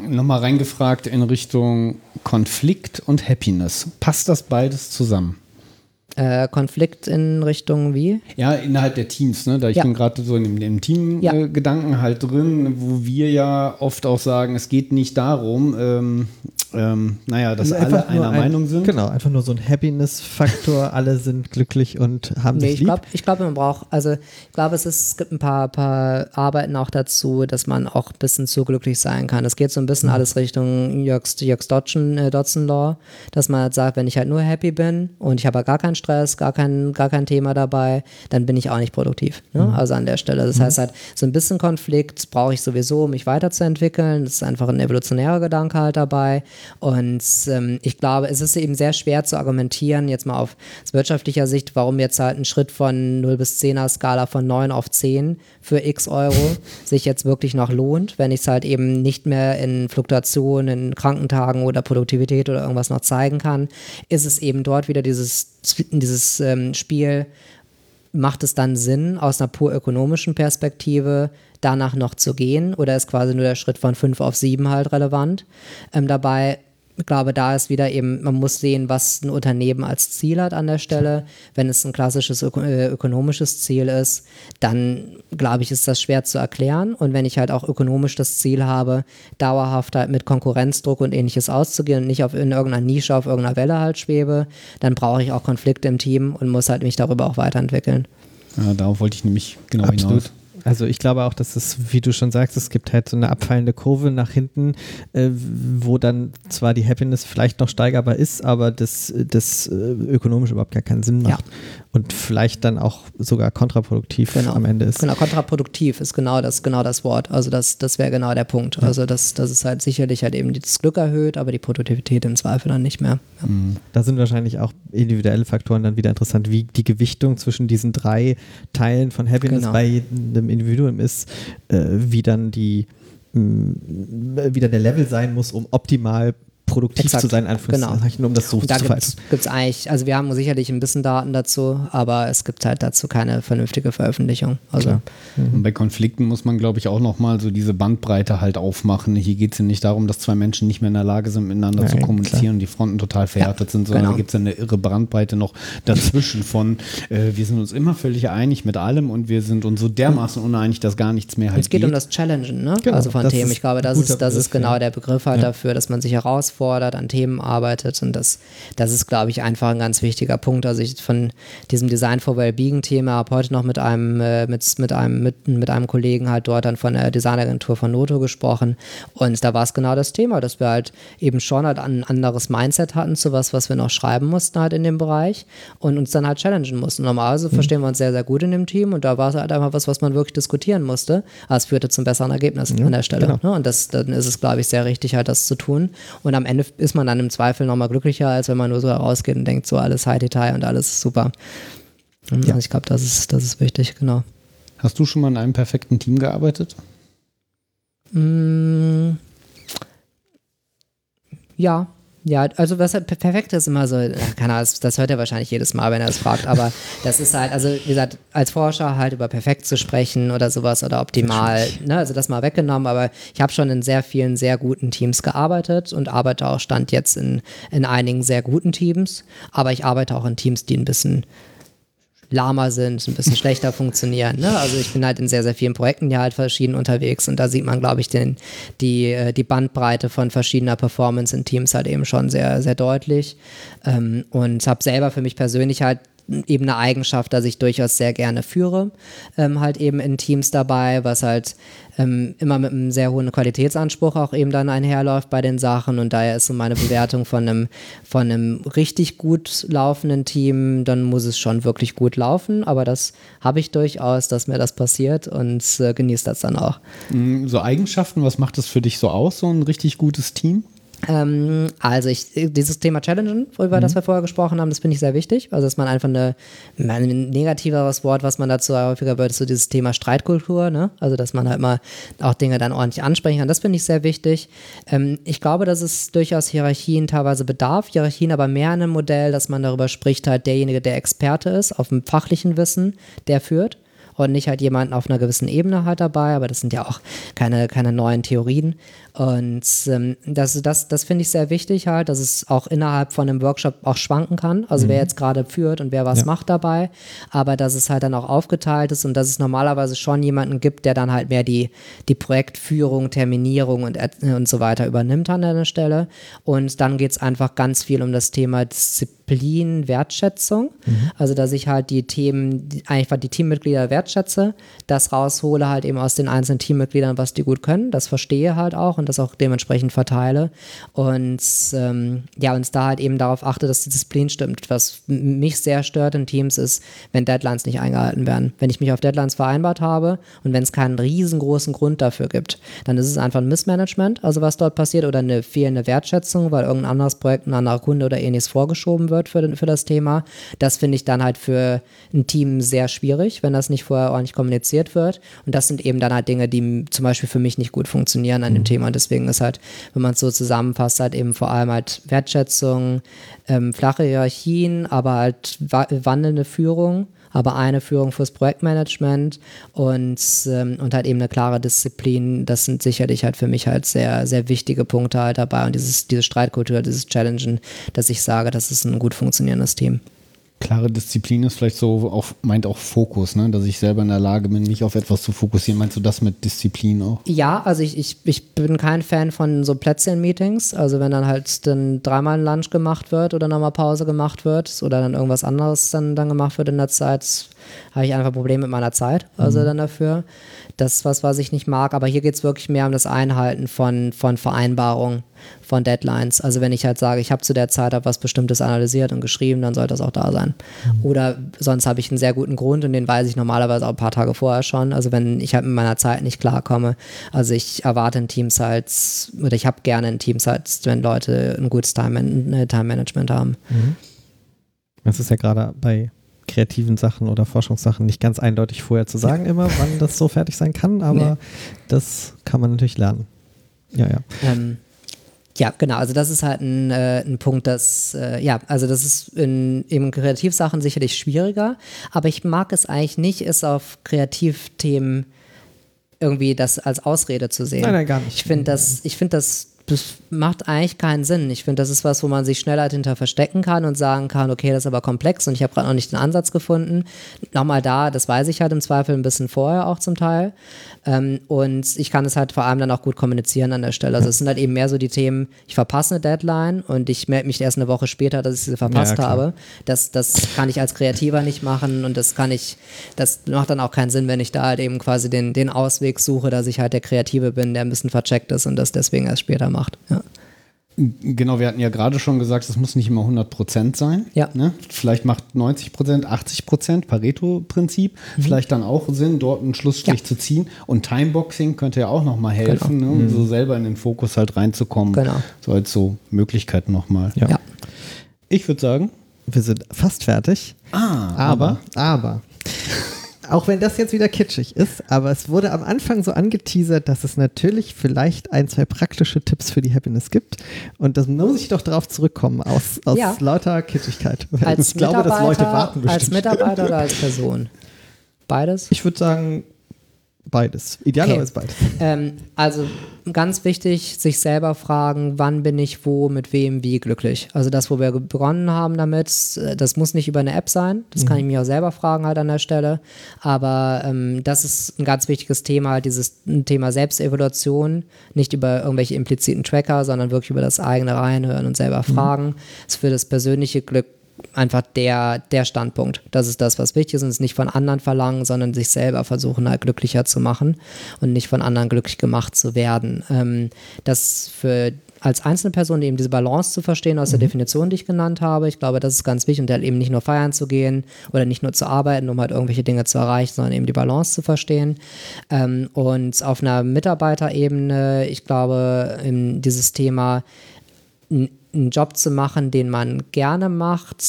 Nochmal reingefragt in Richtung Konflikt und Happiness. Passt das beides zusammen? Äh, Konflikt in Richtung wie? Ja, innerhalb der Teams. Ne? Da ich ja. bin gerade so in dem Team-Gedanken ja. äh, halt drin, wo wir ja oft auch sagen, es geht nicht darum, ähm, ähm, naja, dass also alle einer ein, Meinung sind. Genau, einfach nur so ein Happiness-Faktor, alle sind glücklich und haben nee, sich lieb. Ich glaube, man braucht, also ich glaube, es, ist, es gibt ein paar, paar Arbeiten auch dazu, dass man auch ein bisschen zu glücklich sein kann. Es geht so ein bisschen mhm. alles Richtung Jörgs, Jörgs Dodson, äh, Dodson Law, dass man halt sagt, wenn ich halt nur happy bin und ich habe halt gar keinen Stress, gar kein, gar kein Thema dabei, dann bin ich auch nicht produktiv. Ne? Mhm. Also an der Stelle. Das mhm. heißt halt, so ein bisschen Konflikt brauche ich sowieso, um mich weiterzuentwickeln. Das ist einfach ein evolutionärer Gedanke halt dabei. Und ähm, ich glaube, es ist eben sehr schwer zu argumentieren, jetzt mal aus wirtschaftlicher Sicht, warum jetzt halt ein Schritt von 0 bis 10er Skala von 9 auf 10 für x Euro sich jetzt wirklich noch lohnt, wenn ich es halt eben nicht mehr in Fluktuationen, in Krankentagen oder Produktivität oder irgendwas noch zeigen kann, ist es eben dort wieder dieses, dieses ähm, Spiel, macht es dann Sinn, aus einer pur ökonomischen Perspektive danach noch zu gehen oder ist quasi nur der Schritt von 5 auf 7 halt relevant? Ähm, dabei ich glaube, da ist wieder eben, man muss sehen, was ein Unternehmen als Ziel hat an der Stelle. Wenn es ein klassisches öko äh, ökonomisches Ziel ist, dann glaube ich, ist das schwer zu erklären. Und wenn ich halt auch ökonomisch das Ziel habe, dauerhaft halt mit Konkurrenzdruck und ähnliches auszugehen und nicht auf in irgendeiner Nische, auf irgendeiner Welle halt schwebe, dann brauche ich auch Konflikte im Team und muss halt mich darüber auch weiterentwickeln. Ja, darauf wollte ich nämlich genau Absolut. hinaus. Also ich glaube auch, dass es, wie du schon sagst, es gibt halt so eine abfallende Kurve nach hinten, äh, wo dann zwar die Happiness vielleicht noch steigerbar ist, aber das, das äh, ökonomisch überhaupt gar keinen Sinn macht. Ja. Und vielleicht dann auch sogar kontraproduktiv genau. am Ende ist. Genau, kontraproduktiv ist genau das, genau das Wort. Also das, das wäre genau der Punkt. Ja. Also das, das ist halt sicherlich halt eben das Glück erhöht, aber die Produktivität im Zweifel dann nicht mehr. Ja. Mhm. Da sind wahrscheinlich auch individuelle Faktoren dann wieder interessant, wie die Gewichtung zwischen diesen drei Teilen von Happiness genau. bei jedem Individuum ist, äh, wie dann die wie dann der Level sein muss, um optimal produktiv Exakt, zu sein, Anführungszeichen, genau. um das so und da zu falten. Gibt es eigentlich, also wir haben sicherlich ein bisschen Daten dazu, aber es gibt halt dazu keine vernünftige Veröffentlichung. Also, mhm. Und bei Konflikten muss man, glaube ich, auch nochmal so diese Bandbreite halt aufmachen. Hier geht es ja nicht darum, dass zwei Menschen nicht mehr in der Lage sind, miteinander Nein, zu kommunizieren und die Fronten total verhärtet ja, sind, sondern genau. da gibt es eine irre Bandbreite noch dazwischen von, äh, wir sind uns immer völlig einig mit allem und wir sind uns so dermaßen uneinig, dass gar nichts mehr halt Es geht, geht. um das Challengen, ne? Genau, also von Themen. Ich glaube, das ist, das ist genau ja. der Begriff halt ja. dafür, dass man sich herausfordert herausfordert, an Themen arbeitet. Und das, das ist, glaube ich, einfach ein ganz wichtiger Punkt. Also ich von diesem Design for Wellbeing-Thema habe heute noch mit einem, äh, mit, mit, einem, mit, mit einem Kollegen halt dort dann von der Designagentur von Noto gesprochen. Und da war es genau das Thema, dass wir halt eben schon halt ein anderes Mindset hatten zu was, was wir noch schreiben mussten halt in dem Bereich und uns dann halt challengen mussten. Normalerweise mhm. verstehen wir uns sehr, sehr gut in dem Team und da war es halt einfach was, was man wirklich diskutieren musste. Aber es führte zum besseren Ergebnis ja, an der Stelle. Genau. Ne? Und das, dann ist es, glaube ich, sehr richtig, halt das zu tun. Und am Ende ist man dann im Zweifel nochmal glücklicher, als wenn man nur so rausgeht und denkt, so alles High Detail und alles super. Ja. Also ich glaube, das ist, das ist wichtig, genau. Hast du schon mal in einem perfekten Team gearbeitet? Mm, ja, ja, also was halt perfekt ist immer so, keine Ahnung, das hört er wahrscheinlich jedes Mal, wenn er es fragt, aber das ist halt, also wie gesagt, als Forscher halt über perfekt zu sprechen oder sowas oder optimal, ne, also das mal weggenommen, aber ich habe schon in sehr vielen sehr guten Teams gearbeitet und arbeite auch stand jetzt in, in einigen sehr guten Teams, aber ich arbeite auch in Teams, die ein bisschen lahmer sind, ein bisschen schlechter funktionieren. Ne? Also ich bin halt in sehr, sehr vielen Projekten ja halt verschieden unterwegs und da sieht man, glaube ich, den, die, äh, die Bandbreite von verschiedener Performance in Teams halt eben schon sehr, sehr deutlich. Ähm, und habe selber für mich persönlich halt eben eine Eigenschaft, dass ich durchaus sehr gerne führe, ähm, halt eben in Teams dabei, was halt ähm, immer mit einem sehr hohen Qualitätsanspruch auch eben dann einherläuft bei den Sachen und daher ist so meine Bewertung von einem, von einem richtig gut laufenden Team, dann muss es schon wirklich gut laufen, aber das habe ich durchaus, dass mir das passiert und äh, genieße das dann auch. Mm, so Eigenschaften, was macht das für dich so aus, so ein richtig gutes Team? Ähm, also ich, dieses Thema Challengen, worüber mhm. das wir vorher gesprochen haben, das finde ich sehr wichtig. Also dass man einfach eine, ein negativeres Wort, was man dazu häufiger wird, ist so dieses Thema Streitkultur. Ne? Also dass man halt mal auch Dinge dann ordentlich ansprechen kann. Das finde ich sehr wichtig. Ähm, ich glaube, dass es durchaus Hierarchien teilweise bedarf. Hierarchien aber mehr in einem Modell, dass man darüber spricht, halt derjenige, der Experte ist, auf dem fachlichen Wissen, der führt und nicht halt jemanden auf einer gewissen Ebene halt dabei, aber das sind ja auch keine, keine neuen Theorien. Und ähm, das, das, das finde ich sehr wichtig halt, dass es auch innerhalb von einem Workshop auch schwanken kann. Also mhm. wer jetzt gerade führt und wer was ja. macht dabei, aber dass es halt dann auch aufgeteilt ist und dass es normalerweise schon jemanden gibt, der dann halt mehr die, die Projektführung, Terminierung und, und so weiter übernimmt an der Stelle. Und dann geht es einfach ganz viel um das Thema Disziplin, Wertschätzung. Mhm. Also dass ich halt die Themen, einfach die Teammitglieder wertschätze, das raushole halt eben aus den einzelnen Teammitgliedern, was die gut können, das verstehe halt auch und das auch dementsprechend verteile. Und ähm, ja, uns da halt eben darauf achte, dass die Disziplin stimmt. Was mich sehr stört in Teams ist, wenn Deadlines nicht eingehalten werden. Wenn ich mich auf Deadlines vereinbart habe und wenn es keinen riesengroßen Grund dafür gibt, dann ist es einfach ein Missmanagement, also was dort passiert, oder eine fehlende Wertschätzung, weil irgendein anderes Projekt, ein anderer Kunde oder ähnliches vorgeschoben wird für, für das Thema. Das finde ich dann halt für ein Team sehr schwierig, wenn das nicht vorher ordentlich kommuniziert wird. Und das sind eben dann halt Dinge, die zum Beispiel für mich nicht gut funktionieren an dem mhm. Thema. Und deswegen ist halt, wenn man es so zusammenfasst, halt eben vor allem halt Wertschätzung, ähm, flache Hierarchien, aber halt wa wandelnde Führung aber eine Führung fürs Projektmanagement und, ähm, und halt eben eine klare Disziplin. Das sind sicherlich halt für mich halt sehr, sehr wichtige Punkte halt dabei und dieses, diese Streitkultur, dieses Challengen, dass ich sage, das ist ein gut funktionierendes Team klare Disziplin ist vielleicht so, auch, meint auch Fokus, ne? dass ich selber in der Lage bin, mich auf etwas zu fokussieren. Meinst du das mit Disziplin auch? Ja, also ich, ich, ich bin kein Fan von so Plätzchen-Meetings. Also wenn dann halt dann dreimal ein Lunch gemacht wird oder nochmal Pause gemacht wird oder dann irgendwas anderes dann, dann gemacht wird in der Zeit, habe ich einfach Probleme mit meiner Zeit, also mhm. dann dafür. Das ist was, was ich nicht mag, aber hier geht es wirklich mehr um das Einhalten von, von Vereinbarungen, von Deadlines. Also wenn ich halt sage, ich habe zu der Zeit was Bestimmtes analysiert und geschrieben, dann sollte das auch da sein. Mhm. Oder sonst habe ich einen sehr guten Grund und den weiß ich normalerweise auch ein paar Tage vorher schon. Also wenn ich halt mit meiner Zeit nicht klarkomme. Also ich erwarte in Teams halt, oder ich habe gerne in Teams halt, wenn Leute ein gutes Time-Management Time haben. Mhm. Das ist ja gerade bei kreativen Sachen oder Forschungssachen nicht ganz eindeutig vorher zu sagen, immer, wann das so fertig sein kann, aber nee. das kann man natürlich lernen. Ja, ja. Ähm, ja, genau. Also das ist halt ein, äh, ein Punkt, das, äh, ja, also das ist in eben Kreativsachen sicherlich schwieriger, aber ich mag es eigentlich nicht, es auf Kreativthemen irgendwie das als Ausrede zu sehen. Nein, nein, gar nicht. Ich finde das, ich finde das das macht eigentlich keinen Sinn. Ich finde, das ist was, wo man sich schneller hinter verstecken kann und sagen kann, okay, das ist aber komplex und ich habe gerade noch nicht den Ansatz gefunden. Nochmal da, das weiß ich halt im Zweifel ein bisschen vorher auch zum Teil. Ähm, und ich kann es halt vor allem dann auch gut kommunizieren an der Stelle. Also es sind halt eben mehr so die Themen, ich verpasse eine Deadline und ich melde mich erst eine Woche später, dass ich sie verpasst ja, habe. Das, das kann ich als Kreativer nicht machen und das kann ich, das macht dann auch keinen Sinn, wenn ich da halt eben quasi den, den Ausweg suche, dass ich halt der Kreative bin, der ein bisschen vercheckt ist und das deswegen erst später macht. Ja. Genau, wir hatten ja gerade schon gesagt, es muss nicht immer 100% sein. Ja. Ne? Vielleicht macht 90%, 80% Pareto-Prinzip mhm. vielleicht dann auch Sinn, dort einen Schlussstrich ja. zu ziehen. Und Timeboxing könnte ja auch nochmal helfen, genau. ne? um mhm. so selber in den Fokus halt reinzukommen. Genau. So als so Möglichkeit nochmal. Ja. ja. Ich würde sagen, wir sind fast fertig. Ah, aber, aber, aber auch wenn das jetzt wieder kitschig ist, aber es wurde am Anfang so angeteasert, dass es natürlich vielleicht ein, zwei praktische Tipps für die Happiness gibt. Und das muss ich doch darauf zurückkommen, aus, aus ja. lauter Kitschigkeit. Als ich glaube, dass Leute warten bestimmt. Als Mitarbeiter oder als Person? Beides? Ich würde sagen, Beides. Idealerweise okay. beides. Ähm, also ganz wichtig, sich selber fragen, wann bin ich wo, mit wem, wie glücklich. Also das, wo wir begonnen haben damit, äh, das muss nicht über eine App sein. Das mhm. kann ich mir auch selber fragen halt an der Stelle. Aber ähm, das ist ein ganz wichtiges Thema, dieses Thema Selbstevaluation. Nicht über irgendwelche impliziten Tracker, sondern wirklich über das eigene Reinhören und selber mhm. fragen. Mhm. Das ist für das persönliche Glück einfach der, der Standpunkt. Das ist das, was wichtig ist und es nicht von anderen verlangen, sondern sich selber versuchen, halt glücklicher zu machen und nicht von anderen glücklich gemacht zu werden. Ähm, das für als einzelne Person eben diese Balance zu verstehen aus der mhm. Definition, die ich genannt habe. Ich glaube, das ist ganz wichtig und halt eben nicht nur feiern zu gehen oder nicht nur zu arbeiten, um halt irgendwelche Dinge zu erreichen, sondern eben die Balance zu verstehen. Ähm, und auf einer Mitarbeiterebene, ich glaube, dieses Thema einen Job zu machen, den man gerne macht,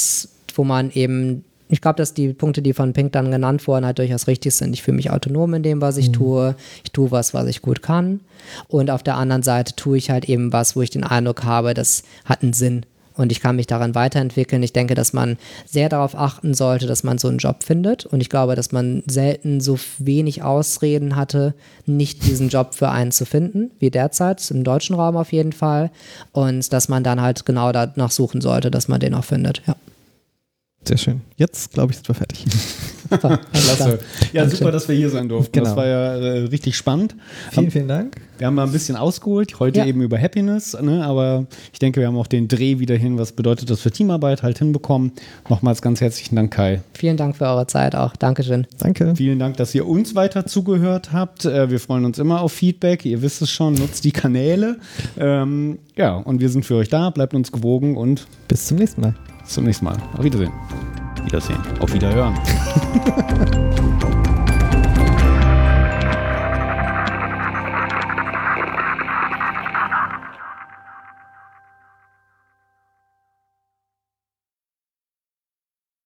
wo man eben ich glaube, dass die Punkte, die von Pink dann genannt wurden, halt durchaus richtig sind. Ich fühle mich autonom in dem, was ich mhm. tue. Ich tue was, was ich gut kann. Und auf der anderen Seite tue ich halt eben was, wo ich den Eindruck habe, das hat einen Sinn und ich kann mich daran weiterentwickeln. Ich denke, dass man sehr darauf achten sollte, dass man so einen Job findet. Und ich glaube, dass man selten so wenig Ausreden hatte, nicht diesen Job für einen zu finden, wie derzeit, im deutschen Raum auf jeden Fall. Und dass man dann halt genau danach suchen sollte, dass man den auch findet. Ja. Sehr schön. Jetzt, glaube ich, sind wir fertig. Klasse. Ja, Dankeschön. super, dass wir hier sein durften. Genau. Das war ja äh, richtig spannend. Vielen, vielen Dank. Wir haben mal ein bisschen ausgeholt, heute ja. eben über Happiness, ne? aber ich denke, wir haben auch den Dreh wieder hin, was bedeutet das für Teamarbeit, halt hinbekommen. Nochmals ganz herzlichen Dank, Kai. Vielen Dank für eure Zeit auch. Dankeschön. Danke. Vielen Dank, dass ihr uns weiter zugehört habt. Äh, wir freuen uns immer auf Feedback. Ihr wisst es schon, nutzt die Kanäle. Ähm, ja, und wir sind für euch da. Bleibt uns gewogen und bis zum nächsten Mal. Bis zum nächsten Mal. Auf Wiedersehen. Wiedersehen. Auf Wiederhören.